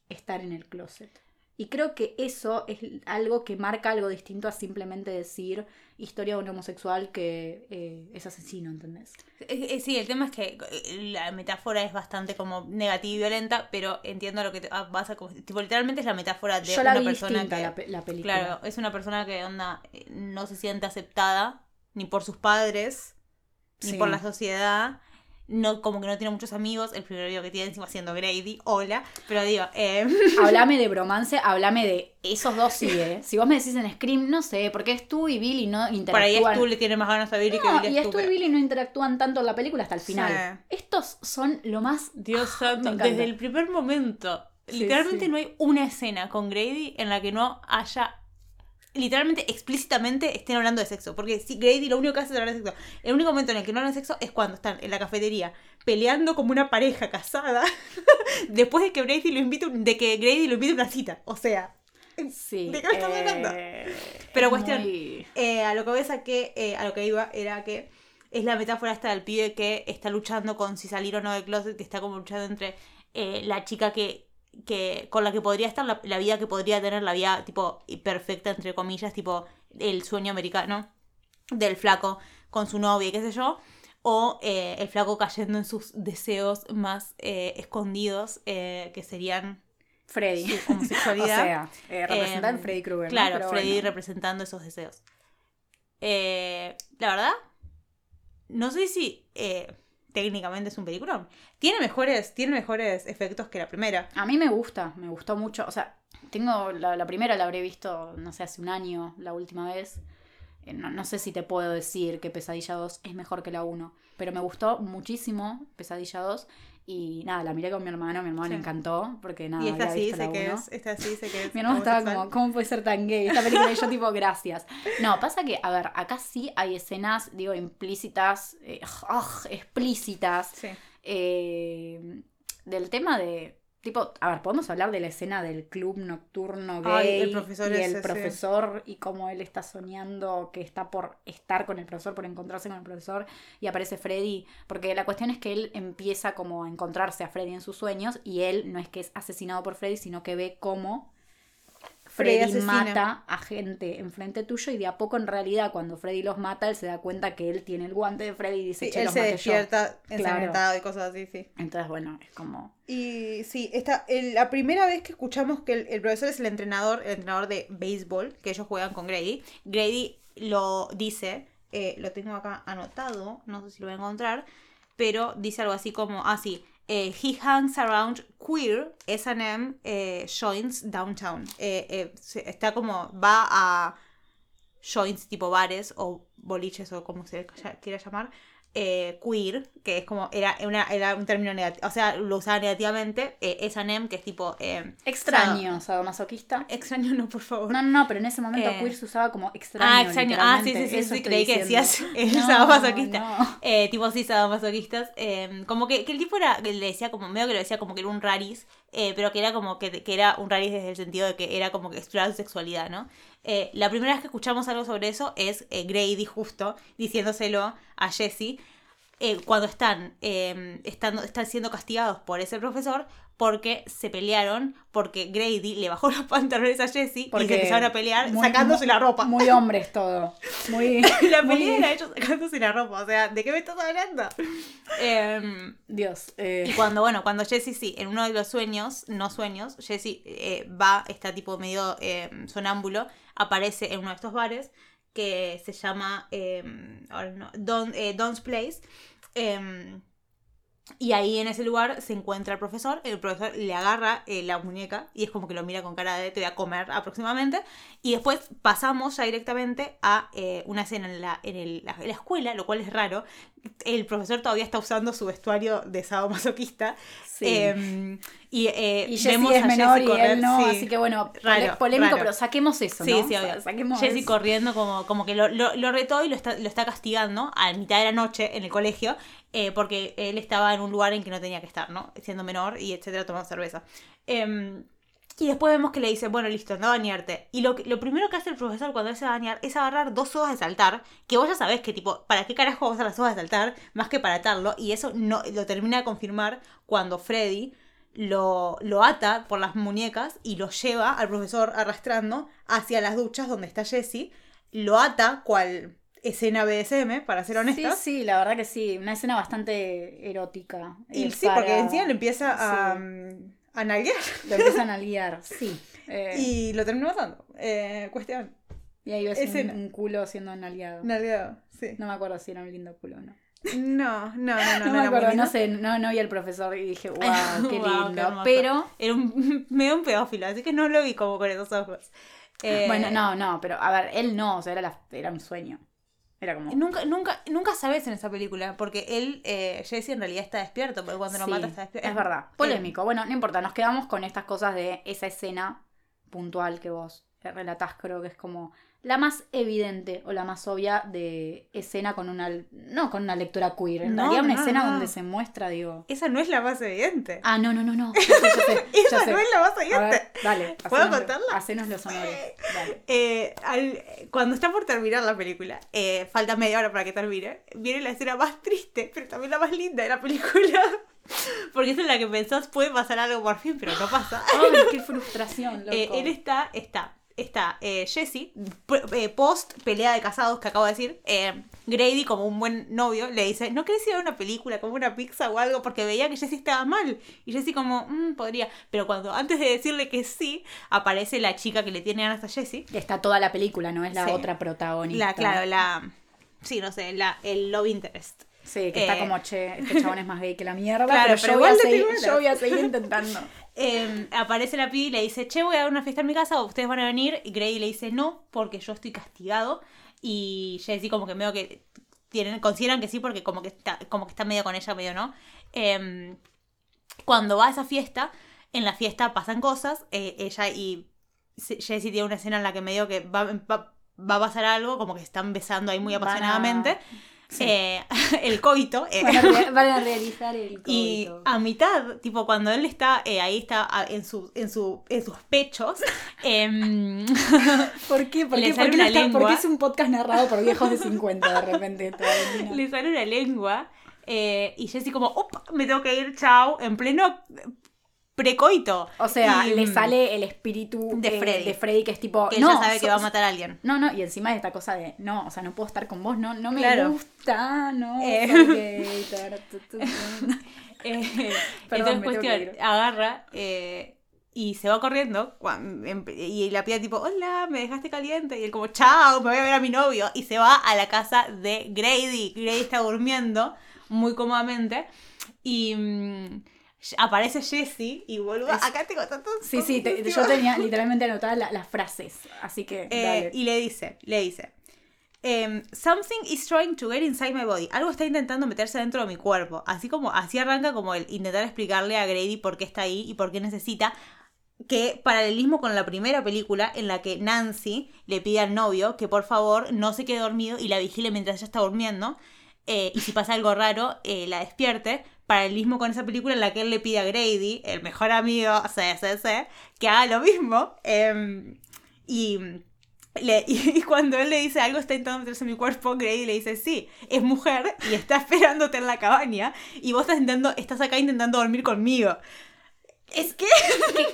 estar en el closet. Y creo que eso es algo que marca algo distinto a simplemente decir historia de un homosexual que eh, es asesino, ¿entendés? Eh, eh, Sí, el tema es que la metáfora es bastante como negativa y violenta, pero entiendo lo que te ah, vas a... Tipo, literalmente es la metáfora de Yo la una vi persona distinta que... la, pe- la película. Claro, es una persona que onda no se siente aceptada ni por sus padres, ni Sí. por la sociedad. No, como que no tiene muchos amigos. El primer amigo que tiene encima siendo Grady. Hola. Pero digo, eh, Hablame de bromance, hablame de esos dos sí, ¿eh? Si vos me decís en Scream, no sé, porque es tú y Billy no interactúan. por ahí Stu le tiene más ganas a Billy que Billy y Stu, Stu y Billy no interactúan tanto en la película hasta el final. Sí. Estos son lo más... Dios Ah, santo, desde el primer momento. Sí, literalmente no hay una escena con Grady en la que no haya. Literalmente, explícitamente estén hablando de sexo. Porque si Grady lo único que hace es hablar de sexo. El único momento en el que no hablan de sexo es cuando están en la cafetería peleando como una pareja casada. después de que Grady lo invite, de que Grady lo invite a una cita. O sea. Sí. ¿De qué me estás hablando? eh, Pero es cuestión, muy- Eh, a lo que ves a que, eh, a lo que iba era que es la metáfora esta del pibe que está luchando con si salir o no del closet, que está como luchando entre eh, la chica que, que con la que podría estar, la, la vida que podría tener, la vida tipo perfecta, entre comillas, tipo el sueño americano del flaco con su novia, qué sé yo, o eh, el flaco cayendo en sus deseos más eh, escondidos, eh, que serían Freddy. su homosexualidad. O sea, en Em, Freddy Krueger. Claro, Freddy bueno. representando esos deseos. La verdad, no sé si técnicamente es un peliculón. Tiene mejores, tiene mejores efectos que la primera. A mí me gusta, me gustó mucho. O sea, tengo la, primera la habré visto, no sé, hace un año, la última vez. Eh, No, no sé si te puedo decir que Pesadilla 2 es mejor que la 1, pero me gustó muchísimo Pesadilla 2 y nada, la miré con mi hermano, mi hermano Sí. le encantó porque nada, y esta había sí visto sé la que 1. es, esta sí sé que es. Mi hermano estaba como, ¿cómo puede ser tan gay esta película? Y yo tipo, gracias. No, pasa que, a ver, acá sí hay escenas, digo, implícitas, eh, explícitas, Sí. eh, del tema de. Tipo, a ver, podemos hablar de la escena del club nocturno gay Ay, el profesor y ese, el sí. profesor y cómo él está soñando que está por estar con el profesor, por encontrarse con el profesor y aparece Freddy, porque la cuestión es que él empieza como a encontrarse a Freddy en sus sueños y él no es que es asesinado por Freddy, sino que ve cómo Freddy mata a gente enfrente tuyo y de a poco en realidad cuando Freddy los mata él se da cuenta que él tiene el guante de Freddy y dice, Sí, che, él los se maté yo". despierta Claro. y cosas así, sí. Entonces, bueno, es como... Y sí, esta, el- la primera vez que escuchamos que el, el profesor es el entrenador, el entrenador de béisbol, que ellos juegan con Grady, Grady lo dice, eh, lo tengo acá anotado, no sé si lo voy a encontrar, pero dice algo así como, así, he hangs around queer S&M eh, joints downtown. Eh, eh, está como, va a joints tipo bares o boliches o como se quiera llamar, eh, queer, que es como, era, una, era un término negativo, o sea, lo usaba negativamente, eh, es anem, que es tipo... eh, Extraño, sadomasoquista. sado- Extraño, no, por favor. No, no, no, pero en ese momento Eh, queer se usaba como extraño. ah, extraño. Ah, sí, sí, sí, sí, creí que decías el No, sadomasoquista. no. Eh, tipo, sí, sadomasoquistas. eh, como que, que el tipo era, le decía como, medio que lo decía como que era un raris, eh, pero que era como que, que era un raris desde el sentido de que era como que exploraba su sexualidad, ¿no? Eh, la primera vez que escuchamos algo sobre eso es eh, Grady justo diciéndoselo a Jesse eh, cuando están, eh, estando, están siendo castigados por ese profesor porque se pelearon, porque Grady le bajó los pantalones a Jesse y se Porque empezaron a pelear muy- sacándose la ropa. Muy hombres todo. Muy. La muy- pelea era ellos sacándose la ropa, o sea, ¿de qué me estás hablando? Em, Dios. y eh, cuando, bueno, cuando Jessie, sí, en uno de los sueños, no sueños, Jessie eh, va, está tipo medio em, sonámbulo, aparece en uno de estos bares que se llama em, ahora no, Don, eh, Don's Place. em, y ahí en ese lugar se encuentra el profesor, el profesor le agarra eh, la muñeca y es como que lo mira con cara de te voy a comer aproximadamente. Y después pasamos ya directamente a eh, una escena en, la, en, el- la, en la escuela, lo cual es raro. El profesor todavía está usando su vestuario de sadomasoquista. sí. Y eh, y vemos es a menor Jessie y correr, él no, sí. así que bueno, Raro, polémico, raro. pero saquemos eso, Sí, ¿no? sí, O sea, obvio. saquemos Jessie eso. corriendo como, como que lo, lo, lo retó y lo está, lo está castigando a mitad de la noche en el colegio eh, porque él estaba en un lugar en que no tenía que estar, ¿no? Siendo menor y etcétera, tomando cerveza. Em, y después vemos que le dice, bueno, listo, anda a bañarte. Y lo, lo primero que hace el profesor cuando él se va a bañar es agarrar dos sogas de saltar, que vos ya sabés que tipo, ¿para qué carajo vas a las sogas de saltar? Más que para atarlo. Y eso no lo termina de confirmar cuando Freddy lo, lo ata por las muñecas y lo lleva al profesor arrastrando hacia las duchas donde está Jessie. Lo ata, cual escena BDSM, para ser Sí, honestas. sí, la verdad que sí. Una escena bastante erótica. Y eh, sí, porque para- encima le empieza a, Sí. mm, a nalguear Lo empiezan a liar, sí. Eh, y... y lo termina matando. Eh, cuestión. ahí ves un, un culo siendo analiado. Nalgueado, sí. No me acuerdo si era un lindo culo o no. No, no, no, no. No, no, me acuerdo, no sé, no, no vi al profesor y dije, wow, qué lindo. hermoso. pero, Era un, medio un pedófilo, así que no lo vi como con esos ojos. Eh, bueno, no, no, pero a ver, él no, o sea, era, la- era un sueño. Era como... Nunca, nunca, nunca sabes en esa película, porque él, eh, Jesse en realidad está despierto, pero cuando lo Sí, mata está despierto. Es verdad. Polémico. Bueno, no importa, nos quedamos con estas cosas de esa escena puntual que vos relatás, creo que es como la más evidente o la más obvia de escena con una. No, con una lectura queer. En No, realidad, una no, escena no. donde se muestra, digo. Esa no es la más evidente. Ah, no, no, no, no. Sé, sé, Esa sé. no es la más evidente. ver, dale. ¿Puedo hacenos- contarla? Hacenos los honores. Dale. Eh, al- cuando está por terminar la película, eh, falta media hora para que termine, viene la escena más triste, pero también la más linda de la película. Porque es en la que pensás puede pasar algo por fin, pero no pasa. Ay, qué frustración, loco. Eh, él está, está, está eh, Jesse, eh, post pelea de casados que acabo de decir, eh, Grady como un buen novio le dice, ¿no querés ir a una película, como una pizza o algo? Porque veía que Jesse estaba mal. Y Jesse como, "Mm, podría. Pero cuando antes de decirle que sí, aparece la chica que le tiene ganas a Jesse. Está toda la película, no es la Sí. otra protagonista. La, claro, la... Sí, no sé, la, el love interest. Sí, que está Eh, como, che, este chabón es más gay que la mierda, Claro, pero, pero yo, voy a seguir, yo voy a seguir intentando. Eh, aparece la piba y le dice, che, voy a dar una fiesta en mi casa, ustedes van a venir. Y Grady le dice, no, porque yo estoy castigado. Y Jesse como que medio que tienen, consideran que sí, porque como que está, como que está medio con ella, medio no. Eh, cuando va a esa fiesta, en la fiesta pasan cosas. eh, ella y Se- Jesse tiene una escena en la que medio que va, va, va a pasar algo, como que están besando ahí muy apasionadamente. Sí. Eh, el coito. eh, Van a, re- van a realizar el y coito. a mitad, tipo, cuando él está eh, ahí, está ah, en, su, en, su, en sus pechos, em, ¿Por qué? ¿Por qué? sale ¿Por qué está- es un podcast narrado por viejos de 50 de repente. Le sale una lengua eh, y Jesse como, "Up, me tengo que ir, chao, en pleno precoito. O sea, Y, le mm, sale el espíritu de eh, Freddy. de Freddy que es tipo. Que no, ella sabe que va a matar a alguien. No, no, y encima de esta cosa de, no, o sea, no puedo estar con vos, no, no me Claro. gusta, no. Eh. gay. Eh, Perdón, entonces, cuestión, agarra y se va corriendo. em- Y la pida tipo, hola, me dejaste caliente. Y él como, chao, me voy a ver a mi novio. Y se va a la casa de Grady. Grady está durmiendo muy cómodamente. Y mm, aparece Jesse y vuelve. Es- Acá tengo tantos. Sí, sí, te- yo tenía literalmente anotadas la- las frases, así que Eh, dale. y le dice, le dice, em, something is trying to get inside my body. Algo está intentando meterse dentro de mi cuerpo. Así como, así arranca como el intentar explicarle a Grady por qué está ahí y por qué necesita. Que paralelismo con la primera película en la que Nancy le pide al novio que por favor no se quede dormido y la vigile mientras ella está durmiendo. eh, y si pasa algo raro, eh, la despierte. Paralelismo con esa película en la que él le pide a Grady, el mejor amigo, CCC, que haga lo mismo. em, y cuando él le dice algo está intentando meterse en mi cuerpo, Grady le dice sí, es mujer y está esperándote en la cabaña y vos estás estás acá intentando dormir conmigo. Es que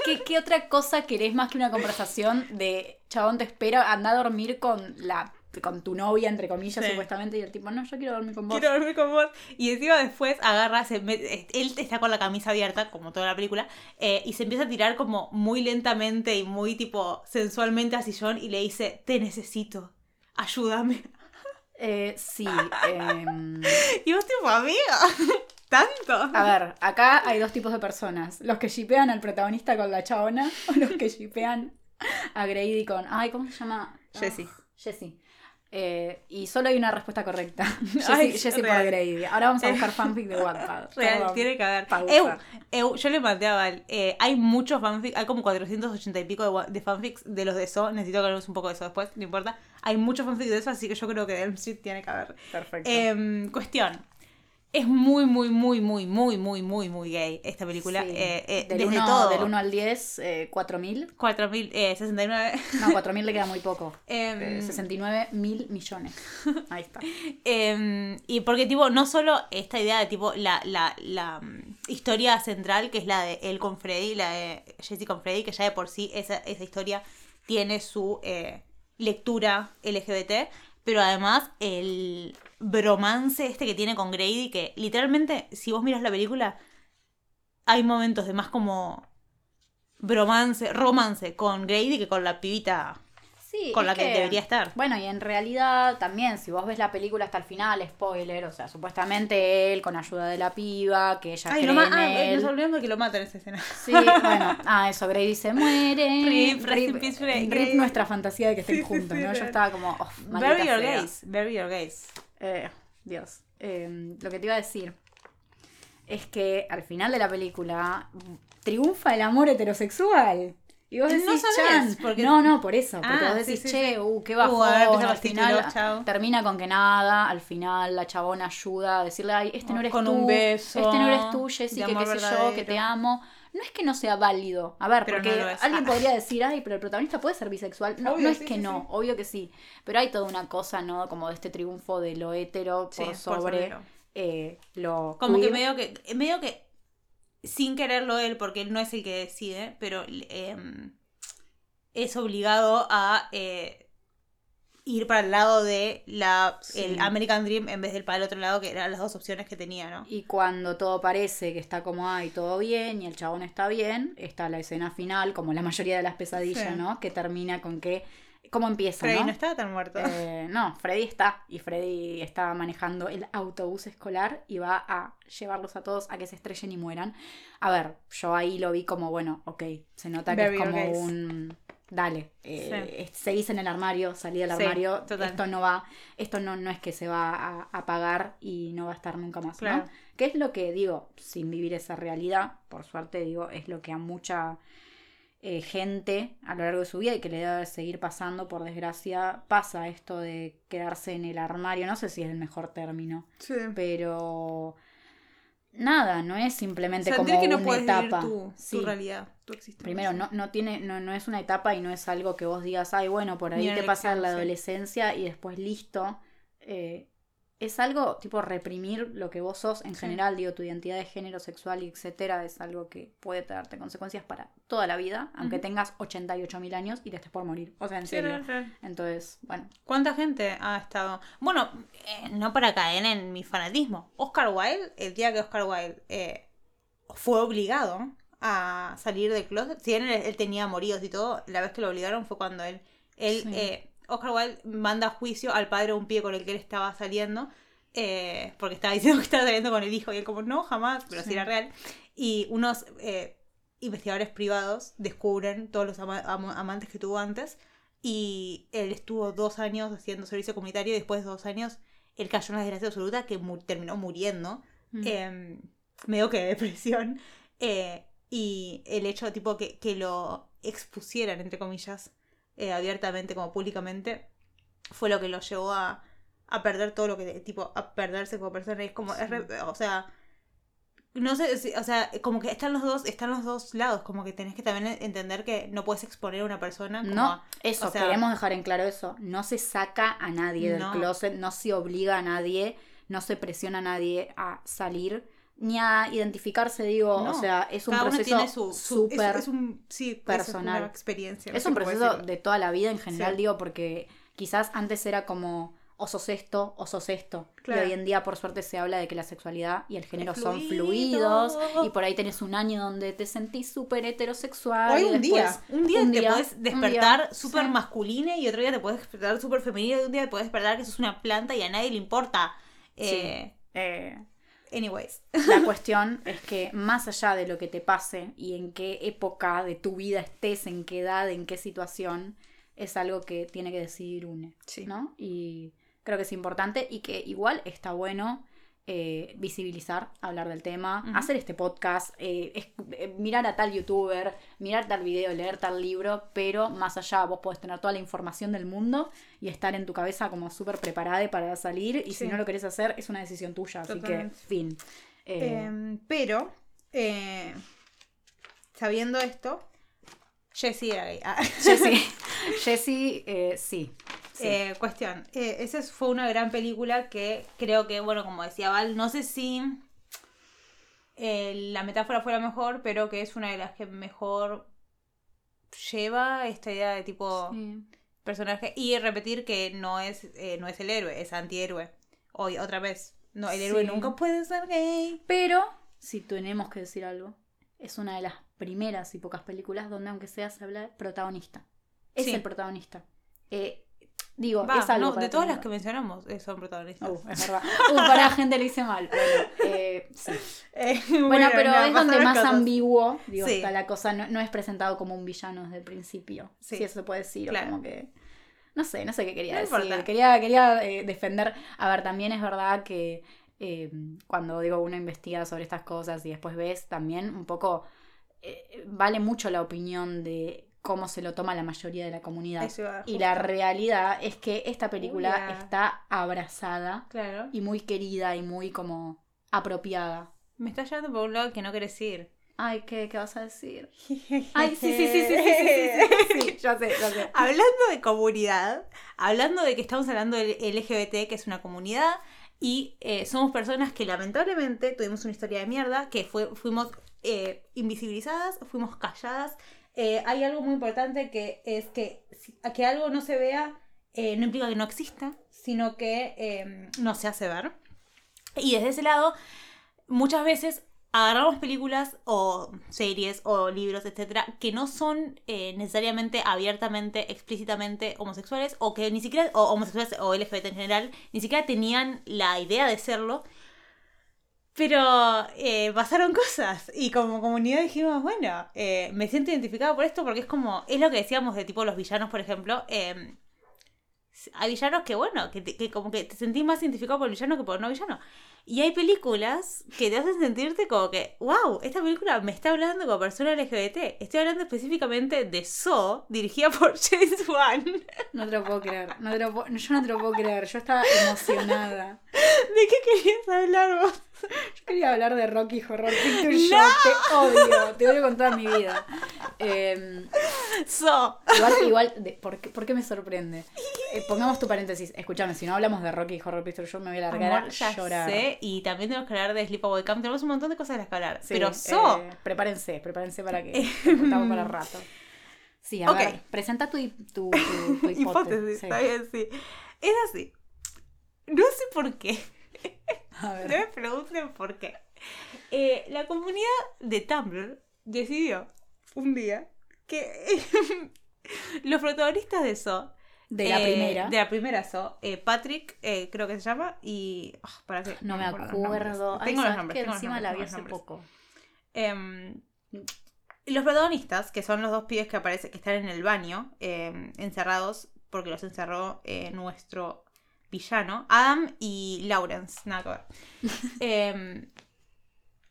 ¿Qué, qué, otra cosa querés más que una conversación de chabón te espera, anda a dormir con la con tu novia, entre comillas, Sí. supuestamente, y el tipo, no, yo quiero dormir con vos. quiero dormir con vos. Y encima después agarra, se él está con la camisa abierta, como toda la película, eh, y se empieza a tirar como muy lentamente y muy tipo sensualmente al sillón y le dice, te necesito, ayúdame. Eh, sí. em, Y vos tipo, amiga, tanto. a ver, acá hay dos tipos de personas. Los que shipean al protagonista con la chabona o los que shipean a Grady con... Ay, ¿cómo se llama? Jessie. Ah, Jessie. Eh, y solo hay una respuesta correcta. Ay, real. Grady. Ahora vamos a buscar fanfic de Wattpad. Real, Perdón. tiene que haber. Eu, eu, yo le mandé a Val, eh, hay muchos fanfics, hay como 480 y pico de, de fanfics de los de eso. Necesito que hablemos un poco de eso después, no importa. Hay muchos fanfics de eso, así que yo creo que Elm Street tiene que haber. Perfecto. Em, cuestión. Es muy, muy, muy, muy, muy, muy, muy, muy gay esta película. Sí. Eh, eh, del, desde uno, todo. del 1 al 10, eh, 4000. 4069. No, 4000 le queda muy poco. Em, Eh, 69 mil millones. Ahí está. Eh, y porque, tipo, no solo esta idea de, tipo, la, la, la mm, historia central, que es la de él con Freddy, la de Jessie con Freddy, que ya de por sí esa, esa historia tiene su eh, lectura LGBT, pero además el bromance este que tiene con Grady, que literalmente, si vos miras la película, hay momentos de más como bromance, romance con Grady que con la pibita Sí, con la que debería estar. Bueno, y en realidad también, si vos ves la película hasta el final, spoiler, o sea, supuestamente él con ayuda de la piba, que ella Ay, cree lo en ah, él. nos olvidamos de que lo matan en esa escena. Sí, bueno, ah, eso, Grady se muere. Rip, in peace, Grady. rip nuestra fantasía de que estén Sí, juntos, sí, ¿no? Yo estaba como, oh, Bury your gaze, bury your gaze. Eh, Dios. Eh, lo que te iba a decir es que al final de la película triunfa el amor heterosexual. Y vos No decís, sabés, porque- No, no, por eso. Porque Ah, vos sí, decís, sí, che, uh, qué Uh, bajón. empiezan al los final títulos, chao. termina con que nada. Al final la chabona ayuda a decirle, ay, este no eres Con tú. un beso Este no eres tú, que qué sé yo, que te amo. No es que no sea válido. A ver, Pero porque no alguien Ah. podría decir, ay, pero el protagonista puede ser bisexual. No, Obvio, no es sí, que sí, no, sí. obvio que sí. Pero hay toda una cosa, ¿no? Como de este triunfo de lo hetero por sobre eh, lo Como que medio que, medio que, sin quererlo él, porque él no es el que decide, pero em, es obligado a eh, ir para el lado de la Sí. el American Dream en vez del para el otro lado, que eran las dos opciones que tenía, ¿no? Y cuando todo parece que está como ay, todo bien y el chabón está bien, está la escena final, como la mayoría de las pesadillas, Sí. ¿no? Que termina con que. ¿Cómo empieza? Freddy no? no estaba tan muerto. Eh, no, Freddy está y Freddy está manejando el autobús escolar y va a llevarlos a todos a que se estrellen y mueran. A ver, yo ahí lo vi como, bueno, ok, se nota que es como un... Dale, eh, Sí. seguís en el armario, salí del Sí, armario, total. esto no va, esto no, no es que se va a apagar y no va a estar nunca más, Claro. ¿no? Que es lo que digo, sin vivir esa realidad, por suerte digo, es lo que a mucha eh, gente a lo largo de su vida y que le debe seguir pasando, por desgracia, pasa esto de quedarse en el armario. No sé si es el mejor término, Sí. pero nada, no es simplemente Sentir como que no una puedes etapa. tu, Sí. tu realidad, tu existencia. Primero, no, no tiene, no, no es una etapa y no es algo que vos digas, ay, bueno, por ahí te pasa la adolescencia y después listo. Eh, es algo tipo reprimir lo que vos sos en Sí. general, digo, tu identidad de género sexual y etcétera, es algo que puede traerte consecuencias para toda la vida, aunque Ujú. tengas 88 mil años y te estés por morir. O sea, en Sí, serio. Entonces, bueno, ¿Cuánta gente ha estado? Bueno, eh, no para caer en mi fanatismo. Oscar Wilde, el día que Oscar Wilde eh, fue obligado a salir del closet, si bien él, él tenía moridos y todo, la vez que lo obligaron fue cuando él, él Sí. eh, Oscar Wilde manda a juicio al padre de un pie con el que él estaba saliendo, eh, porque estaba diciendo que estaba saliendo con el hijo y él como, no, jamás, pero sí, Sí. era real. Y unos eh, investigadores privados descubren todos los ama- am- amantes que tuvo antes y él estuvo dos años haciendo servicio comunitario y después de dos años él cayó en la desgracia absoluta que mu- terminó muriendo. Mm. eh, medio que de depresión. y el hecho tipo que, que lo expusieran, entre comillas, eh, abiertamente, como públicamente, fue lo que lo llevó a, a perder todo lo que, tipo, a perderse como persona. Y es como, es re- o sea, no sé, si- o sea, como que están los dos, están los dos lados, como que tenés que también entender que no puedes exponer a una persona como No, eso, o sea- queremos dejar en claro eso. No se saca a nadie del No. closet, no se obliga a nadie, no se presiona a nadie a salir, ni a identificarse, digo. No. O sea, es un cada uno proceso tiene su, su- es- súper es, un sí, personal. Es una experiencia. Es un proceso de toda la vida en general, Sí. digo, porque quizás antes era como o sos esto o sos esto. Claro. Y hoy en día, por suerte, se habla de que la sexualidad y el género son fluido. fluidos. Y por ahí tenés un año donde te sentís súper heterosexual. Hoy un después- día, un día un te puedes despertar súper sí. masculina y otro día te puedes despertar súper femenina y un día te puedes despertar que sos una planta y a nadie le importa. Eh, Eh, anyways. La cuestión es que más allá de lo que te pase y en qué época de tu vida estés, en qué edad, en qué situación, es algo que tiene que decidir une, Sí. ¿no? Y creo que es importante y que igual está bueno eh, visibilizar, hablar del tema, hacer este podcast, eh, es- eh, mirar a tal youtuber, mirar tal video, leer tal libro, pero más allá vos podés tener toda la información del mundo y estar en tu cabeza como súper preparada para salir y si no lo querés hacer es una decisión tuya, así que fin. Em, pero, sabiendo esto, Jessie era gay. Ah. Jessie, Jessie, sí. Sí. Eh, cuestión, eh, esa fue una gran película que creo que, bueno, como decía Val, no sé si eh, la metáfora fue la mejor, pero que es una de las que mejor lleva esta idea de tipo Sí. personaje y repetir que no es, eh, no es el héroe, es antihéroe. Hoy, otra vez, no, el héroe nunca puede ser gay. Pero, si tenemos que decir algo, es una de las primeras y pocas películas donde, aunque sea, se habla de protagonista. Es el protagonista. Eh, digo, Va, es algo. no, para de todas las que mencionamos eh, son protagonistas. Uh, es verdad. Uh, para gente le hice mal. Bueno, eh, sí. Eh, Bueno, pero no, es donde más cosas. ambiguo digo, Sí. está la cosa. No, no es presentado como un villano desde el principio. Sí. Si eso se puede decir. o como que. No sé, no sé qué quería decir. importa. Quería, quería eh, defender. A ver, también es verdad que eh, cuando digo uno investiga sobre estas cosas y después ves, también un poco. vale mucho la opinión de cómo se lo toma la mayoría de la comunidad. Eso Y la realidad es que esta película está abrazada Claro. y muy querida y muy como apropiada. Me está llevando por un lado que no querés ir. Ay, ¿qué, qué vas a decir? Ay, sí, sí, sí, sí, sí, sí, sí, sí, sí, ya sé, ya sé. Hablando de comunidad, hablando de que estamos hablando del LGBT, que es una comunidad, y eh, somos personas que lamentablemente tuvimos una historia de mierda, que fue, fuimos eh, invisibilizadas, fuimos calladas. Eh, hay algo muy importante que es que, a que algo no se vea eh, no implica que no exista, sino que eh, no se hace ver. Y desde ese lado, muchas veces agarramos películas o series o libros, etcétera, que no son eh, necesariamente abiertamente, explícitamente homosexuales o que ni siquiera, o homosexuales o LGBT en general, ni siquiera tenían la idea de serlo. Pero eh, pasaron cosas y como comunidad dijimos, bueno, eh, me siento identificada por esto porque es como, es lo que decíamos de tipo los villanos, por ejemplo. eh, hay villanos que, bueno, que, que como que te sentís más identificado por el villano que por no villano. Y hay películas que te hacen sentirte como que, wow, esta película me está hablando como persona LGBT. Estoy hablando específicamente de So, dirigida por James Wan. ¿De No te lo puedo creer, no te lo puedo- yo no te lo puedo creer, yo estaba emocionada. qué querías hablar vos? Yo quería hablar de Rocky Horror Picture Show, te odio, te odio con toda mi vida. Eh, So. igual, igual de- ¿por, qué, por qué me sorprende? Eh, pongamos tu paréntesis, escúchame, si no hablamos de Rocky Horror Picture Show me voy a largar Amor, a llorar. sé, y también tenemos que hablar de Sleepaway Camp. Tenemos un montón de cosas de las que hablar. Sí, pero So. eh, prepárense, prepárense para que estamos para rato. Sí, a Ok. ver, presenta tu, tu, tu, tu hipótesis. hipótesis, sí. está bien, sí. Es así. No sé por qué. A No ver. me pregunten por qué. Eh, la comunidad de Tumblr decidió un día que los protagonistas de So. De la eh, primera. De la primera So. eh, Patrick, eh, creo que se llama. Y. ah, para que- No me acuerdo los. Ay, Tengo los nombres. que tengo los encima nombres, la vi hace poco. Em, los protagonistas, que son los dos pibes que aparecen, que están en el baño, eh, encerrados, porque los encerró nuestro villano, Adam y Lawrence, nada que ver. Eh,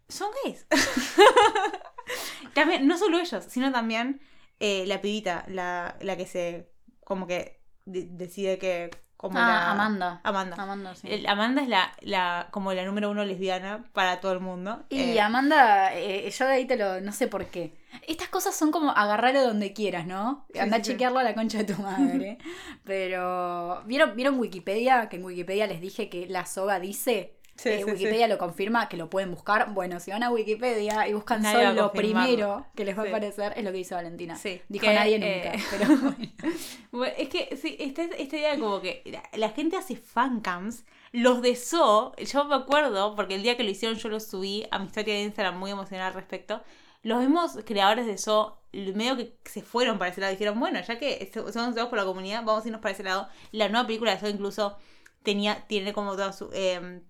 son gays. también, no solo ellos, sino también la pibita, la, la que se, como que de- decide que... Como Ah, la- Amanda. Amanda. Amanda, sí. El- Amanda es la, la, como la número uno lesbiana para todo el mundo. Y Eh, Amanda, eh, yo de ahí te lo. No sé por qué. Estas cosas son como agarrarlo donde quieras, ¿no? Sí, Anda sí, a chequearlo a la concha de tu madre. Pero. ¿Vieron, ¿Vieron Wikipedia? Que en Wikipedia les dije que la soga dice. Sí, Eh, sí, sí. Wikipedia lo confirma, que lo pueden buscar. Bueno, si van a Wikipedia y buscan Nadie solo lo primero que les va a aparecer, es lo que dice Valentina. Sí, Dijo que, nadie eh, nunca. Pero bueno. Bueno, es que sí, esta, esta idea como que la, la gente hace fancams. Los de So, yo me acuerdo, porque el día que lo hicieron yo lo subí a mi historia de Instagram muy emocionada al respecto. Los mismos creadores de So, medio que se fueron para ese lado. Dijeron, bueno, ya que somos todos por la comunidad, vamos a irnos para ese lado. La nueva película de So incluso tenía, tiene como toda su... eh,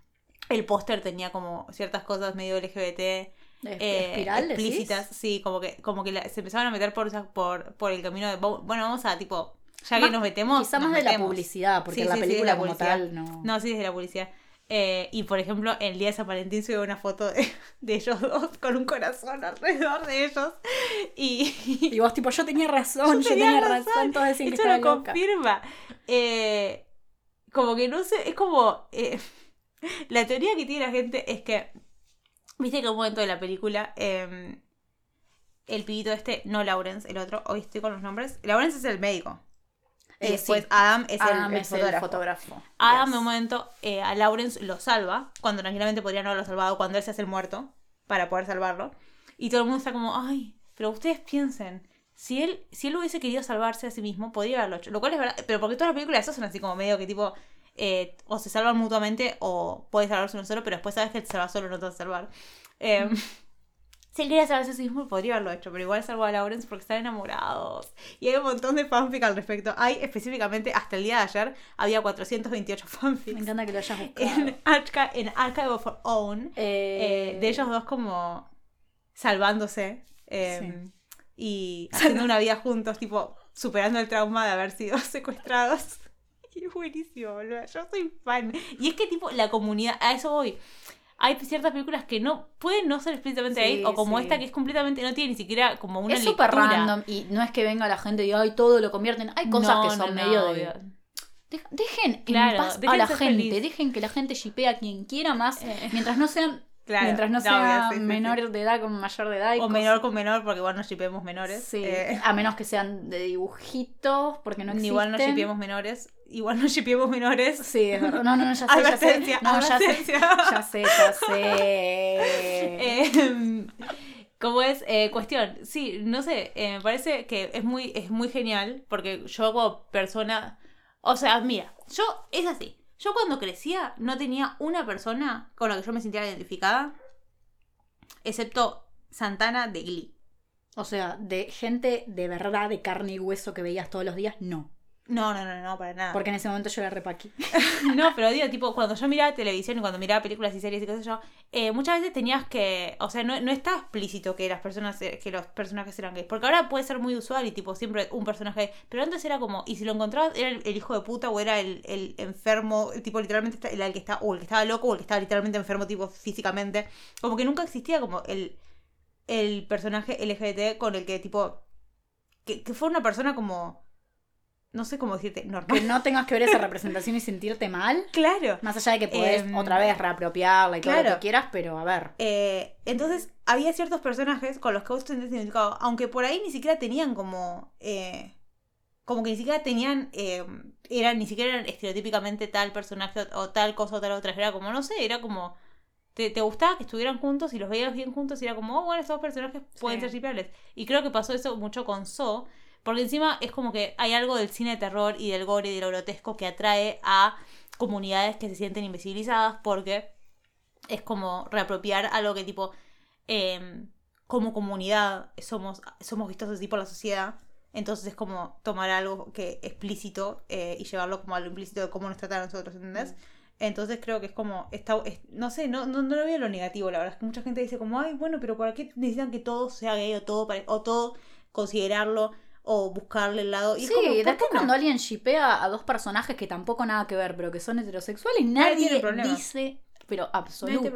el póster tenía como ciertas cosas medio LGBT eh, ¿Espiral, decís? explícitas, sí, como que, como que la- se empezaron a meter por, por, por el camino de, "Vamos- bueno, vamos a tipo, ya Más- que nos metemos. Quizá más de la metemos". publicidad, porque Sí, la sí, sí, de película la como tal no. No, sí, desde la publicidad. Eh, y por ejemplo, el día de San Valentín subió una foto de, de ellos dos con un corazón alrededor de ellos. Y, Y vos, tipo, yo tenía razón, yo, tenía, razón, todos decían que Esto estaba lo loca. confirma. Eh, como que no sé, es como. eh, la teoría que tiene la gente es que. Viste que en un momento de la película. eh, el pibito este, no Lawrence, el otro, hoy estoy con los nombres. Lawrence es el médico. Y Eh, después sí. Adam es Adam el, el es el fotógrafo. fotógrafo. Adam Yes. en un momento eh, a Lawrence lo salva, cuando tranquilamente podría no haberlo salvado, cuando él se hace el muerto, para poder salvarlo. Y todo el mundo está como, ay, pero ustedes piensen, si él, si él hubiese querido salvarse a sí mismo, podría haberlo hecho. Lo cual es verdad, pero porque todas las películas esas son así como medio que tipo, eh, o se salvan mutuamente o puede salvarse uno solo, pero después sabes que el que se salva solo no te va a salvar. Eh, Si él quería salvarse a sí mismo, podría haberlo hecho, pero igual salvó a Lawrence porque están enamorados. Y hay un montón de fanfic al respecto. Hay específicamente, hasta el día de ayer, había 428 fanfics Me encanta que lo hayas buscado. en, Arca- en Archive of Our Own Eh, eh, de ellos dos como salvándose eh, y haciendo una vida juntos, tipo superando el trauma de haber sido secuestrados. Es buenísimo, boludo. Yo soy fan. Y es que tipo la comunidad, a eso voy. Hay ciertas películas que no pueden no ser explícitamente Sí, gay, o como sí. esta que es completamente, no tiene ni siquiera como una es súper random y no es que venga la gente y diga, ay, todo lo convierten. Hay cosas No, que son no, medio de. Dejen Claro, en paz a la gente, feliz. dejen que la gente shipea a quien quiera más, Eh. mientras no sean, Claro, mientras no sea obvio, sí, sí, menor sí. de edad con mayor de edad. y O cosas- menor con menor, porque igual no shipeemos menores. Sí, Eh, a menos que sean de dibujitos, porque no existen. igual no shipeemos menores. Igual no shipeemos menores. Sí, es verdad. No, no, no, ya sé, ya sé. No, ya sé, advertencia. ya sé, ya sé. Eh, ¿Cómo es? Eh, cuestión. Sí, no sé. eh, me parece que es muy, es muy genial. Porque yo como persona. O sea, mira, yo es así. Yo cuando crecía no tenía una persona con la que yo me sintiera identificada. Excepto Santana de Glee. O sea, de gente de verdad, de carne y hueso que veías todos los días, no. No, no, no, no, para nada. Porque en ese momento yo era repaqui. No, pero digo, tipo, cuando yo miraba televisión y cuando miraba películas y series y sé yo, eh, muchas veces tenías que. O sea, no, no está explícito que las personas, eh, que los personajes eran gays. Porque ahora puede ser muy usual y tipo siempre un personaje. Pero antes era como, y si lo encontrabas, era el, el hijo de puta o era el, el enfermo, el tipo literalmente el, el que está, o el que estaba loco o el que estaba literalmente enfermo, tipo físicamente. Como que nunca existía como el, el personaje LGBT con el que tipo. Que, que fue una persona como. No sé cómo decirte, Que normal. no tengas que ver esa representación y sentirte mal. Claro. Más allá de que podés Em, otra vez reapropiarla y todo lo que quieras, pero a ver. Eh, entonces, había ciertos personajes con los que vos te identificado, aunque por ahí ni siquiera tenían como. eh, como que ni siquiera tenían. eh, eran, ni siquiera eran estereotípicamente tal personaje o, o tal cosa o tal otra. Era como, no sé, era como. Te, te gustaba que estuvieran juntos y los veías bien juntos y era como, oh, bueno, estos personajes pueden Sí. ser shipeables. Y creo que pasó eso mucho con So, porque encima es como que hay algo del cine de terror y del gore y de lo grotesco que atrae a comunidades que se sienten invisibilizadas porque es como reapropiar algo que tipo eh, como comunidad somos, somos vistos así por la sociedad. Entonces es como tomar algo que explícito eh, y llevarlo como a lo implícito de cómo nos tratan a nosotros, ¿entendés? Entonces creo que es como, está, es- no sé, no, no, no lo veo lo negativo, la verdad. Es que mucha gente dice como, ay, bueno, pero ¿para qué necesitan que todo sea gay o todo, o todo considerarlo o buscarle el lado? Y es Sí, como, ¿por qué después no? cuando alguien shipea a dos personajes que tampoco nada que ver, pero que son heterosexuales, Nadie nadie dice, pero absolutamente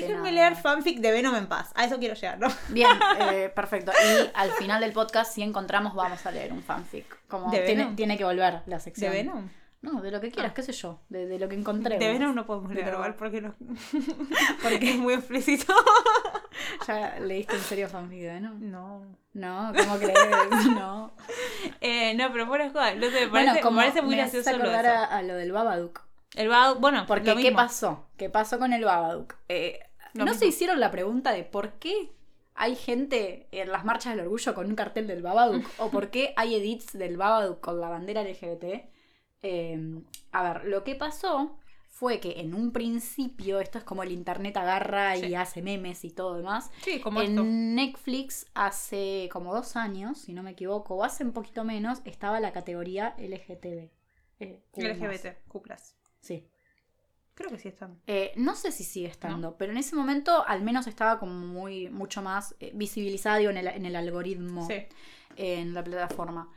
Déjenme nada. leer fanfic de Venom en paz. A eso quiero llegar, ¿no? Bien, eh, perfecto. Y al final del podcast, si encontramos, vamos a leer un fanfic. Como ¿De tiene, Venom? tiene que volver la ¿De sección. Venom? No, de lo que quieras, Ah. qué sé yo, de, de lo que encontremos. De Venom no podemos igual, porque no. porque es muy explícito. ¿Ya leíste en serio fanfic Venom? No. No, ¿cómo crees? No. Eh, no, pero fuera de joda, no sé, me Bueno, parece, como me parece muy me hace gracioso lo de acordar eso. a, a lo del Babadook. El va, bueno, Porque, lo ¿qué pasó? ¿Qué pasó con el Babadook? Eh, Lo ¿No mismo. se hicieron la pregunta de por qué hay gente en las marchas del orgullo con un cartel del Babadook? ¿O por qué hay edits del Babadook con la bandera LGBT? Eh, a ver, lo que pasó fue que en un principio, esto es como el internet agarra y hace memes y todo demás. Sí, como en esto. Netflix hace como dos años, si no me equivoco, o hace un poquito menos, estaba la categoría LGTB. eh. LGBT, Q+. Sí. Creo que sí están. Eh, no sé si sigue estando, pero en ese momento al menos estaba como muy, mucho más eh, visibilizado en el, en el algoritmo, Sí. en la plataforma.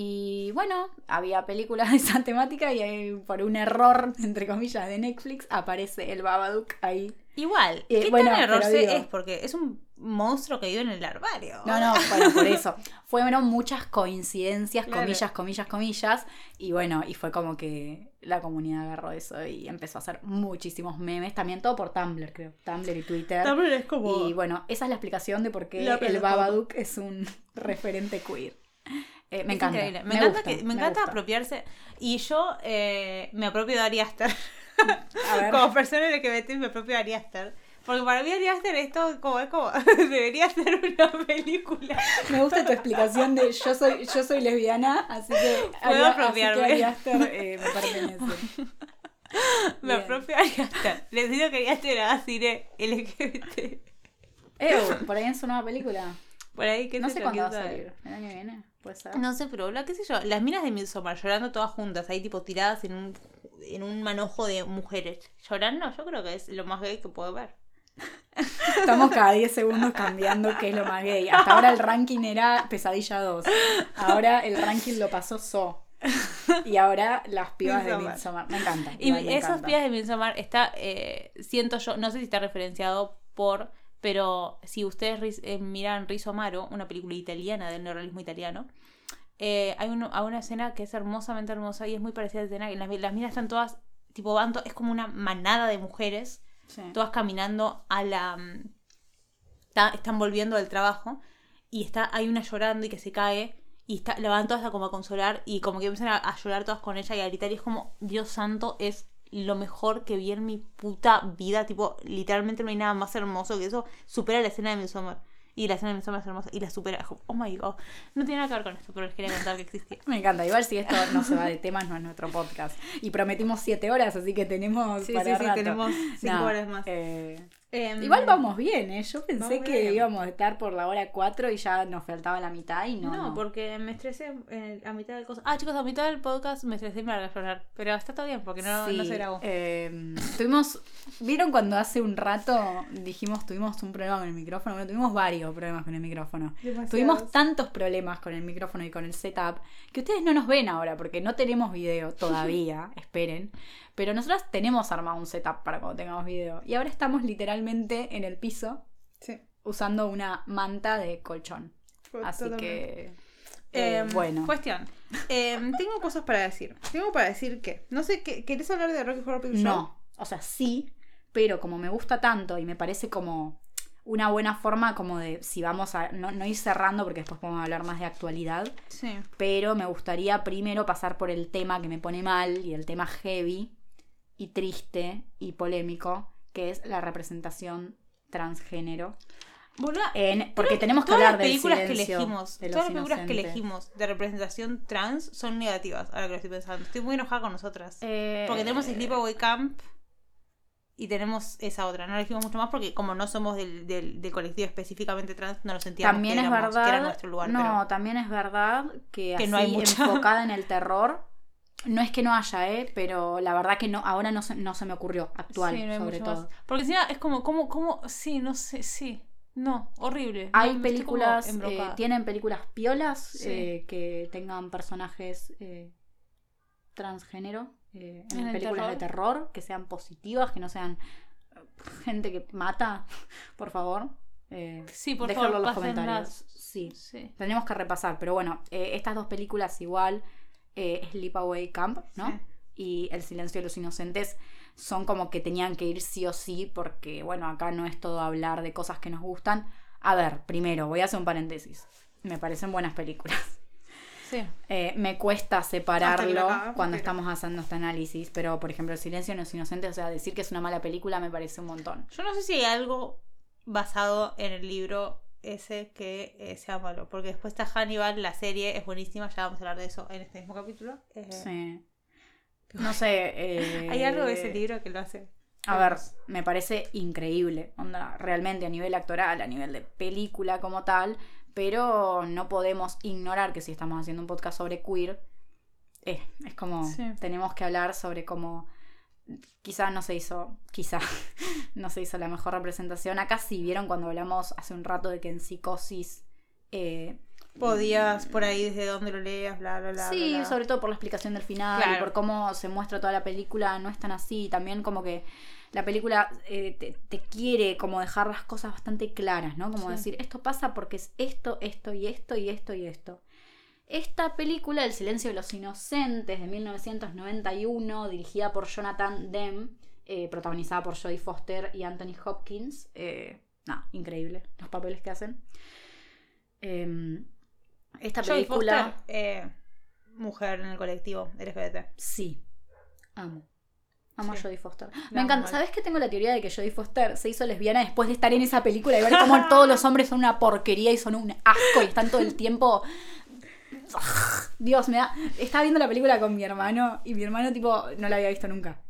Y bueno, había películas de esa temática y ahí, por un error, entre comillas, de Netflix, aparece el Babadook ahí. Igual, Eh, ¿qué bueno, tan error digo- es? Porque es un monstruo que vive en el armario. No, no, bueno, por eso. Fueron muchas coincidencias, Claro. comillas, comillas, comillas. Y bueno, y fue como que la comunidad agarró eso y empezó a hacer muchísimos memes. También todo por Tumblr, creo. Tumblr y Twitter. Tumblr es como... Y bueno, esa es la explicación de por qué el. Babadook es un referente queer. Eh, me encanta. Me, me encanta, gusta, que, me encanta gusta. apropiarse. Y yo eh, me apropio de Ari Aster. Como persona LGBT me apropio de Ari Aster. Porque para mí Ari Aster esto como es como debería ser una película. Me gusta tu explicación de yo soy, yo soy lesbiana, así que Puedo Ari- así que apropiarme. Ari Aster, eh, me pertenece. Me Bien. apropio de Ari Aster. Les digo que Ari Aster haga cine LGBT. Ew, por ahí en su nueva película. Por ahí, ¿qué No sé yo, cuándo va a salir. ¿El año que viene? ¿Puede ser? No sé, pero bla, qué sé yo. Las minas de Midsommar llorando todas juntas, ahí tipo tiradas en un, en un manojo de mujeres. Llorando, yo creo que es lo más gay que puedo ver. Estamos cada 10 segundos cambiando qué es lo más gay. Hasta ahora el ranking era Pesadilla 2. Ahora el ranking lo pasó So. Y ahora las pibas de Midsommar. Me encanta. Y me esas encanta. pibas de Midsommar está, eh, siento yo, no sé si está referenciado por, pero si ustedes eh, miran Riso Amaro, una película italiana del neorrealismo italiano, eh, hay, una escena que es hermosamente hermosa y es muy parecida a la escena, que las, las minas están todas, tipo, van to- es como una manada de mujeres Sí. todas caminando a la. mm, están volviendo del trabajo y está hay una llorando y que se cae y está, la van todas a como a consolar y como que empiezan a, a llorar todas con ella y a gritar y es como, Dios santo, es lo mejor que vi en mi puta vida. Tipo, literalmente no hay nada más hermoso que eso. Supera la escena de Midsommar. Y la escena de Midsommar es hermosa y la supera. Oh my god. No tiene nada que ver con esto, pero les quería contar que existía. Me encanta. Igual si esto no se va de temas, no es nuestro podcast. Y prometimos 7 horas, así que tenemos Sí, para sí, sí, rato. tenemos cinco No, horas más. eh, Em, Igual vamos bien, ¿eh? Yo pensé que bien. íbamos a estar por la hora 4 y ya nos faltaba la mitad y no. No, no. porque me estresé a mitad del cosa. Ah, chicos, a mitad del podcast me estresé y me largué a llorar. Pero está todo bien porque no, Sí, no se grabó. eh, tuvimos, ¿vieron cuando hace un rato dijimos tuvimos un problema con el micrófono? Bueno, tuvimos varios problemas con el micrófono. Demasiados. Tuvimos tantos problemas con el micrófono y con el setup que ustedes no nos ven ahora porque no tenemos video todavía, esperen. Pero nosotros tenemos armado un setup para cuando tengamos video. Y ahora estamos literalmente en el piso Sí. usando una manta de colchón. Así que... eh, Em, bueno. Cuestión. Em, tengo cosas para decir. Tengo para decir que. No sé, ¿qué- ¿querés hablar de Rocky Horror Picture Show? No, o sea, sí, pero como me gusta tanto y me parece como una buena forma como de, si vamos a, no, no ir cerrando porque después podemos hablar más de actualidad, Sí. pero me gustaría primero pasar por el tema que me pone mal y el tema heavy y triste y polémico, que es la representación transgénero. Boluda, En, porque tenemos que hablar las del películas que elegimos, de todas las películas que elegimos de representación trans son negativas, ahora que lo estoy pensando. Estoy muy enojada con nosotras. Eh, Porque tenemos Sleepaway Camp y tenemos esa otra. No elegimos mucho más porque como no somos del, del, del colectivo específicamente trans, no nos sentíamos También que, es éramos- verdad. que era nuestro lugar. no, pero- también es verdad que, Que así no hay mucha. enfocada en el terror No es que no haya, ¿eh? Pero la verdad que no, ahora no se, no se me ocurrió actual, Sí, no hay sobre mucho todo. más. Porque encima es como, como, como, sí, no sé, sí. No, horrible. Hay No, estoy como películas, eh, embrocada. tienen películas piolas Sí. eh, que tengan personajes eh, transgénero eh, en En el películas de terror, que sean positivas, que no sean eh, gente que mata, por favor. Eh, Sí, por déjenlo favor, en los pásenlas. comentarios. Sí, Sí. tenemos que repasar, pero bueno, eh, estas dos películas igual, eh, Sleepaway Camp, ¿no? Sí. Y El silencio de los inocentes son como que tenían que ir sí o sí, porque bueno, acá no es todo hablar de cosas que nos gustan. A ver, primero, voy a hacer un paréntesis. Me parecen buenas películas. Sí. Eh, me cuesta separarlo cuando pero- estamos haciendo este análisis, pero por ejemplo, El silencio de los inocentes, o sea, decir que es una mala película me parece un montón. Yo no sé si hay algo basado en el libro ese que eh, sea malo. Porque después está Hannibal, la serie es buenísima, ya vamos a hablar de eso en este mismo capítulo. Eh, Sí. No sé. eh, Hay algo de ese libro que lo hace. A ver, me parece increíble, onda, realmente a nivel actoral, a nivel de película como tal, pero no podemos ignorar que si estamos haciendo un podcast sobre queer, es como, Sí. tenemos que hablar sobre cómo quizá no se hizo, quizá no se hizo la mejor representación. Acá sí vieron cuando hablamos hace un rato de que en psicosis... eh, Podías por ahí desde donde lo leas, bla, bla, bla. Sí, bla, bla. sobre todo por la explicación del final y por cómo se muestra toda la película, no es tan así. También como que la película eh, te, te quiere como dejar las cosas bastante claras, ¿no? Como Sí. decir, esto pasa porque es esto, esto y esto y esto y esto. Esta película, El silencio de los inocentes, de 1991, dirigida por Jonathan Demme, eh, protagonizada por Jodie Foster y Anthony Hopkins. Eh, no, increíble los papeles que hacen. Em, esta Jodie película... Foster, eh, mujer en el colectivo LGBT. Sí. Amo. Amo Sí. a Jodie Foster. Me encanta. ¿Sabes que tengo la teoría de que Jodie Foster se hizo lesbiana después de estar en esa película y ver cómo todos los hombres son una porquería y son un asco y están todo el tiempo. Dios, me da. Estaba viendo la película con mi hermano y mi hermano, tipo, no la había visto nunca.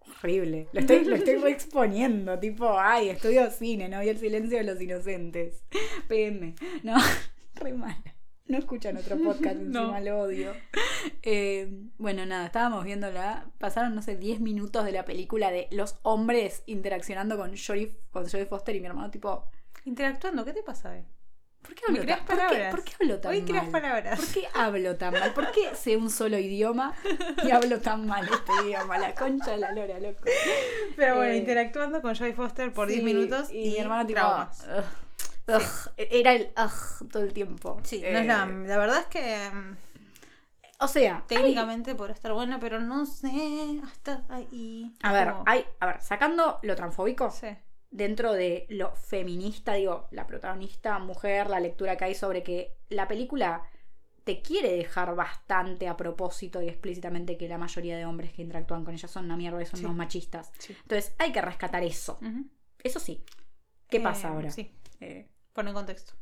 Horrible. Lo estoy, lo estoy reexponiendo. Tipo, ay, estudio cine, no vi el silencio de los inocentes. PM. No, re mala. No escuchan otro podcast, No. encima lo odio. Eh, bueno, nada, estábamos viéndola. Pasaron, no sé, 10 minutos de la película de los hombres interaccionando con Jodie, con Jodie Foster y mi hermano, tipo, Interactuando, ¿qué te pasa hoy? ¿Por qué hablo tan, ¿por qué- palabras. ¿por qué hablo tan Hoy mal? palabras. ¿Por qué hablo tan mal? ¿Por qué sé un solo idioma y hablo tan mal este idioma? La concha de la lora, loco. Pero bueno, Eh, interactuando con Jodie Foster por 10 Sí, minutos y, mi hermano, tipo, traumas. ugh, ugh, era el ugh todo el tiempo. Sí, Eh, no es la, la verdad es que mm, O sea, técnicamente podrá estar buena, pero no sé hasta ahí. A ver, Como- hay, a ver, sacando lo transfóbico, Sí. Dentro de lo feminista, digo, la protagonista mujer, la lectura que hay sobre que la película te quiere dejar bastante a propósito y explícitamente que la mayoría de hombres que interactúan con ella son una mierda y son Sí. unos machistas. Sí. Entonces hay que rescatar eso. Eso sí. ¿Qué Eh, pasa ahora? Sí, Eh, pon en contexto.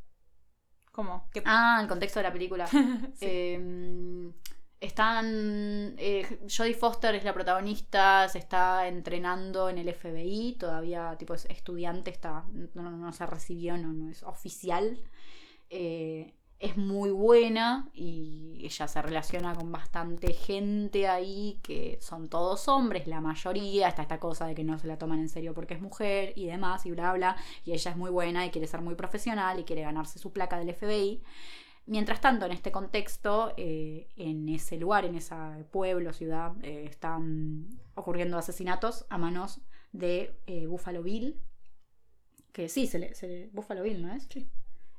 ¿Cómo? ¿Qué ah, el contexto de la película. Sí. Eh, están. eh, Jodie Foster es la protagonista, se está entrenando en el FBI, todavía tipo es estudiante, está, no, no- se recibió, no, no es oficial. Eh, es muy buena y ella se relaciona con bastante gente ahí que son todos hombres, la mayoría. Está esta cosa de que no se la toman en serio porque es mujer y demás y bla bla. Y ella es muy buena y quiere ser muy profesional y quiere ganarse su placa del FBI. Mientras tanto, en este contexto, eh, en ese lugar, en ese pueblo, ciudad, eh, están ocurriendo asesinatos a manos de eh, Buffalo Bill. Que sí, se le, se le- Buffalo Bill, ¿no es? Sí.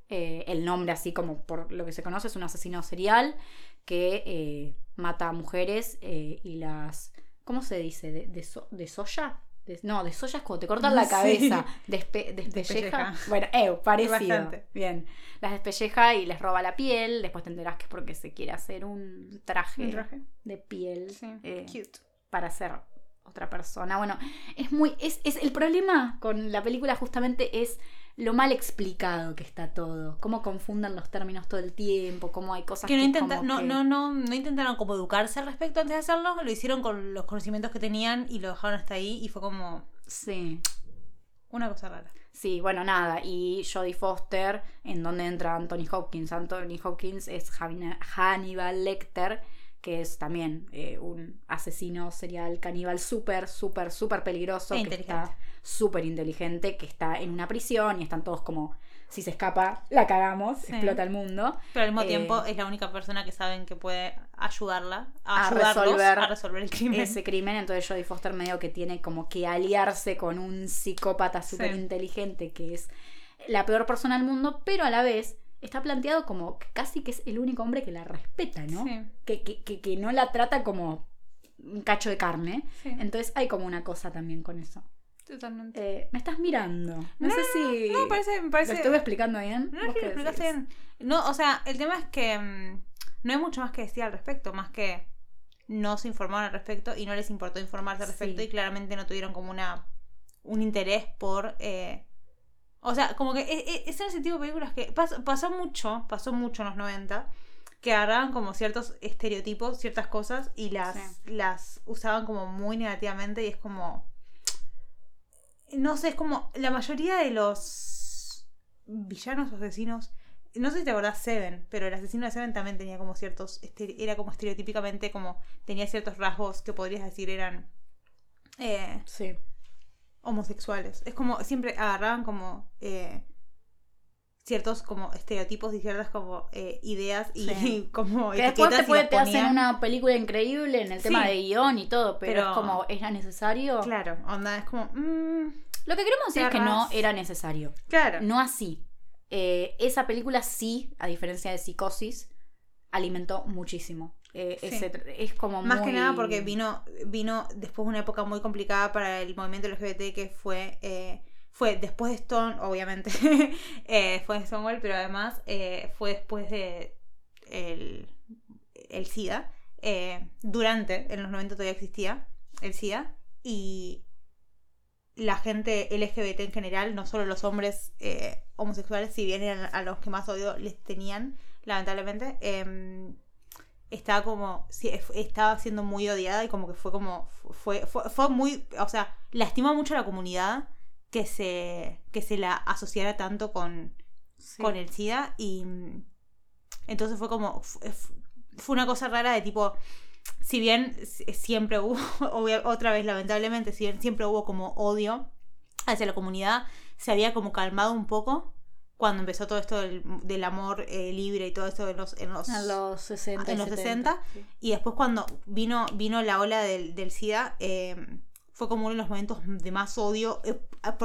Eh, el nombre, así como por lo que se conoce, es un asesino serial que mata a mujeres y las. ¿Cómo se dice? ¿De, de, so- de soya? De- no, de soya es cuando te cortan la Sí. cabeza. Despe- despelleja. Despelleja. Bueno, eh, parecido. Bastante. Bien. Las despelleja y les roba la piel. Después te enterás que es porque se quiere hacer un traje, ¿Un traje? de piel Sí. eh, Cute. para ser otra persona. Bueno, es muy. Es, es, el problema con la película justamente es lo mal explicado que está todo. Cómo confundan los términos todo el tiempo, cómo hay cosas Que no, que intenta, como no, que- no, no, no intentaron como educarse al respecto antes de hacerlo, lo hicieron con los conocimientos que tenían y lo dejaron hasta ahí y fue como Sí. una cosa rara. Sí, bueno, nada. Y Jodie Foster, en donde entra Anthony Hopkins. Anthony Hopkins es Hannibal Lecter, que es también eh, un asesino serial caníbal súper, súper, súper peligroso. E que está súper inteligente, que está en una prisión y están todos como, si se escapa, la cagamos, Sí. explota el mundo. Pero al mismo Eh, tiempo es la única persona que saben que puede ayudarla a, A resolver a resolver el crimen. ese crimen. Entonces Jodie Foster medio que tiene como que aliarse con un psicópata súper inteligente que es la peor persona del mundo, pero a la vez está planteado como que casi que es el único hombre que la respeta, ¿no? Sí. Que, que, que, que no la trata como un cacho de carne. Entonces hay como una cosa también con eso. Totalmente. Eh, me estás mirando. No, No, sé si... No, me parece, me parece. ¿Lo estuve explicando bien? No, ¿Vos sí, lo explicaste bien. No, o sea, el tema es que mm, no hay mucho más que decir al respecto, más que no se informaron al respecto y no les importó informarse al respecto Sí. y claramente no tuvieron como una un interés por eh, o sea, como que es, es- es en ese tipo de películas que pas- pasó mucho, pasó mucho en los 90 que agarraban como ciertos estereotipos, ciertas cosas y las, Sí. las usaban como muy negativamente y es como no sé, es como la mayoría de los villanos o asesinos. No sé si te acordás Seven, pero el asesino de Seven también tenía como ciertos. Era como estereotípicamente como. Tenía ciertos rasgos que podrías decir eran. eh, Sí. homosexuales. Es como. Siempre agarraban como. eh, ciertos como estereotipos y ciertas como eh, ideas y Sí. como Que después te, y puede- te hacen una película increíble en el tema de guion y todo, pero, Pero- es como, ¿era necesario? Claro, onda, es como. mm, Lo que queremos decir es que no era necesario. claro. No así. Eh, esa película sí, a diferencia de Psicosis, alimentó muchísimo. Eh, Sí. ese tr- es como Más que nada porque vino, vino después de una época muy complicada para el movimiento LGBT que fue, eh, fue después de Stone, obviamente, eh, después de Stonewall, pero además eh, fue después de el, el SIDA. eh, durante, en los 90 todavía existía el SIDA. Y la gente LGBT en general, no solo los hombres eh, homosexuales, si bien eran a los que más odio les tenían, lamentablemente, em, estaba como estaba siendo muy odiada y como que fue como fue fue, fue muy o sea lastimó mucho a la comunidad que se que se la asociara tanto con Sí. con el SIDA y mm, entonces fue como f- fue una cosa rara de tipo si bien s- siempre hubo otra vez lamentablemente si bien siempre hubo como odio hacia la comunidad se había como calmado un poco cuando empezó todo esto del, del amor eh, libre y todo esto en los, en los, En los 60. y en los 70, 60, sí. y después cuando vino, vino la ola del, del SIDA, eh, fue como uno de los momentos de más odio, eh,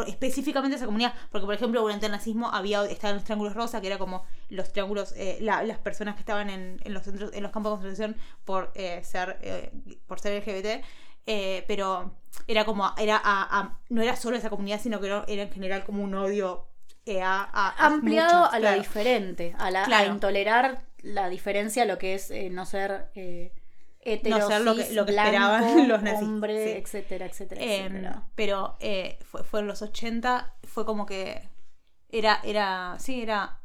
específicamente a esa comunidad. Porque, por ejemplo, durante el nazismo había estaban los triángulos rosa, que era como los triángulos, eh, la- las personas que estaban en, en los centros, en los campos de concentración por eh, ser eh, por ser LGBT. eh, pero era como, era a- a- no era solo esa comunidad, sino que era, era en general como un odio eh, a, Ampliado muchos, a lo claro. diferente, a, la, a intolerar la diferencia, lo que es no ser eh, No ser lo que- lo que blanco, esperaban los nazis, hombre, sí. etcétera, etcétera, Em, etcétera. pero eh, fue, fue en los 80, fue como que era, era, sí, era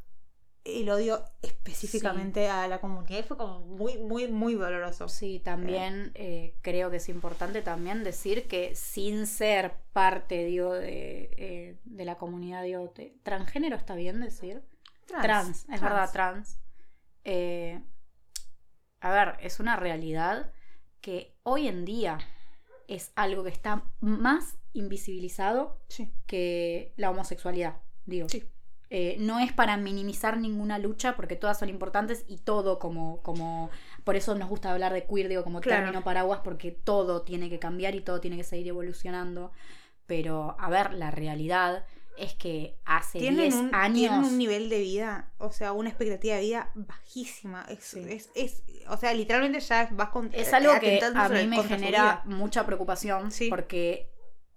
el odio específicamente a la comunidad fue como muy, muy, muy doloroso. Sí, también eh, creo que es importante también decir que sin ser parte, digo, de, eh, de la comunidad, digo, de- transgénero está bien decir. Trans, es verdad, trans. Eh, a ver, es una realidad que hoy en día es algo que está más invisibilizado Sí. que la homosexualidad, digo. Sí. Eh, no es para minimizar ninguna lucha porque todas son importantes y todo como, como por eso nos gusta hablar de queer, digo, como Claro. término paraguas porque todo tiene que cambiar y todo tiene que seguir evolucionando. Pero, a ver, la realidad es que hace 10 Tienen un, años... tienen un nivel de vida, o sea, una expectativa de vida bajísima. Es, Sí. es, es- o sea, literalmente ya vas con Es algo que atentando a mí me genera mucha preocupación Sí. porque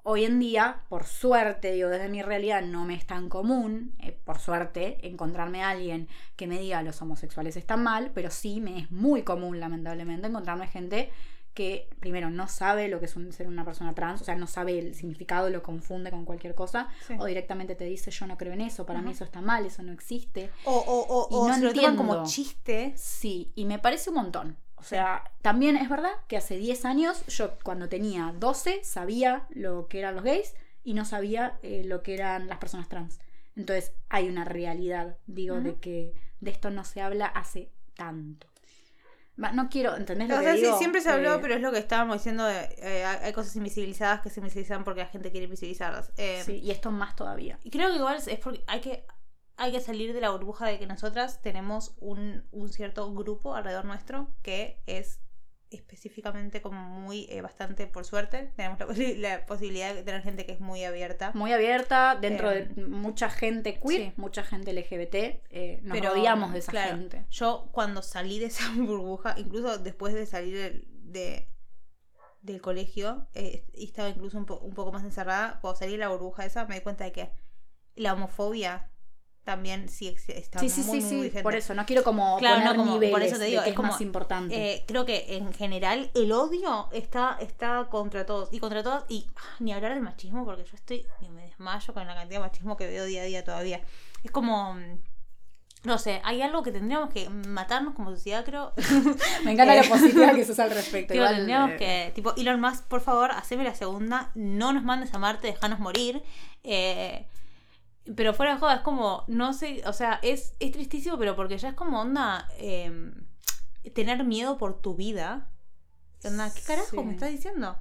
hoy en día, por suerte, digo, desde mi realidad no me es tan común, eh, por suerte, encontrarme a alguien que me diga los homosexuales están mal, pero sí me es muy común, lamentablemente, encontrarme gente que primero no sabe lo que es un- ser una persona trans, o sea, no sabe el significado, lo confunde con cualquier cosa, Sí. o directamente te dice yo no creo en eso, para mí eso está mal, eso no existe. O, o, o, Y o no se lo toman como chiste. Sí, y me parece un montón. O sea, también es verdad que hace 10 años, yo cuando tenía 12 sabía lo que eran los gays y no sabía eh, lo que eran las personas trans. Entonces hay una realidad, digo, de que de esto no se habla hace tanto. No quiero, ¿entendés lo O que sea, sí, siempre se habló, Eh, pero es lo que estábamos diciendo. de, eh, hay hay cosas invisibilizadas que se invisibilizan porque la gente quiere invisibilizarlas. Eh, sí, y esto más todavía. Y creo que igual es porque hay que, hay que salir de la burbuja de que nosotras tenemos un, un cierto grupo alrededor nuestro que es específicamente como muy, eh, bastante, por suerte, tenemos la, posi- la posibilidad de tener gente que es muy abierta. Muy abierta, dentro Eh, de mucha gente queer, sí. mucha gente LGBT, eh, nos Pero, rodeamos de esa claro, gente. Yo cuando salí de esa burbuja, incluso después de salir del, de, del colegio, eh, y estaba incluso un, po- un poco más encerrada, cuando salí de la burbuja esa me di cuenta de que la homofobia también sí está Sí, sí, muy, sí, muy sí. vigente. Por eso, no quiero como Claro, poner no, como- niveles por eso te digo, es es como, más importante. Eh, creo que en general el odio está, está contra todos y contra todas y ah, ni hablar del machismo porque yo estoy me desmayo con la cantidad de machismo que veo día a día todavía es como mm, no sé hay algo que tendríamos que matarnos como sociedad creo Me encanta eh, la posibilidad que sos al respecto. Igual, tendríamos eh, que tipo Elon Musk por favor haceme la segunda no nos mandes a Marte dejanos morir eh, pero fuera de joda, es como, no sé, o sea, es, es tristísimo, pero porque ya es como onda eh, tener miedo por tu vida. Onda, ¿qué carajo Sí. me estás diciendo?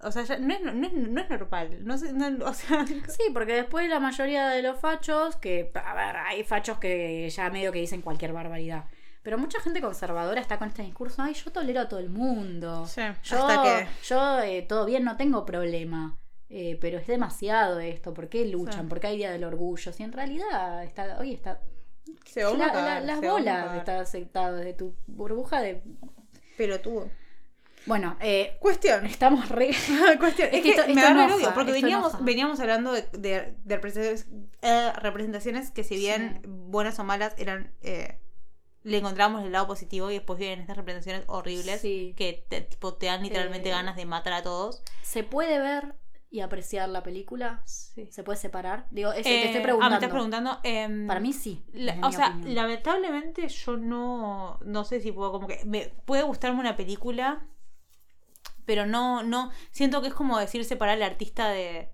O sea, ya no, es, no, es, no es normal. No sé, no- o sea, Sí, porque después la mayoría de los fachos, que, a ver, hay fachos que ya medio que dicen cualquier barbaridad. Pero mucha gente conservadora está con este discurso, ay, yo tolero a todo el mundo. Sí, yo, hasta que- yo eh, todo bien, no tengo problema. Eh, pero es demasiado esto, ¿por qué luchan? Sí. ¿Por qué hay Día del Orgullo? Si en realidad está, hoy está... se va la- la- las se bolas cagar. está aceptado desde tu burbuja de... Pelotudo. Bueno, eh, Cuestión. estamos re... Cuestión. Es, Es que esto- me esto el enoja, odio, porque veníamos, enoja. veníamos hablando de, de- de representaciones, eh, representaciones que si bien Sí. buenas o malas eran... eh, le encontramos el lado positivo y después vienen estas representaciones horribles Sí. que te, tipo, te dan literalmente ganas de matar a todos. ¿Se puede ver y apreciar la película? Sí. ¿Se puede separar? Digo, eso Eh, te estoy Ah, preguntando. me estás preguntando. em, Para mí sí. la- o sea, opinión. lamentablemente yo no, no sé si puedo como que me puede gustarme una película, pero no, no siento que es como decir separar al artista de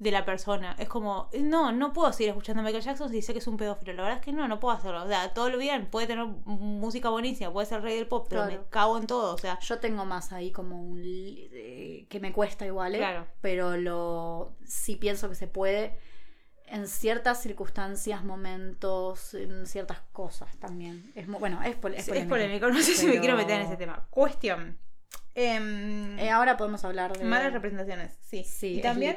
de la persona. Es como, no, no puedo seguir escuchando a Michael Jackson si sé que es un pedófilo. La verdad es que no, no puedo hacerlo. O sea, todo lo bien, puede tener música buenísima, puede ser rey del pop, pero Claro. me cago en todo. O sea, Yo tengo más ahí como un... eh, que me cuesta igual, ¿eh? Claro. Pero lo sí pienso que se puede en ciertas circunstancias, momentos, en ciertas cosas también. Es bueno, es, pol- es es, polémico. polémico. No sé si me quiero meter en ese tema. Cuestión. Em, Eh, ahora podemos hablar de... malas representaciones, sí. Sí, y también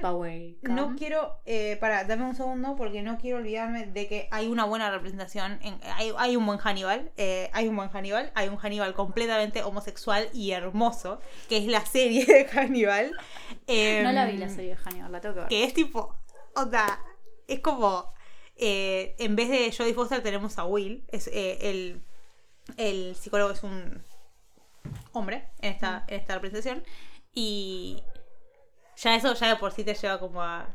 No quiero, eh, para, dame un segundo porque no quiero olvidarme de que hay una buena representación, en, hay, hay un buen Hannibal, eh, hay un buen Hannibal, hay un Hannibal completamente homosexual y hermoso, que es la serie de Hannibal. No la vi Em, la serie de Hannibal, la tengo que ver. Que es tipo, o sea, es como, en vez de Jodie Foster tenemos a Will, es el, el psicólogo es un hombre en esta, en esta representación y ya eso ya de por sí te lleva como a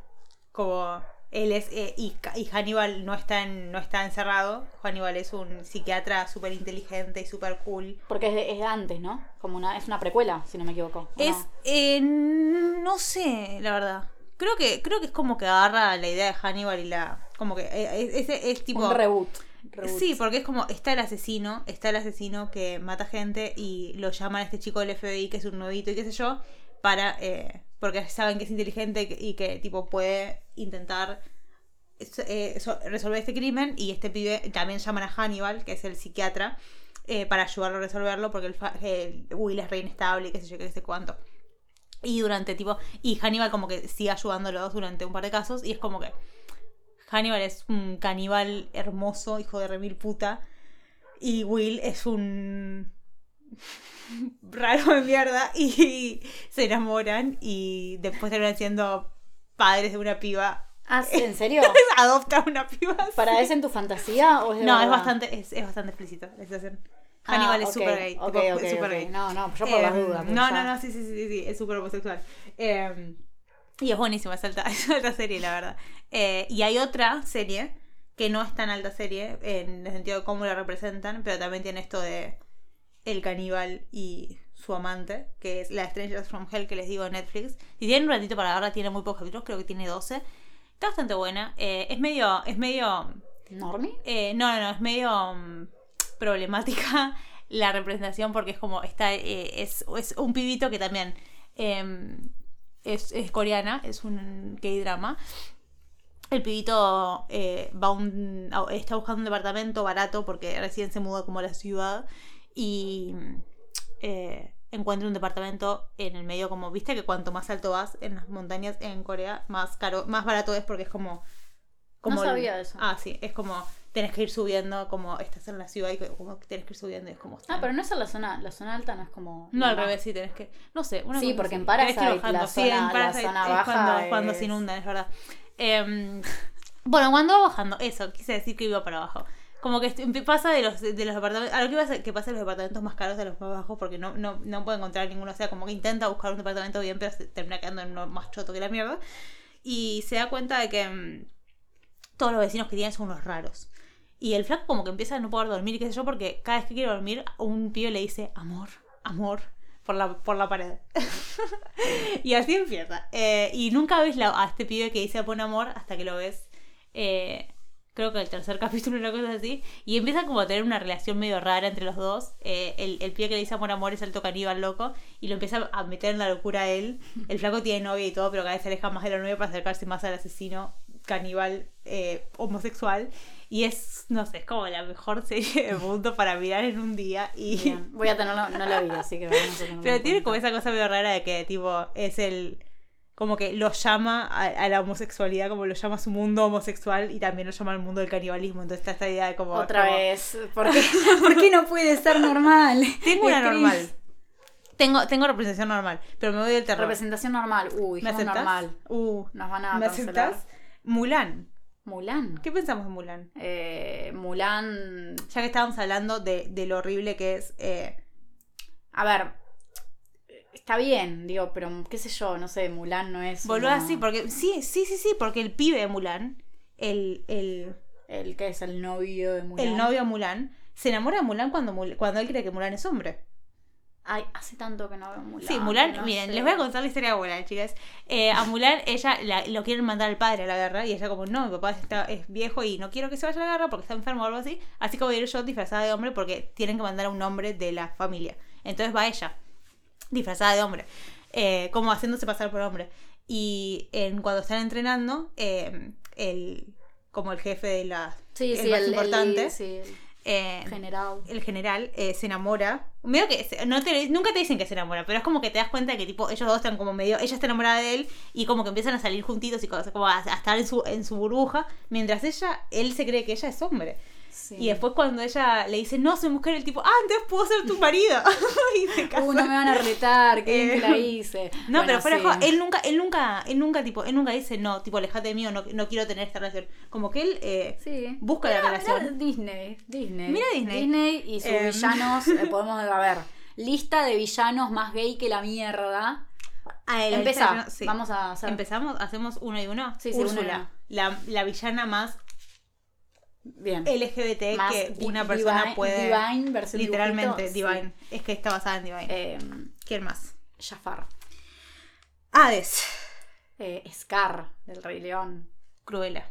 como él es eh, y, y Hannibal no está en, no está encerrado Hannibal es un psiquiatra súper inteligente y súper cool Porque es de, es de antes, ¿no? Como una, es una precuela, si no me equivoco. ¿o es no? eh, no sé la verdad creo que creo que es como que agarra la idea de Hannibal y la como que eh, es, es- es tipo un reboot. Sí, porque es como, está el asesino, está el asesino que mata gente y lo llaman a este chico del FBI que es un nuevito y qué sé yo, para, eh, porque saben que es inteligente y que, tipo puede intentar eh, so- resolver este crimen y este pibe también llaman a Hannibal, que es el psiquiatra, eh, para ayudarlo a resolverlo porque el, el Will es re inestable y qué sé yo, qué sé cuánto. Y durante tipo, y Hannibal como que sigue ayudándolos durante un par de casos y es como que Hannibal es un caníbal hermoso, hijo de remil puta. Y Will es un raro de mierda. Y se enamoran y después terminan siendo padres de una piba. Ah, ¿sí? ¿en serio? Adoptan una piba. ¿Para sí. es en tu fantasía o es No, es bastante, es, es bastante explícito la situación. Ah, Hannibal es ok, súper gay. ok, tipo, ok, súper ok. gay. No, no, yo por las Eh, dudas. pues No, ya. no, no, sí, sí, sí, sí, sí, es súper homosexual. Eh, y es buenísima, es alta, es alta serie, la verdad. Eh, y hay otra serie que no es tan alta serie en el sentido de cómo la representan, pero también tiene esto de el caníbal y su amante, que es la Strangers from Hell que les digo de Netflix. Si tienen un ratito para verla, tiene muy pocos capítulos, creo que tiene 12. Está bastante buena. Eh, es medio, es medio ¿Normie? eh, no, no, no, es medio mm, problemática la representación porque es como, está, eh, es, es un pibito que también eh, es, es coreana, es un K-drama. El pibito eh, va un, está buscando un departamento barato porque recién se mudó como a la ciudad y eh, encuentra un departamento en el medio como, viste que cuanto más alto vas en las montañas en Corea, más caro, más barato es porque es como... como No el- sabía eso. Ah, sí, es como tenés que ir subiendo, como estás en la ciudad y como tenés que ir subiendo y es como... Ah, pero no es en la zona, la zona alta no es como... No, al revés, sí, tenés que. No sé, una Sí, porque en Parasite la Sí, zona- en la Parasite zona es cuando, cuando se inundan, es verdad. Em, bueno, cuando va bajando, eso, quise decir que iba para abajo. Como que pasa de los, de los departamentos. A lo que iba a ser que pasa de los departamentos más caros de los más bajos porque no, no, no puede encontrar ninguno. O sea, como que intenta buscar un departamento bien, pero se termina quedando en uno más choto que la mierda. Y se da cuenta de que mm, todos los vecinos que tienen son unos raros. Y el flaco como que empieza a no poder dormir qué sé yo, porque cada vez que quiere dormir, un pibe le dice amor, amor, por la, por la pared. y así empieza. Eh, y nunca ves la- a este pibe que dice pon amor hasta que lo ves. eh, creo que el tercer capítulo, una cosa así. Y empieza como a tener una relación medio rara entre los dos. Eh, el, el pibe que le dice amor, amor es alto caníbal loco. Y lo empieza a meter en la locura a él. El flaco tiene novia y todo, pero cada vez se aleja más de la novia para acercarse más al asesino caníbal eh, homosexual. Y es, no sé, es como la mejor serie del mundo para mirar en un día. Y, Bien, Voy a tenerlo, no la vi, así que vamos a pero en tiene como esa cosa medio rara de que, tipo, es el. Como que lo llama a, a la homosexualidad, como lo llama a su mundo homosexual y también lo llama al mundo del canibalismo. Entonces está esta idea de como. Otra como- vez, ¿por qué, ¿por qué no puede ser normal? Tengo una normal. Tengo, tengo representación normal, pero me voy del terror. Representación normal, uy, ¿Me normal. Uh, Nos van a ¿Me cancelar. aceptas? Mulan. Mulan. ¿Qué pensamos de Mulan? Eh, Mulan. Ya que estábamos hablando de, de lo horrible que es. eh, A ver. Está bien, digo, pero qué sé yo, no sé, Mulan no es. volvió una- así, porque. Sí, sí, sí, sí, porque el pibe de Mulan, el, el, El que es el novio de Mulan. el novio de Mulan, se enamora de Mulan cuando, cuando él cree que Mulan es hombre. Ay, hace tanto que no veo Mulan. Sí, Mulan, no miren, sé. les voy a contar la historia de Mulan, chicas. Eh, a Mulan, ella la- lo quieren mandar al padre a la guerra y ella como, no, mi papá está, es viejo y no quiero que se vaya a la guerra porque está enfermo o algo así. Así que voy a ir yo disfrazada de hombre porque tienen que mandar a un hombre de la familia. Entonces va ella, disfrazada de hombre, eh, como haciéndose pasar por hombre. Y en, cuando están entrenando, eh, el, como el jefe de la... Sí, el sí, más el, importante, el- sí, el eh, general. el general eh, se enamora. Medio que se- no te, nunca te dicen que se enamora, pero es como que te das cuenta de que tipo ellos dos están como medio, ella está enamorada de él y como que empiezan a salir juntitos y cosas, como a, a estar en su, en su burbuja, mientras ella, él se cree que ella es hombre. Sí. Y después cuando ella le dice, no, soy mujer, el tipo, ah, entonces puedo ser tu marido. y se casa. Uh, no me van a retar, qué bien Eh, que la hice. No, Bueno, pero fuera de sí. joda, él nunca, él nunca, él nunca, tipo, él nunca dice, no, tipo, alejate de mí o no, no quiero tener esta relación. Como que él eh, Sí. busca la relación. Disney, Disney. Mira Disney. Disney y sus Em. villanos, eh, podemos a ver, lista de villanos más gay que la mierda. Empezá, sí. vamos a hacer. ¿Empezamos? ¿Hacemos uno y uno? Sí, sí, uno Úrsula, uno. La, la villana más Bien. LGBT Más que una persona divine- puede... Divine versión literalmente, dibujito, Divine. Es que está basada en Divine. Em, ¿Quién más? Jafar. Hades. Eh, Scar, del Rey León. Cruella.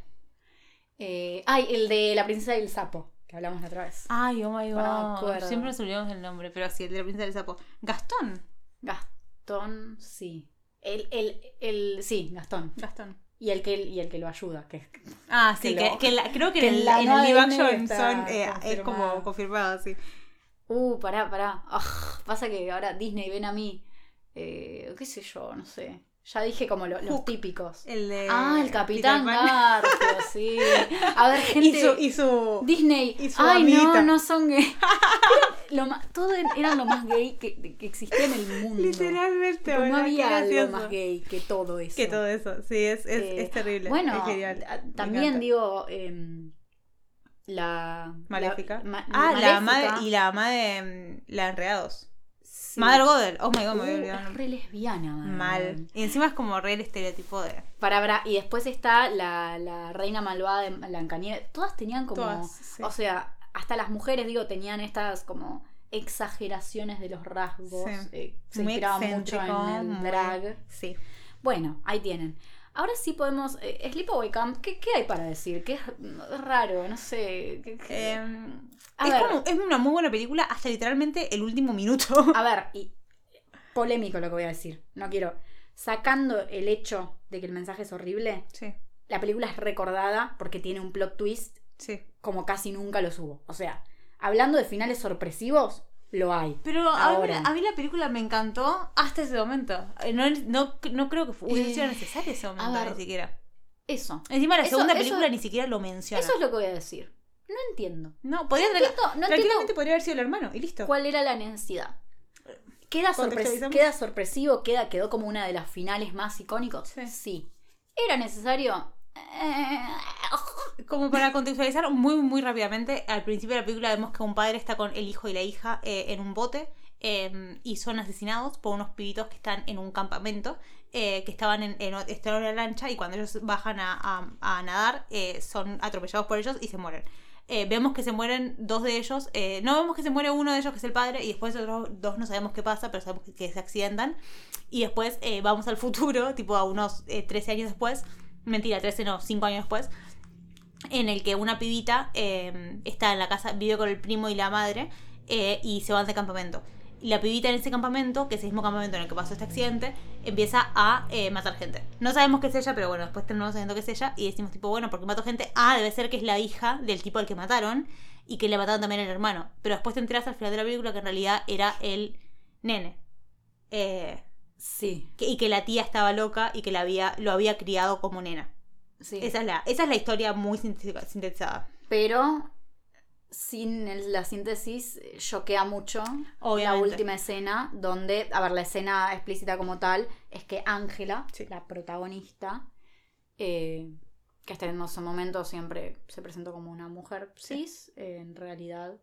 Eh, ay, el de la princesa y el sapo, que hablamos la otra vez. Ay, oh my god. Siempre nos olvidamos el nombre, pero sí, el de la princesa del sapo. Gastón. Gastón, sí. El, el, el, sí, Gastón. Gastón. Y el que, y el que lo ayuda, que Ah, sí, Que que, lo- que la- creo que, que en el, la en el live action son, eh, es como confirmado, sí. Uh, pará, pará. Ah, pasa que ahora Disney ven a mí. Eh, qué sé yo, no sé. Ya dije como lo- los típicos. El de ah, el Capitán. Garfio, sí. A ver, gente. Y su, y su... Disney. y su Ay, amiguita. no, no son gay. Lo ma- todo era lo más gay que, que existía en el mundo. Literalmente, no había algo más gay que todo eso. Que todo eso, sí, es, es, Eh, es terrible. Bueno, es genial. también digo. em, la. Maléfica. la- ma- ah, la ama de, y la ama de mm, la Enredados. Sí. Mother Goddard. Oh my god, me había Uh, olvidado. es re lesbiana, man. Mal. Y encima es como re el estereotipo de. Para, para, y después está la, la reina malvada de Blancanieves. Todas tenían como. Todas, sí. O sea, hasta las mujeres, digo, tenían estas como exageraciones de los rasgos. Sí. eh, se muy mucho en el muy- drag. Sí. Bueno, ahí tienen. Ahora sí podemos. Eh, Sleepaway Camp, ¿qué, ¿qué hay para decir? Que es raro, no sé. ¿qué- qué- Em, A es, ver. como- es una muy buena película hasta literalmente el último minuto. A ver, y polémico lo que voy a decir. No quiero. Sacando el hecho de que el mensaje es horrible, Sí, la película es recordada porque tiene un plot twist sí. como casi nunca los hubo. O sea, hablando de finales sorpresivos, lo hay. Pero a mí, Ahora. a mí la película me encantó hasta ese momento. Eh, No, no, no creo que hubiese Eh, sido necesario ese momento ver. ni siquiera. Eso. Encima la Eso- segunda eso- película ni siquiera lo menciona. Eso es lo que voy a decir. No entiendo. No, podría No entiendo, no tranquilamente entiendo podría haber sido el hermano y listo. cuál era la necesidad. Queda, queda sorpresivo, queda, quedó como una de las finales más icónicos. Sí. ¿Era necesario? Como para contextualizar muy, muy rápidamente, al principio de la película vemos que un padre está con el hijo y la hija eh, en un bote eh, y son asesinados por unos pibitos que están en un campamento, eh, que estaban en, en, están en una lancha y cuando ellos bajan a, a- a nadar eh, son atropellados por ellos y se mueren. Eh, vemos que se mueren dos de ellos, eh, no vemos que se muere uno de ellos que es el padre y después otros dos no sabemos qué pasa, pero sabemos que, que se accidentan. Y después eh, vamos al futuro, tipo a unos eh, 13 años después, mentira, 13 no, 5 años después, en el que una pibita eh, está en la casa, vive con el primo y la madre eh, y se van de campamento. La pibita en ese campamento, que es el mismo campamento en el que pasó este accidente, empieza a eh, matar gente. No sabemos qué es ella, pero bueno, después terminamos sabiendo qué es ella y decimos tipo, bueno, porque mató gente? Ah, debe ser que es la hija del tipo al que mataron y que le mataron también al hermano. Pero después te enteras al final de la película que en realidad era el nene. Eh, sí, que- y que la tía estaba loca y que la había, lo había criado como nena. sí. Esa es la, esa es la historia muy sintetiza- sintetizada. Pero sin el- la síntesis eh, choquea mucho Obviamente. la última escena donde, a ver, la escena explícita como tal es que Ángela, Sí. la protagonista, eh, que hasta en ese momento siempre se presentó como una mujer cis, eh, en realidad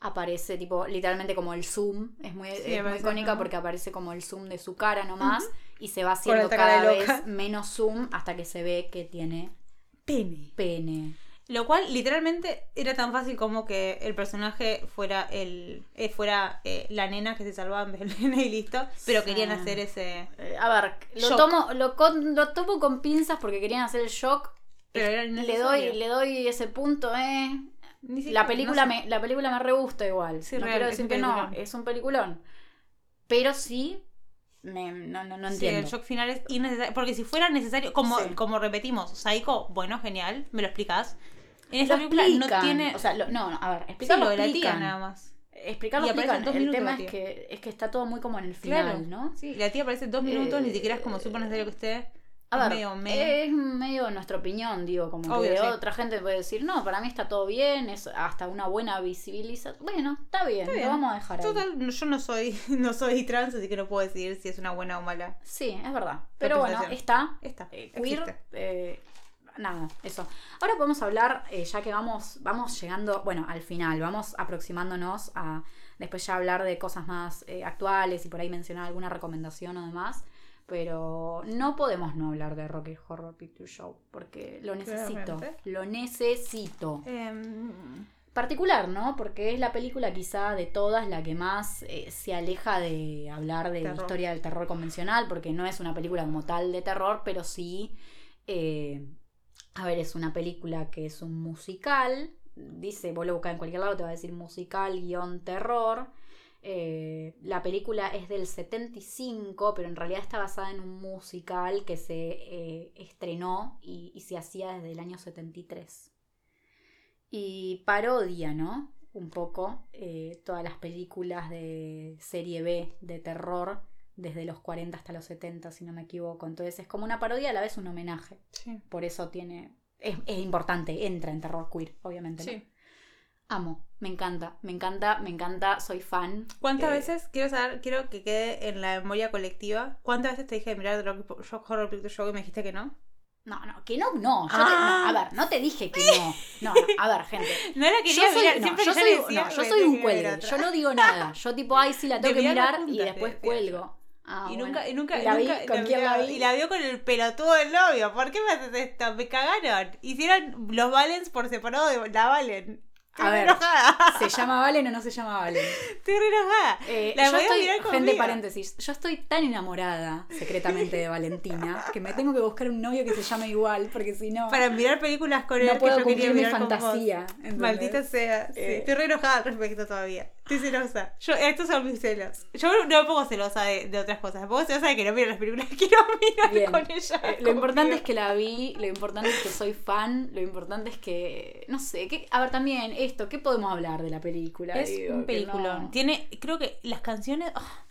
aparece tipo literalmente como el zoom, es muy, Sí, es muy icónica porque aparece como el zoom de su cara nomás y se va haciendo cada vez menos zoom hasta que se ve que tiene Pene. pene. Lo cual literalmente era tan fácil como que el personaje fuera el eh, fuera eh, la nena que se salvaba en nene y listo. Pero Sí. querían hacer ese. Eh, A ver, lo Shock. tomo, lo, con- lo tomo con pinzas porque querían hacer el shock. Pero era le doy, le doy ese punto, eh. Siquiera- La película no sé. me, la película me re gusta igual. Sí, no real, quiero decir que no, es un peliculón. Pero sí, me- no, no, no Sí, entiendo. el shock final es innecesario. Porque si fuera necesario, como, Sí. como repetimos, Psycho, bueno, genial, me lo explicas. En esta película no tiene. O sea, lo- no, no, a ver, sí, lo de la tía nada más. Explicarlo explican. dos El tema es que, es que está todo muy como en el final, Claro, ¿no? Sí, la tía aparece dos minutos, ni Eh, siquiera es como súper necesario que esté. A Es ver, medio es medio nuestra opinión, digo, como Obvio, que sí. otra gente puede decir, no, para mí está todo bien, es hasta una buena visibilización. Bueno, está bien, Está bien. lo vamos a dejar ahí. Total, no- yo no soy, no soy trans, así que no puedo decidir si es una buena o mala. Sí, es verdad. Pero bueno, está. Está. eh, queer, eh, nada, eso. Ahora podemos hablar, eh, ya que vamos, vamos llegando, bueno, al final, vamos aproximándonos a después ya hablar de cosas más eh, actuales y por ahí mencionar alguna recomendación o demás. Pero no podemos no hablar de Rocky Horror Picture Show, porque lo necesito. Claramente. Lo necesito. Em, Particular, ¿no? Porque es la película quizá de todas la que más eh, se aleja de hablar de la historia del terror convencional, porque no es una película como tal de terror, pero sí, eh, a ver, es una película que es un musical, dice, vos lo buscás en cualquier lado, te va a decir musical guion terror. Eh, la película es del 75, pero en realidad está basada en un musical que se eh, estrenó y, se hacía desde el año 73 y parodia, ¿no? Un poco eh, todas las películas de serie B de terror desde los 40 hasta los 70, si no me equivoco. Entonces es como una parodia a la vez un homenaje. sí. Por eso tiene... Es, es importante, entra en terror queer, obviamente. ¿no? Sí. Amo, me encanta, me encanta, me encanta, soy fan. ¿Cuántas Eh, veces, quiero saber, quiero que quede en la memoria colectiva, cuántas veces te dije de mirar Rock Horror Picture Show y me dijiste que no? No, no, que no, no, yo te- Ah. no, a ver, no te dije que no. No, no, a ver, gente. No la Yo quería soy, mirar, no, yo que soy, yo decía, no, yo soy un que cuelgue. Yo no digo nada. Yo tipo, ay, sí, la tengo que mirar y después cuelgo. Ah, y bueno. nunca, y nunca, ¿Y la vi? nunca- ¿Con la quién la vio- vi? Y la vio con el pelotudo del novio. ¿Por qué me haces esto? Me cagaron. Hicieron los Valens por separado de la Valen. A ver, enojada. ¿se llama Valen o no se llama Valen? Estoy re enojada. Eh, La yo estoy, mirar gente, paréntesis, yo estoy tan enamorada secretamente de Valentina que me tengo que buscar un novio que se llame igual, porque si no, Para mirar películas con él no que puedo yo quería cumplir mi fantasía. Maldita sea. Sí, Eh. Estoy re enojada al respecto todavía. Estoy celosa. Yo, estos son mis celos. Yo no me pongo celosa de, de otras cosas. Me pongo celosa de que no miro las películas que quiero mirar Bien. con ella. Eh, lo importante es que la vi, lo importante es que soy fan, lo importante es que, no sé, que, a ver también esto, ¿qué podemos hablar de la película? Es Digo, un peliculón. no- Tiene, creo que las canciones. ah,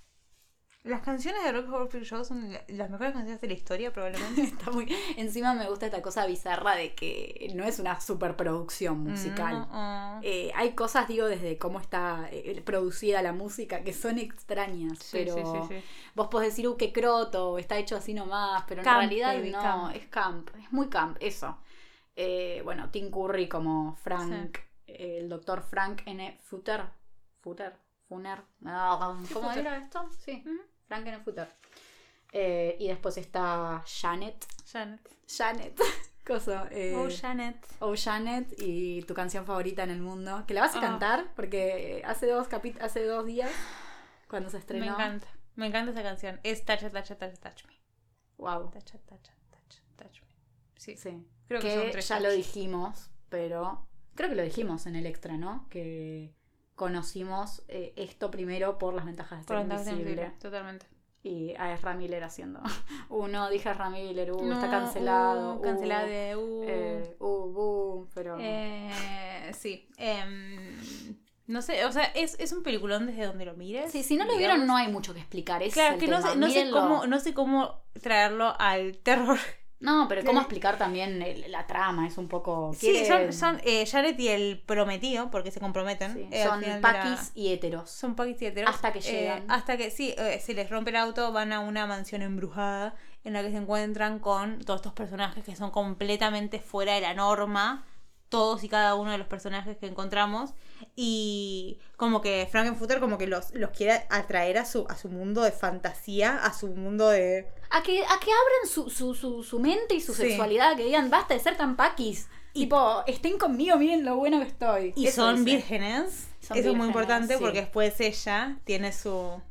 las canciones de Rock Horror Picture Show son la- las mejores canciones de la historia, probablemente. Está muy, encima me gusta esta cosa bizarra de que no es una superproducción musical. No, Eh, hay cosas, digo, desde cómo está eh, producida la música que son extrañas, Sí, pero sí, sí, sí. vos podés decir, uh, qué croto, está hecho así nomás, pero Camp, en realidad baby, no, camp. es camp, es muy camp, eso. Eh, bueno, Tim Curry como Frank, eh, el doctor Frank N. Futter, Futter, Funer, ¿cómo Futter. era esto? Sí. Frank N. Futter. Eh, y después está Janet, Janet. Janet, cosa, eh, Oh, Janet. Oh Janet y tu canción favorita en el mundo. Que la vas a Ah. cantar porque hace dos capit hace dos días cuando se Me estrenó. encanta. Me encanta esa canción. Es Touch Touch Touch Touch Me. Wow. Touch Touch Touch Touch Me. Sí. Sí. Creo que que son tres ya lo touch. dijimos, pero creo que lo dijimos en el extra, ¿no? Que conocimos eh, esto primero por las ventajas de Por ser invisible. invisible, Totalmente. Y a Ezra Miller haciendo. Uh, no, dije Ezra Miller, uh, está cancelado. uh, uh, cancelado de. Uh, eh, uh, pero. Eh, sí. em, no sé, o sea, es, es un peliculón desde donde lo mires. sí, si no lo vieron, no hay mucho que explicar. ese Claro, es que no sé, no, sé cómo, no sé cómo traerlo al terror. No, pero cómo explicar también el- la trama, es un poco... Sí, son, son eh, Jared y el prometido, porque se comprometen. Sí, eh, al son final de la- paquis y heteros. Son paquis y heteros. Hasta que Eh, llegan. hasta que, sí, eh, se les rompe el auto, van a una mansión embrujada en la que se encuentran con todos estos personajes que son completamente fuera de la norma. Todos y cada uno de los personajes que encontramos. Y como que Frankenfurter como que los, los quiere atraer a su, a su mundo de fantasía, a su mundo de... A que, a que abran su, su, su, su mente y su Sí. sexualidad, que digan, basta de ser tan paquis. Y- tipo, estén conmigo, miren lo bueno que estoy. Y Eso son dice. vírgenes. Son Eso es muy importante sí. porque después ella tiene su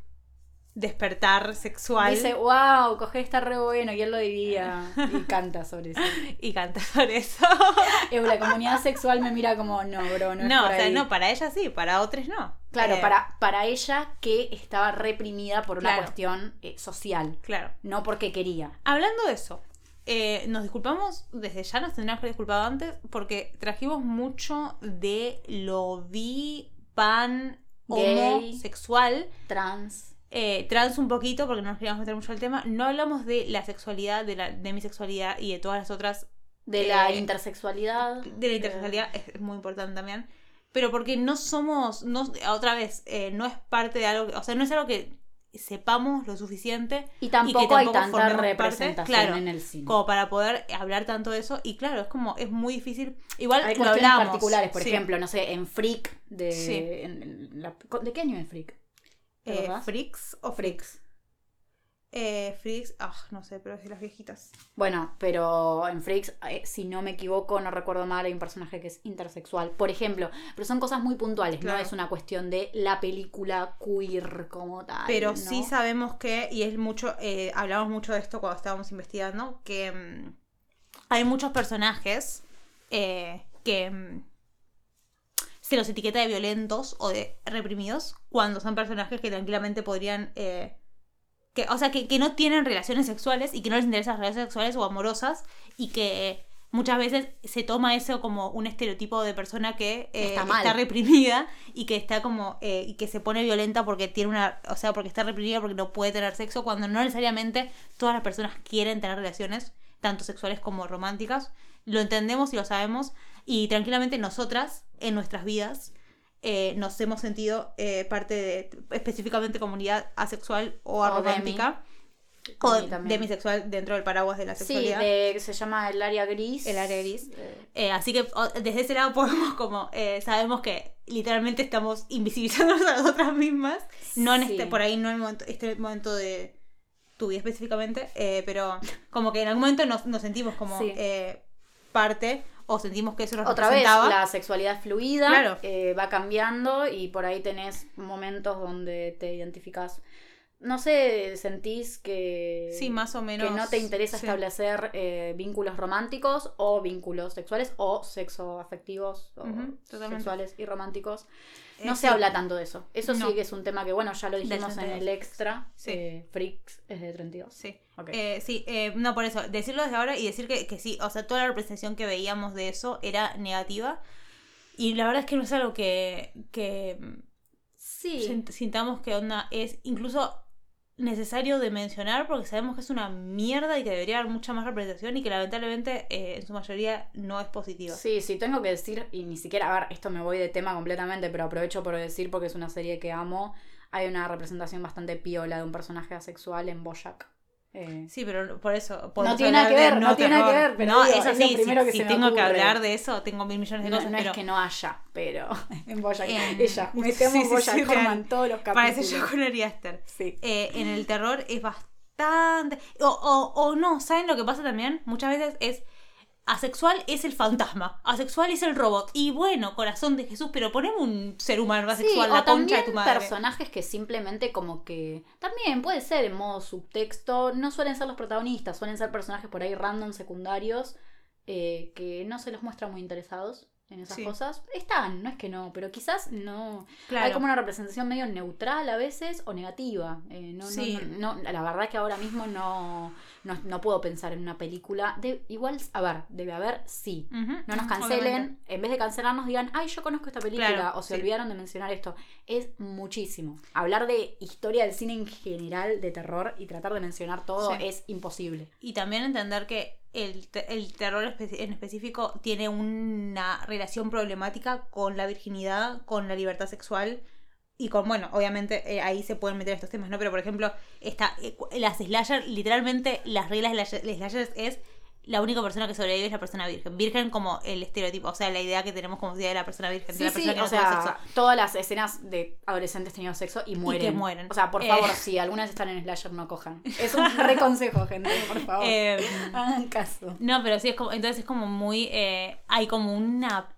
despertar sexual Dice, wow, coger está re bueno, y él lo diría. Y canta sobre eso. y canta sobre eso. La comunidad sexual me mira como, no, bro, no, es No, por o sea, ahí". no, para ella sí, para otros no. Claro, Eh, para, para ella que estaba reprimida por una Claro. cuestión eh, social, Claro. no porque quería. Hablando de eso, eh, nos disculpamos desde ya, nos tendríamos que haber disculpado antes, porque trajimos mucho de lo bi, pan, homosexual, Trans. Eh, trans un poquito, porque no nos queríamos meter mucho al tema. No hablamos de la sexualidad, de la demisexualidad y de todas las otras De la Eh, intersexualidad. de la intersexualidad es, es muy importante también. Pero porque no somos, no, otra vez, eh, no es parte de algo, o sea, no es algo que sepamos lo suficiente Y tampoco, y que hay tanta parte, representación claro, en el cine. como para poder hablar tanto de eso. Y claro, es como, es muy difícil. Igual Hay lo cuestiones hablamos. particulares, por sí. ejemplo, no sé, en Freak de... Sí. en- en la- ¿De qué año es Freak? ¿Te Eh? ¿Freaks o Freaks? Eh, freaks, ah, no sé, pero es de las viejitas. Bueno, pero en Freaks, eh, si no me equivoco, no recuerdo mal, hay un personaje que es intersexual, por ejemplo. Pero son cosas muy puntuales, Claro. no es una cuestión de la película queer como tal. Pero ¿no? sí sabemos que, y es mucho, eh, hablamos mucho de esto cuando estábamos investigando, que mm, hay muchos personajes eh, que mm, se los etiqueta de violentos o de reprimidos cuando son personajes que tranquilamente podrían... eh, que, o sea, que, que no tienen relaciones sexuales y que no les interesan las relaciones sexuales o amorosas y que muchas veces se toma eso como un estereotipo de persona que eh, Está reprimida y que está como eh, y que se pone violenta porque tiene una o sea porque está reprimida porque no puede tener sexo cuando no necesariamente todas las personas quieren tener relaciones tanto sexuales como románticas. Lo entendemos y lo sabemos y tranquilamente nosotras en nuestras vidas eh, nos hemos sentido eh, parte de específicamente comunidad asexual o O aromántica o demisexual dentro del paraguas de la Sí, sexualidad de, se llama el área gris. El área gris. Eh, así que o- desde ese lado podemos como sabemos que literalmente estamos invisibilizándonos a nosotras mismas no en Sí. este por ahí no en el momento, este momento de tu vida específicamente pero como que en algún momento nos, nos sentimos como Sí. parte o sentimos que eso nos Otra vez, la sexualidad fluida Claro. eh, va cambiando y por ahí tenés momentos donde te identificás. No sé, sentís que, Sí, más o menos, que no te interesa sí. establecer eh, vínculos románticos o vínculos sexuales o sexo afectivos o sexuales y románticos. No se habla tanto de eso. Eso No. sí que es un tema que, bueno, ya lo dijimos en 32. el extra. Sí. eh, Freaks es de 32. Sí. Ok. Eh, sí, eh, no por eso, decirlo desde ahora y decir que, que sí, o sea, toda la representación que veíamos de eso era negativa. Y la verdad es que no es algo que, que sí. sint- sintamos que onda es incluso necesario de mencionar porque sabemos que es una mierda y que debería haber mucha más representación y que lamentablemente eh, en su mayoría no es positiva. Sí, sí, tengo que decir, y ni siquiera, a ver, esto me voy de tema completamente, pero aprovecho por decir porque es una serie que amo. Hay una representación bastante piola de un personaje asexual en Bojack. Eh, Sí, pero por eso. podemos tiene nada que ver, no tiene nada que ver, pero no, digo, es es lo así. primero si que si se me tengo que hablar de eso, tengo mil millones de no, cosas. no pero es que no haya, pero en Bojack. En- Ella, metemos Sí, sí, Bojack sí, todos los capítulos. Parece yo con Ari Aster. Sí. Eh, en el terror es bastante. O, o, o no, ¿saben lo que pasa también? Muchas veces es. Asexual es el fantasma, asexual es el robot. Y bueno, corazón de Jesús, pero ponemos un ser humano Sí, asexual, o la concha de tu madre. personajes que simplemente como que... También puede ser en modo subtexto, no suelen ser los protagonistas, suelen ser personajes por ahí random secundarios eh, que no se los muestra muy interesados en esas Sí. cosas. Están, no es que no, pero quizás no... Claro. Hay como una representación medio neutral a veces o negativa. Eh, no, no- Sí. no, no- la verdad que ahora mismo no, no, no puedo pensar en una película. De, igual, a ver, debe haber, sí. No nos cancelen, obviamente. en vez de cancelarnos digan, ay, yo conozco esta película, Claro, o se sí. olvidaron de mencionar esto. Es muchísimo. Hablar de historia del cine en general, de terror, y tratar de mencionar todo es imposible. Y también entender que el, el terror en específico tiene una relación problemática con la virginidad, con la libertad sexual y con, bueno, obviamente eh, ahí se pueden meter estos temas, ¿no? Pero por ejemplo, está, eh, las slasher, literalmente las reglas de las las slashers es la única persona que sobrevive es la persona virgen. Virgen como el estereotipo, o sea, la idea que tenemos como idea de la persona virgen, de Sí, la sí, persona que o no sea, sexo. todas las escenas de adolescentes teniendo sexo y mueren. mueren. O sea, por Eh. favor, si algunas están en Slasher, no cojan. Es un reconsejo, gente, por favor. Eh, Hagan caso. No, pero sí es como, entonces es como muy, eh, hay como una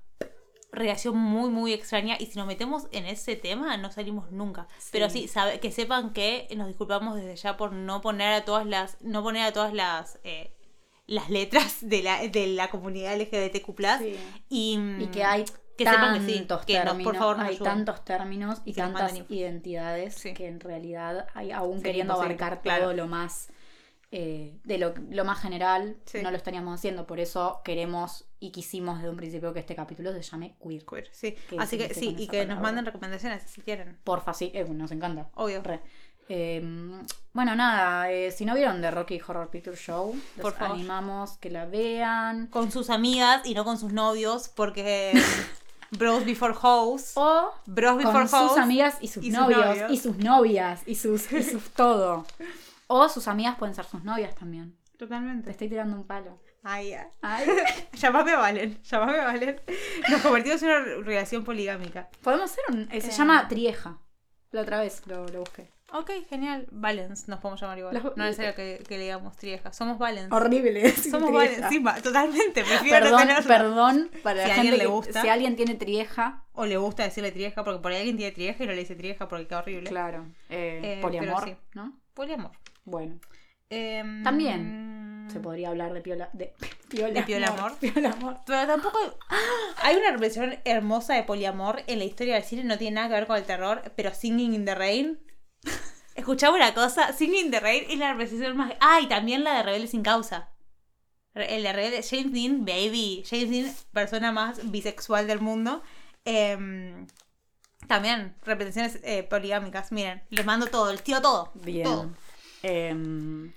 relación muy, muy extraña y si nos metemos en ese tema no salimos nunca. Pero sí, sabe, que sepan que nos disculpamos desde ya por no poner a todas las, no poner a todas las, eh, las letras de la, de la comunidad LGBTQ+. Sí. Y, Y que hay que sepan que sí, tantos no, por términos, favor, hay ayuden. tantos términos y tantas identidades Sí. que en realidad hay aún queriendo abarcar claro. todo lo más eh, de lo, lo más general no lo estaríamos haciendo por eso queremos y quisimos desde un principio que este capítulo se llame queer Queer, sí. Que Así que sí, y que nos manden recomendaciones si quieren. porfa sí eh, nos encanta Obvio. Re. Eh, bueno nada eh, si no vieron The Rocky Horror Picture Show los Por favor. animamos que la vean Con sus amigas y no con sus novios, porque bros before hoes. o Bros before con hoes. sus amigas y sus, y sus novios, y sus novias y sus, y sus todo. O sus amigas pueden ser sus novias también. Te Totalmente. estoy tirando un palo. Ay, ya. Ay. Llamame a Valen, llamame a Valen. Nos convertimos en una relación poligámica. Podemos hacer un. eh, se Eh. llama Trieja. La otra vez lo, lo busqué. Ok, genial. Valens nos podemos llamar igual. No es necesario que, que le digamos trieja. Somos Valens. Horrible. Somos Trieja. Valens, sí, totalmente. Prefiero no Perdón, perdón para Si la a alguien gente le que- gusta. Si alguien tiene Trieja, O le gusta decirle trieja, porque por ahí alguien tiene trieja y no le dice trieja porque queda horrible. claro. eh, Eh, poliamor, pero sí. ¿no? Poliamor. Bueno, Em, También se podría hablar de piola. De, piola, ¿De piolamor? Piolamor. Pero tampoco. Hay una representación hermosa de poliamor en la historia del cine, no tiene nada que ver con el terror, pero Singing in the Rain. Escuchaba una cosa, Singing in the Rain es la representación más. Ah, y también la de Rebelde sin causa. El de Rebelde. James Dean, baby. James Dean, persona más bisexual del mundo. Em, también, representaciones eh, poligámicas. Miren, les mando todo, les tiro todo. Bien. Todo. Em,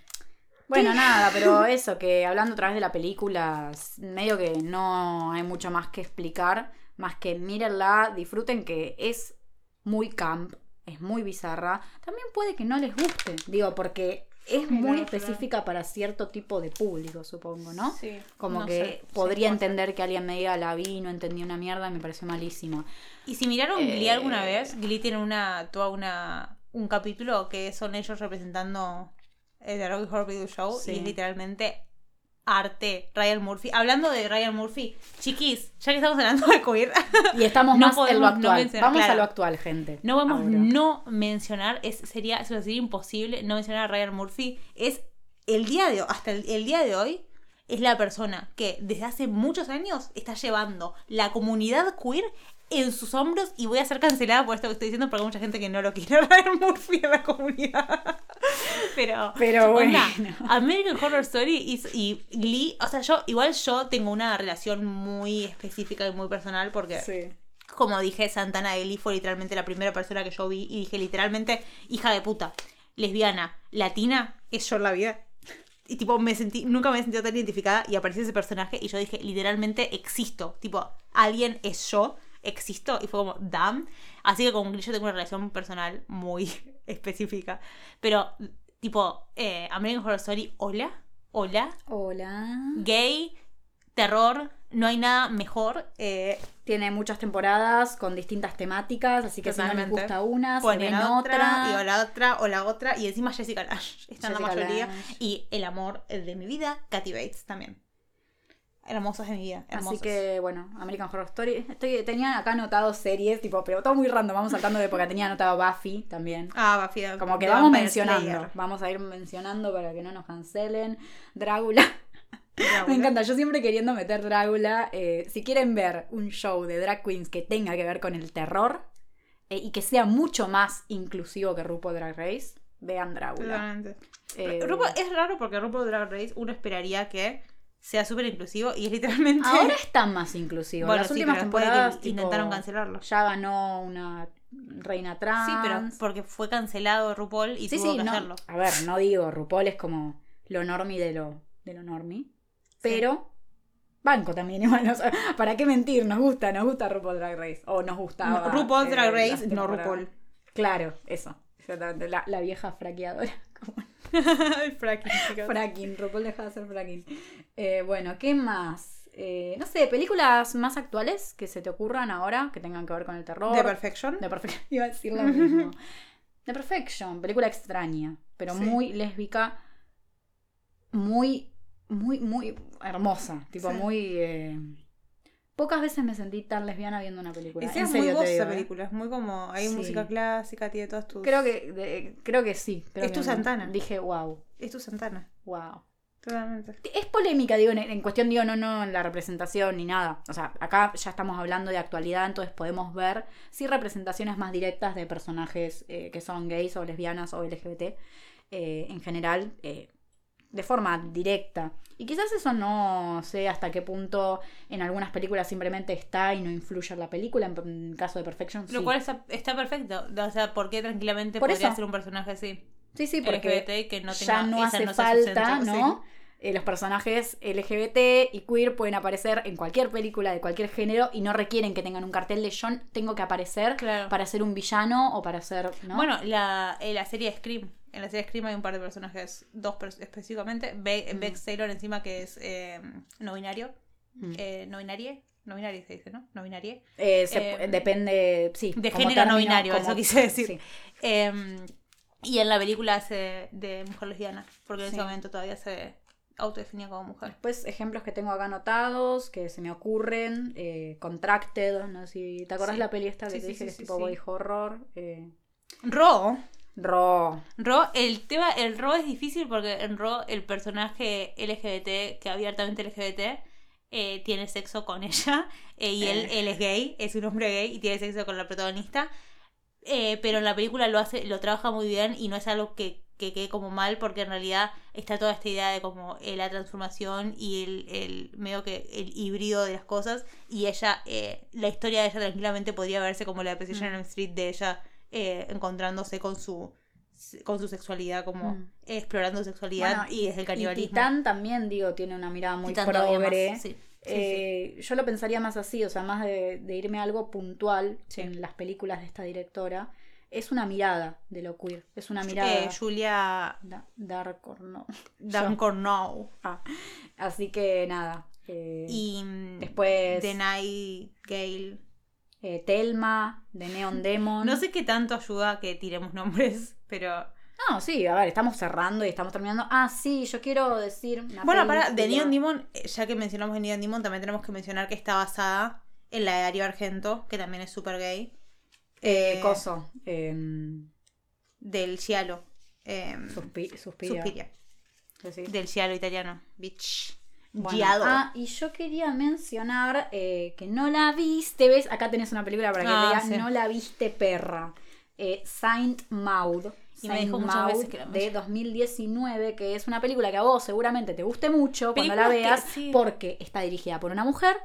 bueno, nada, pero eso, que hablando otra vez de la película, medio que no hay mucho más que explicar, más que mírenla, disfruten que es muy camp, es muy bizarra. También puede que no les guste, digo, porque es muy claro. específica para cierto tipo de público, supongo, ¿no? Sí, Como no que sé, podría entender que alguien me diga la vi, no entendí una mierda, y me pareció malísima. Y si miraron Glee Eh, alguna vez, Glee tiene una, toda una, un capítulo que son ellos representando el The Rocky Horror Picture Show Sí. y es literalmente arte Ryan Murphy. Hablando de Ryan Murphy, chiquis, ya que estamos hablando de queer, Y estamos No más en lo no actual. Vamos claro. a lo actual, gente. no vamos Ahora. no mencionar, es, sería, eso sería imposible no mencionar a Ryan Murphy. Es el día de hasta el, el día de hoy, es la persona que desde hace muchos años está llevando la comunidad queer en sus hombros y voy a ser cancelada por esto que estoy diciendo porque hay mucha gente que no lo quiere Ryan Murphy en la comunidad. Pero, Pero onda, bueno. American Horror Story y, y Glee, o sea, yo igual yo tengo una relación muy específica y muy personal porque Sí. como dije, Santana de Glee fue literalmente la primera persona que yo vi y dije literalmente, hija de puta, lesbiana, latina, es yo en la vida. Y tipo, me sentí, nunca me he sentido tan identificada y apareció ese personaje y yo dije, literalmente existo. Tipo, alguien es yo, existo. Y fue como, damn. Así que con Glee yo tengo una relación personal muy específica. Pero, tipo, eh, American Horror Story, hola, hola, Hola. gay, terror, no hay nada mejor. Eh, Tiene muchas temporadas con distintas temáticas, así que si no les gusta una, se ven otra, otra. y o la otra o la otra y encima Jessica Lange está en la mayoría Lange. y el amor de mi vida Katy Bates también hermosas de mi vida hermosas. Así que, bueno, American Horror Story. Estoy, tenía acá anotado series, tipo, pero todo muy random. Vamos saltando de época. Tenía anotado Buffy también. ah Buffy the- Como que vamos Vampire mencionando. Slayer. Vamos a ir mencionando para que no nos cancelen. Drácula. Drácula. Me encanta, yo siempre queriendo meter Drácula. eh, si quieren ver un show de drag queens que tenga que ver con el terror eh, y que sea mucho más inclusivo que RuPaul Drag Race, vean Drácula. Eh, es raro porque RuPaul Drag Race uno esperaría que sea súper inclusivo y es literalmente Ahora están más inclusivos. bueno Las sí, últimas de que temporadas tipo, intentaron cancelarlo Ya ganó una reina trans. sí pero porque fue cancelado RuPaul y sí, tuvo sí, que no, hacerlo A ver, no digo, RuPaul es como lo normi de lo, de lo normi. Pero banco también igual. sea, ¿Para qué mentir? Nos gusta, nos gusta RuPaul Drag Race. O nos gustaba. No, RuPaul eh, Drag Race no. RuPaul Claro, eso. Exactamente. La, la vieja fraqueadora. como El fracking, chicos. fracking. RuPaul deja de hacer fracking. Eh, bueno, ¿qué más? Eh, no sé, películas más actuales que se te ocurran ahora que tengan que ver con el terror. The Perfection The Perfection. Iba a decir lo mismo. The Perfection, película extraña, pero Sí. muy lésbica, muy, muy, muy hermosa. Tipo, Sí. muy. eh, Pocas veces me sentí tan lesbiana viendo una película. Y sí, en es muy serio te esa digo, ¿eh? película, es muy como, hay Sí. música clásica, tiene todas tus... Creo que, de- creo que sí. creo Es tu Santana. Dije, wow, Es tu Santana, wow. totalmente. Es polémica, digo, en, en cuestión, digo, no, no en la representación ni nada. O sea, acá ya estamos hablando de actualidad, entonces podemos ver sí representaciones más directas de personajes eh, que son gays o lesbianas o LGBT eh, en general, eh, de forma directa. Y quizás eso no sé hasta qué punto en algunas películas simplemente está y no influye en la película. En, caso de Perfection, Lo sí. cual está, está perfecto, o sea, ¿por qué tranquilamente Por podría eso. ser un personaje así? Sí, sí, porque LGBT que no ya tenga- no esa hace no falta, ¿no? Eh, los personajes LGBT y queer pueden aparecer en cualquier película de cualquier género y no requieren que tengan un cartel de yo tengo que aparecer Claro. para ser un villano o para ser, ¿no? Bueno, la, en la serie Scream. En la serie Scream hay un par de personajes, dos específicamente. Be Mm. Bex Taylor encima que es eh, no binario. Mm. Eh, no binarie. No binarie se dice, ¿no? No binarie. Eh, se eh, depende, sí. de género no binario, como- eso quise decir. sí. Eh, y en la película hace de mujer lesbiana. Porque en Sí. ese momento todavía se autodefinía como mujer. Después ejemplos que tengo acá anotados, que se me ocurren, Contracted, no sé si te acordás Sí. la peli esta que te dije que es tipo sí. body horror. Ro. Ro. Ro, el tema, el Ro es difícil porque en Ro el personaje LGBT, que abiertamente LGBT, eh, tiene sexo con ella eh, y él, Eh. él es gay, es un hombre gay y tiene sexo con la protagonista. Eh, pero en la película lo hace, lo trabaja muy bien y no es algo que, que quede como mal porque en realidad está toda esta idea de como la transformación y el, el medio que el híbrido de las cosas y ella, eh, la historia de ella tranquilamente podría verse como la de Precision Mm. Street de ella eh, encontrándose con su con su sexualidad, como Mm. explorando su sexualidad Bueno, y desde el Y canibalismo. Titán también, digo, tiene una mirada muy Titán todavía progre. más, sí. Sí, sí. Eh, Yo lo pensaría más así, o sea, más de, de irme a algo puntual en las películas de esta directora. Es una mirada de lo queer, es una mirada Eh, Julia da- dark or no. Duncornow Ah, Así que nada. eh, y mm, después Denai Gale. Eh, Telma, de Neon Demon. No sé qué tanto ayuda que tiremos nombres, pero No, sí, a ver, estamos cerrando y estamos terminando. Ah, sí, yo quiero decir. una Bueno, para, de. Neon Demon, eh, ya que mencionamos a Neon Demon, también tenemos que mencionar que está basada en la de Dario Argento, que también es súper gay. Eh, Eh, coso. em, Del Cialo. Eh, suspi-. Suspiria. Del Cialo italiano. Bitch. Bueno, ah, y yo quería mencionar eh, que no la viste, ¿ves? Acá tenés una película para que Ah, veas, sí. no la viste, perra. Eh, Saint Maud. Y me Saint dijo muchas Maud veces que la de 2019, que es una película que a vos seguramente te guste mucho cuando la que veas, sí. porque está dirigida por una mujer,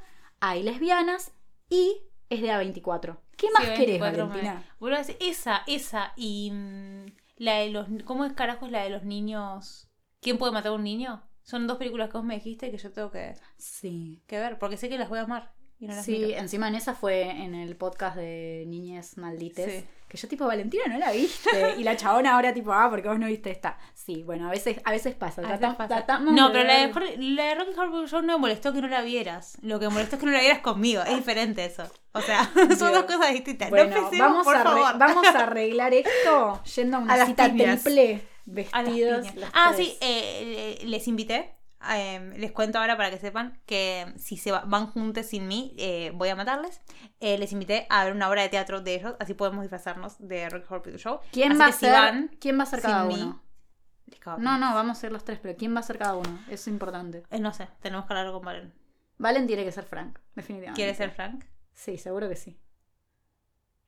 hay lesbianas y es de A24. ¿Qué más Sí, querés, 24 Valentina? Vuelvo a decir, esa, esa. Y mm, la de los. ¿Cómo es carajo es la de los niños? ¿Quién puede matar a un niño? Son dos películas que vos me dijiste que yo tengo que, Sí. que ver, porque sé que las voy a amar. Y no las Sí, miro. encima en esa fue en el podcast de Niñez Maldites. Sí. Que yo tipo, Valentina, no la viste. Y la chabona ahora tipo, ah, porque vos no viste esta. Sí, bueno, a veces, a veces pasa. A veces Tratam- pasa. tratamos No, pero la de, Hor- la de Rocky Horror Show no me molestó que no la vieras. Lo que me molestó es que no la vieras conmigo. Es diferente eso. O sea, son dos cosas distintas. Bueno, no empecemos, vamos, por a favor. vamos a arreglar esto yendo a una A cita piñas. Triple, A las vestidos. Ah, tres. sí, eh, le- les invité. eh, les cuento ahora para que sepan que si se va- van juntos sin mí, eh, voy a matarles. Eh, les invité a ver una obra de teatro de ellos, así podemos disfrazarnos de Rocky Horror Picture Show. ¿Quién Así va a si ser? van, ¿Quién va a ser cada mí, uno? a No, no, vamos a ser los tres, pero ¿quién va a ser cada uno? Eso es importante. Eh, no sé, tenemos que hablarlo con Valen. Valen tiene que ser Frank, definitivamente. ¿Quiere ser Frank? Sí, seguro que sí.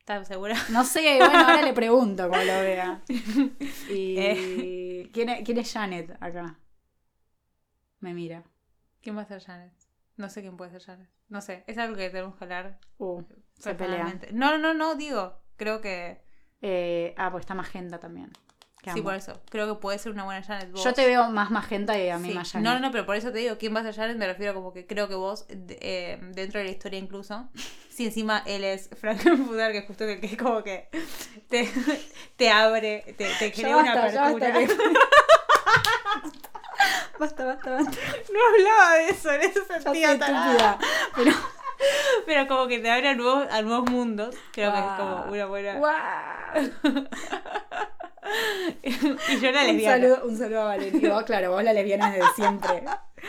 ¿Estás segura? No sé, bueno, ahora le pregunto cómo lo vea. Y Eh. ¿quién, es, quién es Janet acá? Me mira. ¿Quién va a ser Janet? No sé quién puede ser Janet. No sé, es algo que tenemos que hablar Uh, se pelea. personalmente. No, no, no, digo, creo que... Eh, ah, pues está Magenta también. Que Sí, amo. por eso. Creo que puede ser una buena Janet. Vos. Yo te veo más Magenta y a mí Sí. más Janet. No, no, no, pero por eso te digo, ¿quién va a ser Janet? Me refiero como que creo que vos, eh, dentro de la historia incluso, si encima él es Frankenfurter, que justo que, que como que te, te abre, te, te una apertura. basta, basta, basta. No hablaba de eso en ese sentido, estúpida. Pero. Pero como que te abre a nuevos, a nuevos mundos. Creo que es como una buena... Guau. Y yo la Un lesbiana. saludo, un saludo a Valeria. Vos, claro, vos la lesbiana desde siempre.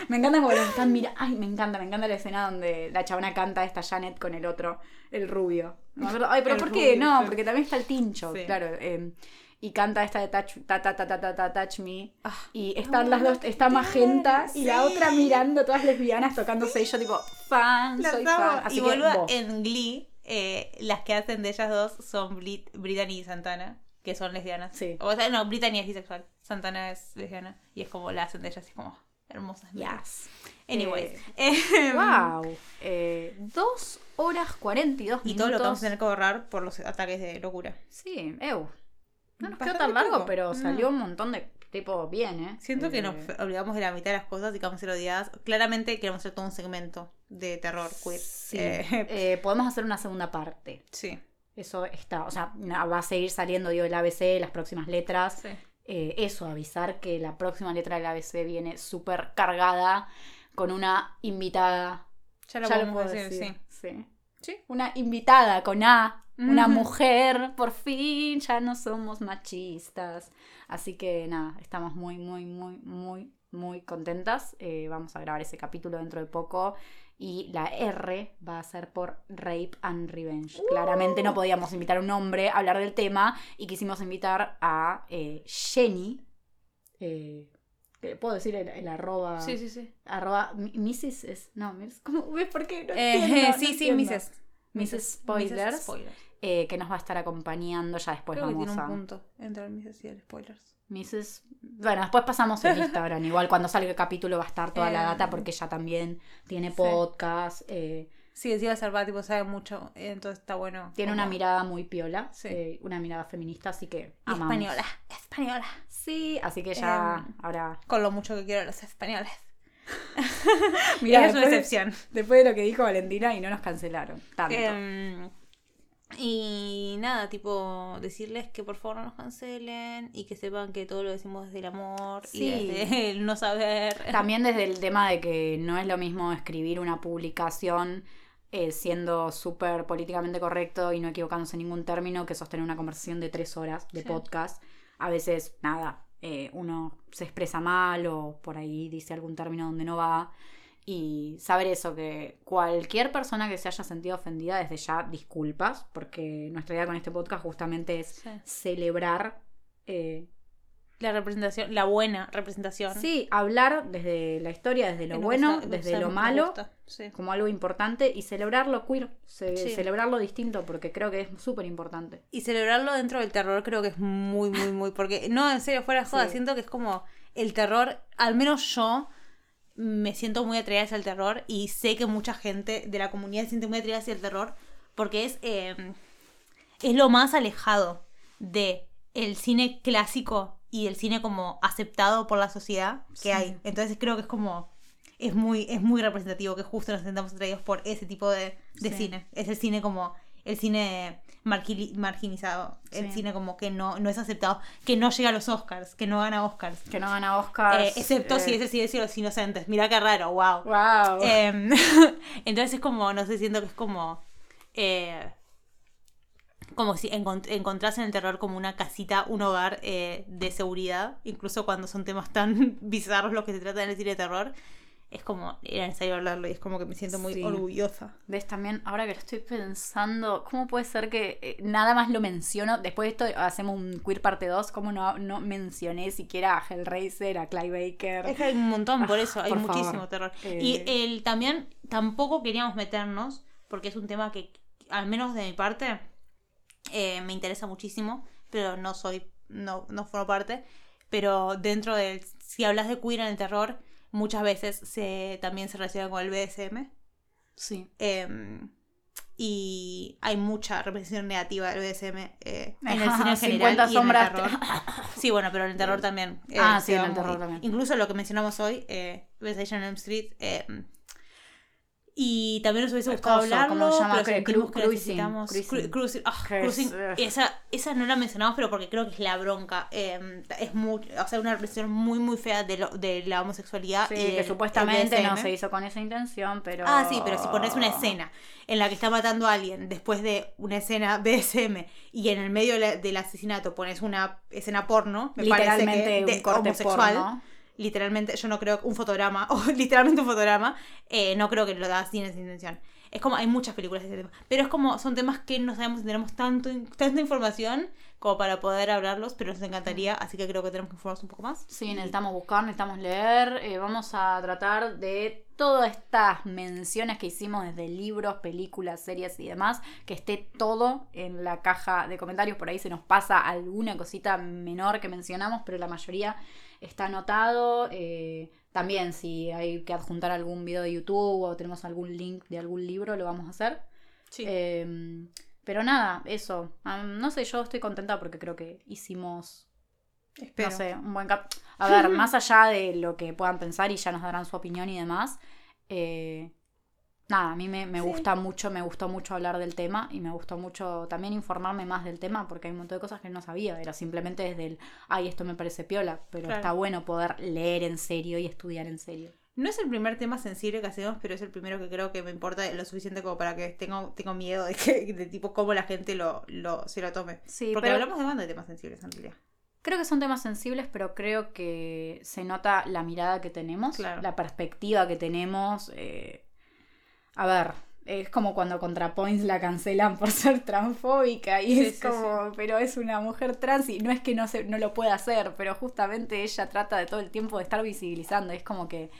Me encanta como los están mirando. Ay, me encanta, me encanta la escena donde la chabona canta esta Janet con el otro, el rubio. No. Ay, pero El ¿por qué? rubio, No, sí. porque también está el tincho, Sí. claro. eh, y canta esta de touch, ta, ta, ta, ta, ta, ta, touch me. Ah, Y están las dos, está Magenta y la otra mirando, todas lesbianas tocándose. Y yo, tipo, fan, Las soy amo. fan. Así y que boluda, vos. en Glee, eh, las que hacen de ellas dos son Brit- Brittany y Santana, que son lesbianas. Sí. O sea, no, Brittany es bisexual, Santana es lesbiana. Y es como la hacen de ellas, así como hermosas. Yes. Anyways. Eh, em, Wow. Eh, dos horas 42 Y minutos. todo lo que vamos a tener que ahorrar por los ataques de locura. Sí, eu. No nos quedó tan largo, poco. pero No. salió un montón de tipo bien, ¿eh? Siento que Eh, nos olvidamos de la mitad de las cosas y que vamos a ser odiadas. Claramente queremos hacer todo un segmento de terror queer. Sí. Eh, Eh, podemos hacer una segunda parte. sí. Eso está, o sea, va a seguir saliendo, digo, el ABC, las próximas letras. sí. Eh, eso, avisar que la próxima letra del ABC viene súper cargada con una invitada. Ya lo Ya puedo decir, decir, sí. sí. Sí. Una invitada con A, una mujer, por fin, ya no somos machistas. Así que nada, estamos muy, muy, muy, muy, muy contentas. Eh, vamos a grabar ese capítulo dentro de poco. Y la R va a ser por Rape and Revenge. Claramente no podíamos invitar a un hombre a hablar del tema y quisimos invitar a eh, Jenny. eh, ¿Puedo decir el, el arroba? Sí, sí, sí. Arroba Mrs. es- no, ¿cómo ves por qué? No Eh, no sí, sí. Mrs. Mrs. Spoilers, Mrs. Spoilers. eh, que nos va a estar acompañando. Ya después Creo que vamos tiene un a. punto entre el Mrs. y el Spoilers. Mrs. Bueno, después pasamos en Instagram. Igual cuando salga el capítulo va a estar toda la Eh, data porque ella también tiene sí. podcast. eh, Sí, encima Salva, tipo, sabe mucho, eh, entonces está bueno. tiene como- una mirada muy piola. Sí. eh, una mirada feminista, así que. Amamos. española, española. Sí, así que ya Em, ahora. Con lo mucho que quiero a los españoles. Mirá, es una excepción. después de lo que dijo Valentina y no nos cancelaron. Tanto. Y nada, tipo, decirles que por favor no nos cancelen y que sepan que todo lo decimos desde el amor Sí. y desde el no saber. También desde el tema de que no es lo mismo escribir una publicación eh, siendo súper políticamente correcto y no equivocándose en ningún término que sostener una conversación de tres horas de Sí. podcast. a veces, nada, eh, uno se expresa mal o por ahí dice algún término donde no va. Y saber eso, que cualquier persona que se haya sentido ofendida, desde ya disculpas, porque nuestra idea con este podcast justamente es Sí. celebrar eh, La representación, la buena representación. Sí, hablar desde la historia, desde lo bueno, gusta- desde lo malo, sí. como algo importante y celebrar lo queer, ce- Sí. celebrar lo distinto, porque creo que es súper importante. Y celebrarlo dentro del terror creo que es muy, muy, muy. Porque, no, en serio, fuera de joda, Sí. siento que es como el terror, al menos yo me siento muy atraída hacia el terror y sé que mucha gente de la comunidad se siente muy atraída hacia el terror porque es, eh, es lo más alejado de el cine clásico y el cine como aceptado por la sociedad que Sí. hay. Entonces creo que es como es muy es muy representativo que justo nos sentamos atraídos por ese tipo de, de Sí. cine. Es el cine como el cine marginizado, el Sí. cine como que no, no es aceptado, que no llega a los Oscars, que no gana Oscars. Que no gana Oscar. Eh, excepto si es el silencio de los inocentes. Mira qué raro, wow. Wow. Em, entonces es como, no sé, siento que es como. eh, como si encont- encontrás en el terror como una casita, un hogar eh, de seguridad, incluso cuando son temas tan bizarros los que se tratan en el cine de terror. Es como, era necesario hablarlo y es como que me siento muy Sí. orgullosa. ¿Ves también, ahora que lo estoy pensando, cómo puede ser que eh, nada más lo menciono? Después de esto hacemos un queer parte 2, ¿cómo no, no mencioné siquiera a Hellraiser, a Clive Baker? Es que hay un montón, por Ah, eso, hay por muchísimo favor. terror. Eh. Y el, también tampoco queríamos meternos, porque es un tema que, al menos de mi parte, eh, me interesa muchísimo, pero no soy, no, no formo parte. Pero dentro del, si hablas de queer en el terror, muchas veces se, también se relaciona con el BDSM. Sí. em, y hay mucha representación negativa del BDSM eh, en el cine en 50 general y en el terror. Sí, bueno, pero en el terror también. eh, Ah, sí, en el terror muy- también. Incluso lo que mencionamos hoy, eh, West Side on Elm Street. Eh, y también nos hubiese gustado coso, hablarlo, que necesitamos... cruising. cruising, ah, Que cruising. eh. Esa, esa no la mencionamos, pero porque creo que es la bronca. eh, es muy, o sea, una represión muy, muy fea de, lo- de la homosexualidad. Sí, y que supuestamente el no se hizo con esa intención, pero... Ah, sí, pero si pones una escena en la que está matando a alguien después de una escena BDSM y en el medio de la- del asesinato pones una escena porno, me parece Literalmente que un de- corte homosexual, porno. Literalmente, yo no creo que un fotograma, o literalmente un fotograma, eh, no creo que lo das sin esa intención. Es como, hay muchas películas de ese tema. Pero es como, son temas que no sabemos si tenemos tanto, tanta información como para poder hablarlos, pero nos encantaría, así que creo que tenemos que informarnos un poco más. Sí, necesitamos buscar, necesitamos leer. eh, vamos a tratar de todas estas menciones que hicimos desde libros, películas, series y demás, que esté todo en la caja de comentarios. Por ahí se nos pasa alguna cosita menor que mencionamos, pero la mayoría está anotado. eh, también si hay que adjuntar algún video de YouTube o tenemos algún link de algún libro, lo vamos a hacer. Sí. Eh, pero nada, eso. Am, no sé, yo estoy contenta porque creo que hicimos Espero. no sé, un buen cap. A ver, más allá de lo que puedan pensar y ya nos darán su opinión y demás, eh, nada, a mí me, me Sí. gusta mucho, me gustó mucho hablar del tema y me gustó mucho también informarme más del tema porque hay un montón de cosas que no sabía. Era simplemente desde el, ay, esto me parece piola, pero Claro. está bueno poder leer en serio y estudiar en serio. No es el primer tema sensible que hacemos, pero es el primero que creo que me importa lo suficiente como para que tengo, tengo miedo de que de tipo cómo la gente lo, lo, se lo tome. Sí, Porque pero hablamos de banda de temas sensibles en realidad. creo que son temas sensibles, pero creo que se nota la mirada que tenemos, Claro. la perspectiva que tenemos. eh, A ver, es como cuando ContraPoints la cancelan por ser transfóbica y Sí, es sí, como, pero es una mujer trans y no es que no, se, no lo pueda hacer, pero justamente ella trata de todo el tiempo de estar visibilizando. Es como que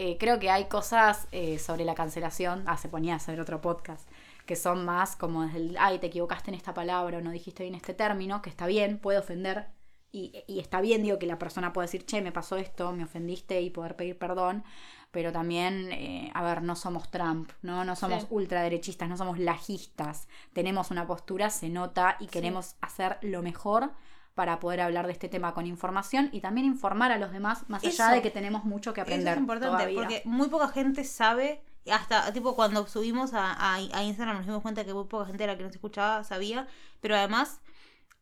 eh, creo que hay cosas eh, sobre la cancelación, ah, se ponía a hacer otro podcast, que son más como desde el, ay, te equivocaste en esta palabra o no dijiste bien este término, que está bien, puede ofender. Y, y está bien, digo, que la persona pueda decir, che, me pasó esto, me ofendiste y poder pedir perdón. Pero también, eh, a ver, no somos Trump, ¿no? No somos Sí. ultraderechistas, no somos lajistas. Tenemos una postura, se nota y queremos hacer lo mejor para poder hablar de este tema con información y también informar a los demás, más allá de que tenemos mucho que aprender. Eso es importante, todavía. porque muy poca gente sabe, hasta tipo cuando subimos a, a, a Instagram nos dimos cuenta que muy poca gente de la que nos escuchaba sabía, pero además,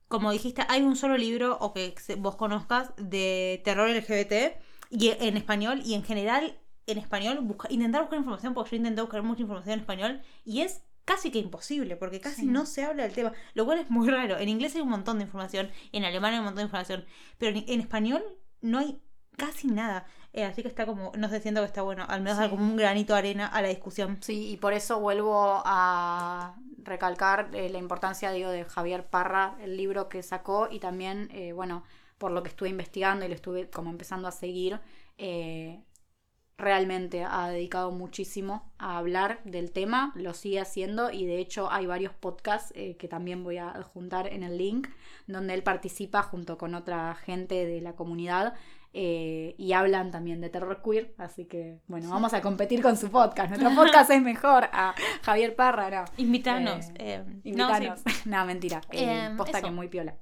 como dijiste, hay un solo libro o que vos conozcas de terror LGBT y en español y en general en español busca, intentar buscar información porque yo intenté buscar mucha información en español y es casi que imposible, porque casi Sí. no se habla del tema, lo cual es muy raro. En inglés hay un montón de información, en alemán hay un montón de información, pero en, en español no hay casi nada. Eh, así que está como, no sé, siento que está bueno, al menos Sí. dar como un granito de arena a la discusión. Sí, y por eso vuelvo a recalcar eh, la importancia, digo, de Javier Parra, el libro que sacó, y también, eh, bueno, por lo que estuve investigando y lo estuve como empezando a seguir, eh, realmente ha dedicado muchísimo a hablar del tema, lo sigue haciendo y de hecho hay varios podcasts eh, que también voy a adjuntar en el link, donde él participa junto con otra gente de la comunidad eh, y hablan también de terror queer, así que bueno, vamos a competir con su podcast, nuestro podcast es mejor, a Javier Parra, no. Invítanos. Eh, eh, no, Invítanos. sí. No, mentira. eh, Em, posta eso. que muy piola.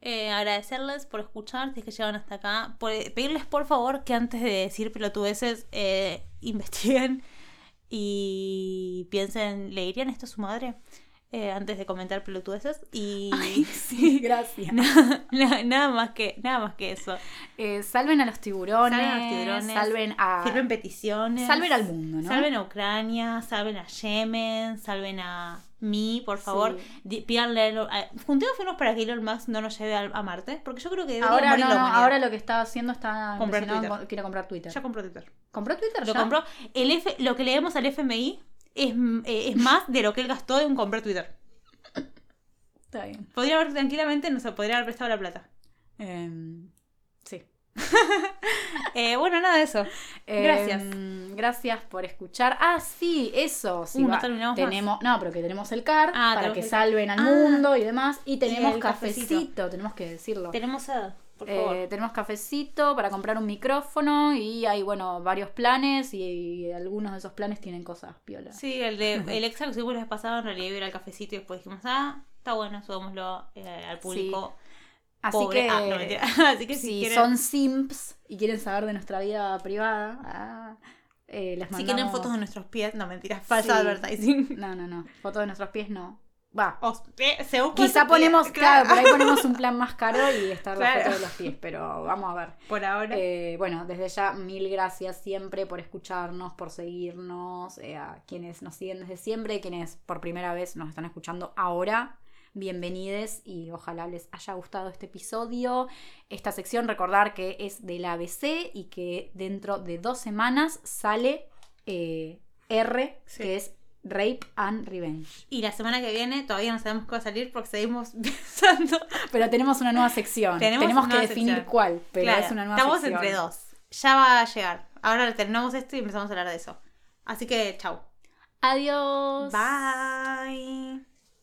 Eh, agradecerles por escuchar, si es que llegaron hasta acá. Por- pedirles por favor que antes de decir pelotudeces eh, investiguen y piensen, ¿le dirían esto a su madre? Eh, antes de comentar pelotudeces. Y sí, gracias. nada, nada más que, nada más que eso. Eh, salven a los tiburones. Salven a los tiburones. Salven a. Firmen peticiones. Salven al mundo, ¿no? Salven a Ucrania, salven a Yemen, salven a mí, por favor. Sí. Pídanle. Juntemos firmas para que Elon Musk no nos lleve a, a Marte. Porque yo creo que Ahora, morir no, la ahora lo que está haciendo está Comprar Twitter. quiere comprar Twitter. Ya compró Twitter. ¿Compró Twitter? Lo ya? compró. El F, lo que le demos al FMI es, eh, es más de lo que él gastó en comprar Twitter. Está bien. Podría haber tranquilamente, no sé, podría haber prestado la plata. Em, sí. Eh, bueno, nada de eso. Gracias. Em, gracias por escuchar. Ah, sí, eso. sí, Uh, no terminamos más. tenemos, No, pero que tenemos el CAR Ah, para que salven al Ah. mundo y demás. Y tenemos cafecito, cafecito. tenemos que decirlo. Tenemos sed, por Eh, tenemos cafecito para comprar un micrófono y hay, bueno, varios planes y, algunos de esos planes tienen cosas piolas. Sí, el de el extra que subimos la vez pasada en realidad era el cafecito y después dijimos, ah, está bueno, subámoslo eh, al público. Así pobre. que, Ah, no. Así que si, si quieren, son simps y quieren saber de nuestra vida privada, ah, eh, les si mandamos... quieren fotos de nuestros pies, no mentira, falsa Sí. advertising. No, no, no. Fotos de nuestros pies no. Va. Eh, según Quizá ponemos, claro, por ahí ponemos un plan más caro y está la Claro. foto de los pies, pero vamos a ver. Por ahora. Eh, bueno, desde ya mil gracias siempre por escucharnos, por seguirnos, eh, a quienes nos siguen desde siempre, quienes por primera vez nos están escuchando ahora. Bienvenides y ojalá les haya gustado este episodio. Esta sección, recordar que es del ABC y que dentro de dos semanas sale eh, R, Sí. que es Rape and Revenge. Y la semana que viene todavía no sabemos qué va a salir porque seguimos pensando. Pero tenemos una nueva sección. Tenemos que definir sección. cuál, pero Claro, es una nueva estamos sección. entre dos. Ya va a llegar. Ahora terminamos esto y empezamos a hablar de eso. Así que, chau. Adiós. Bye.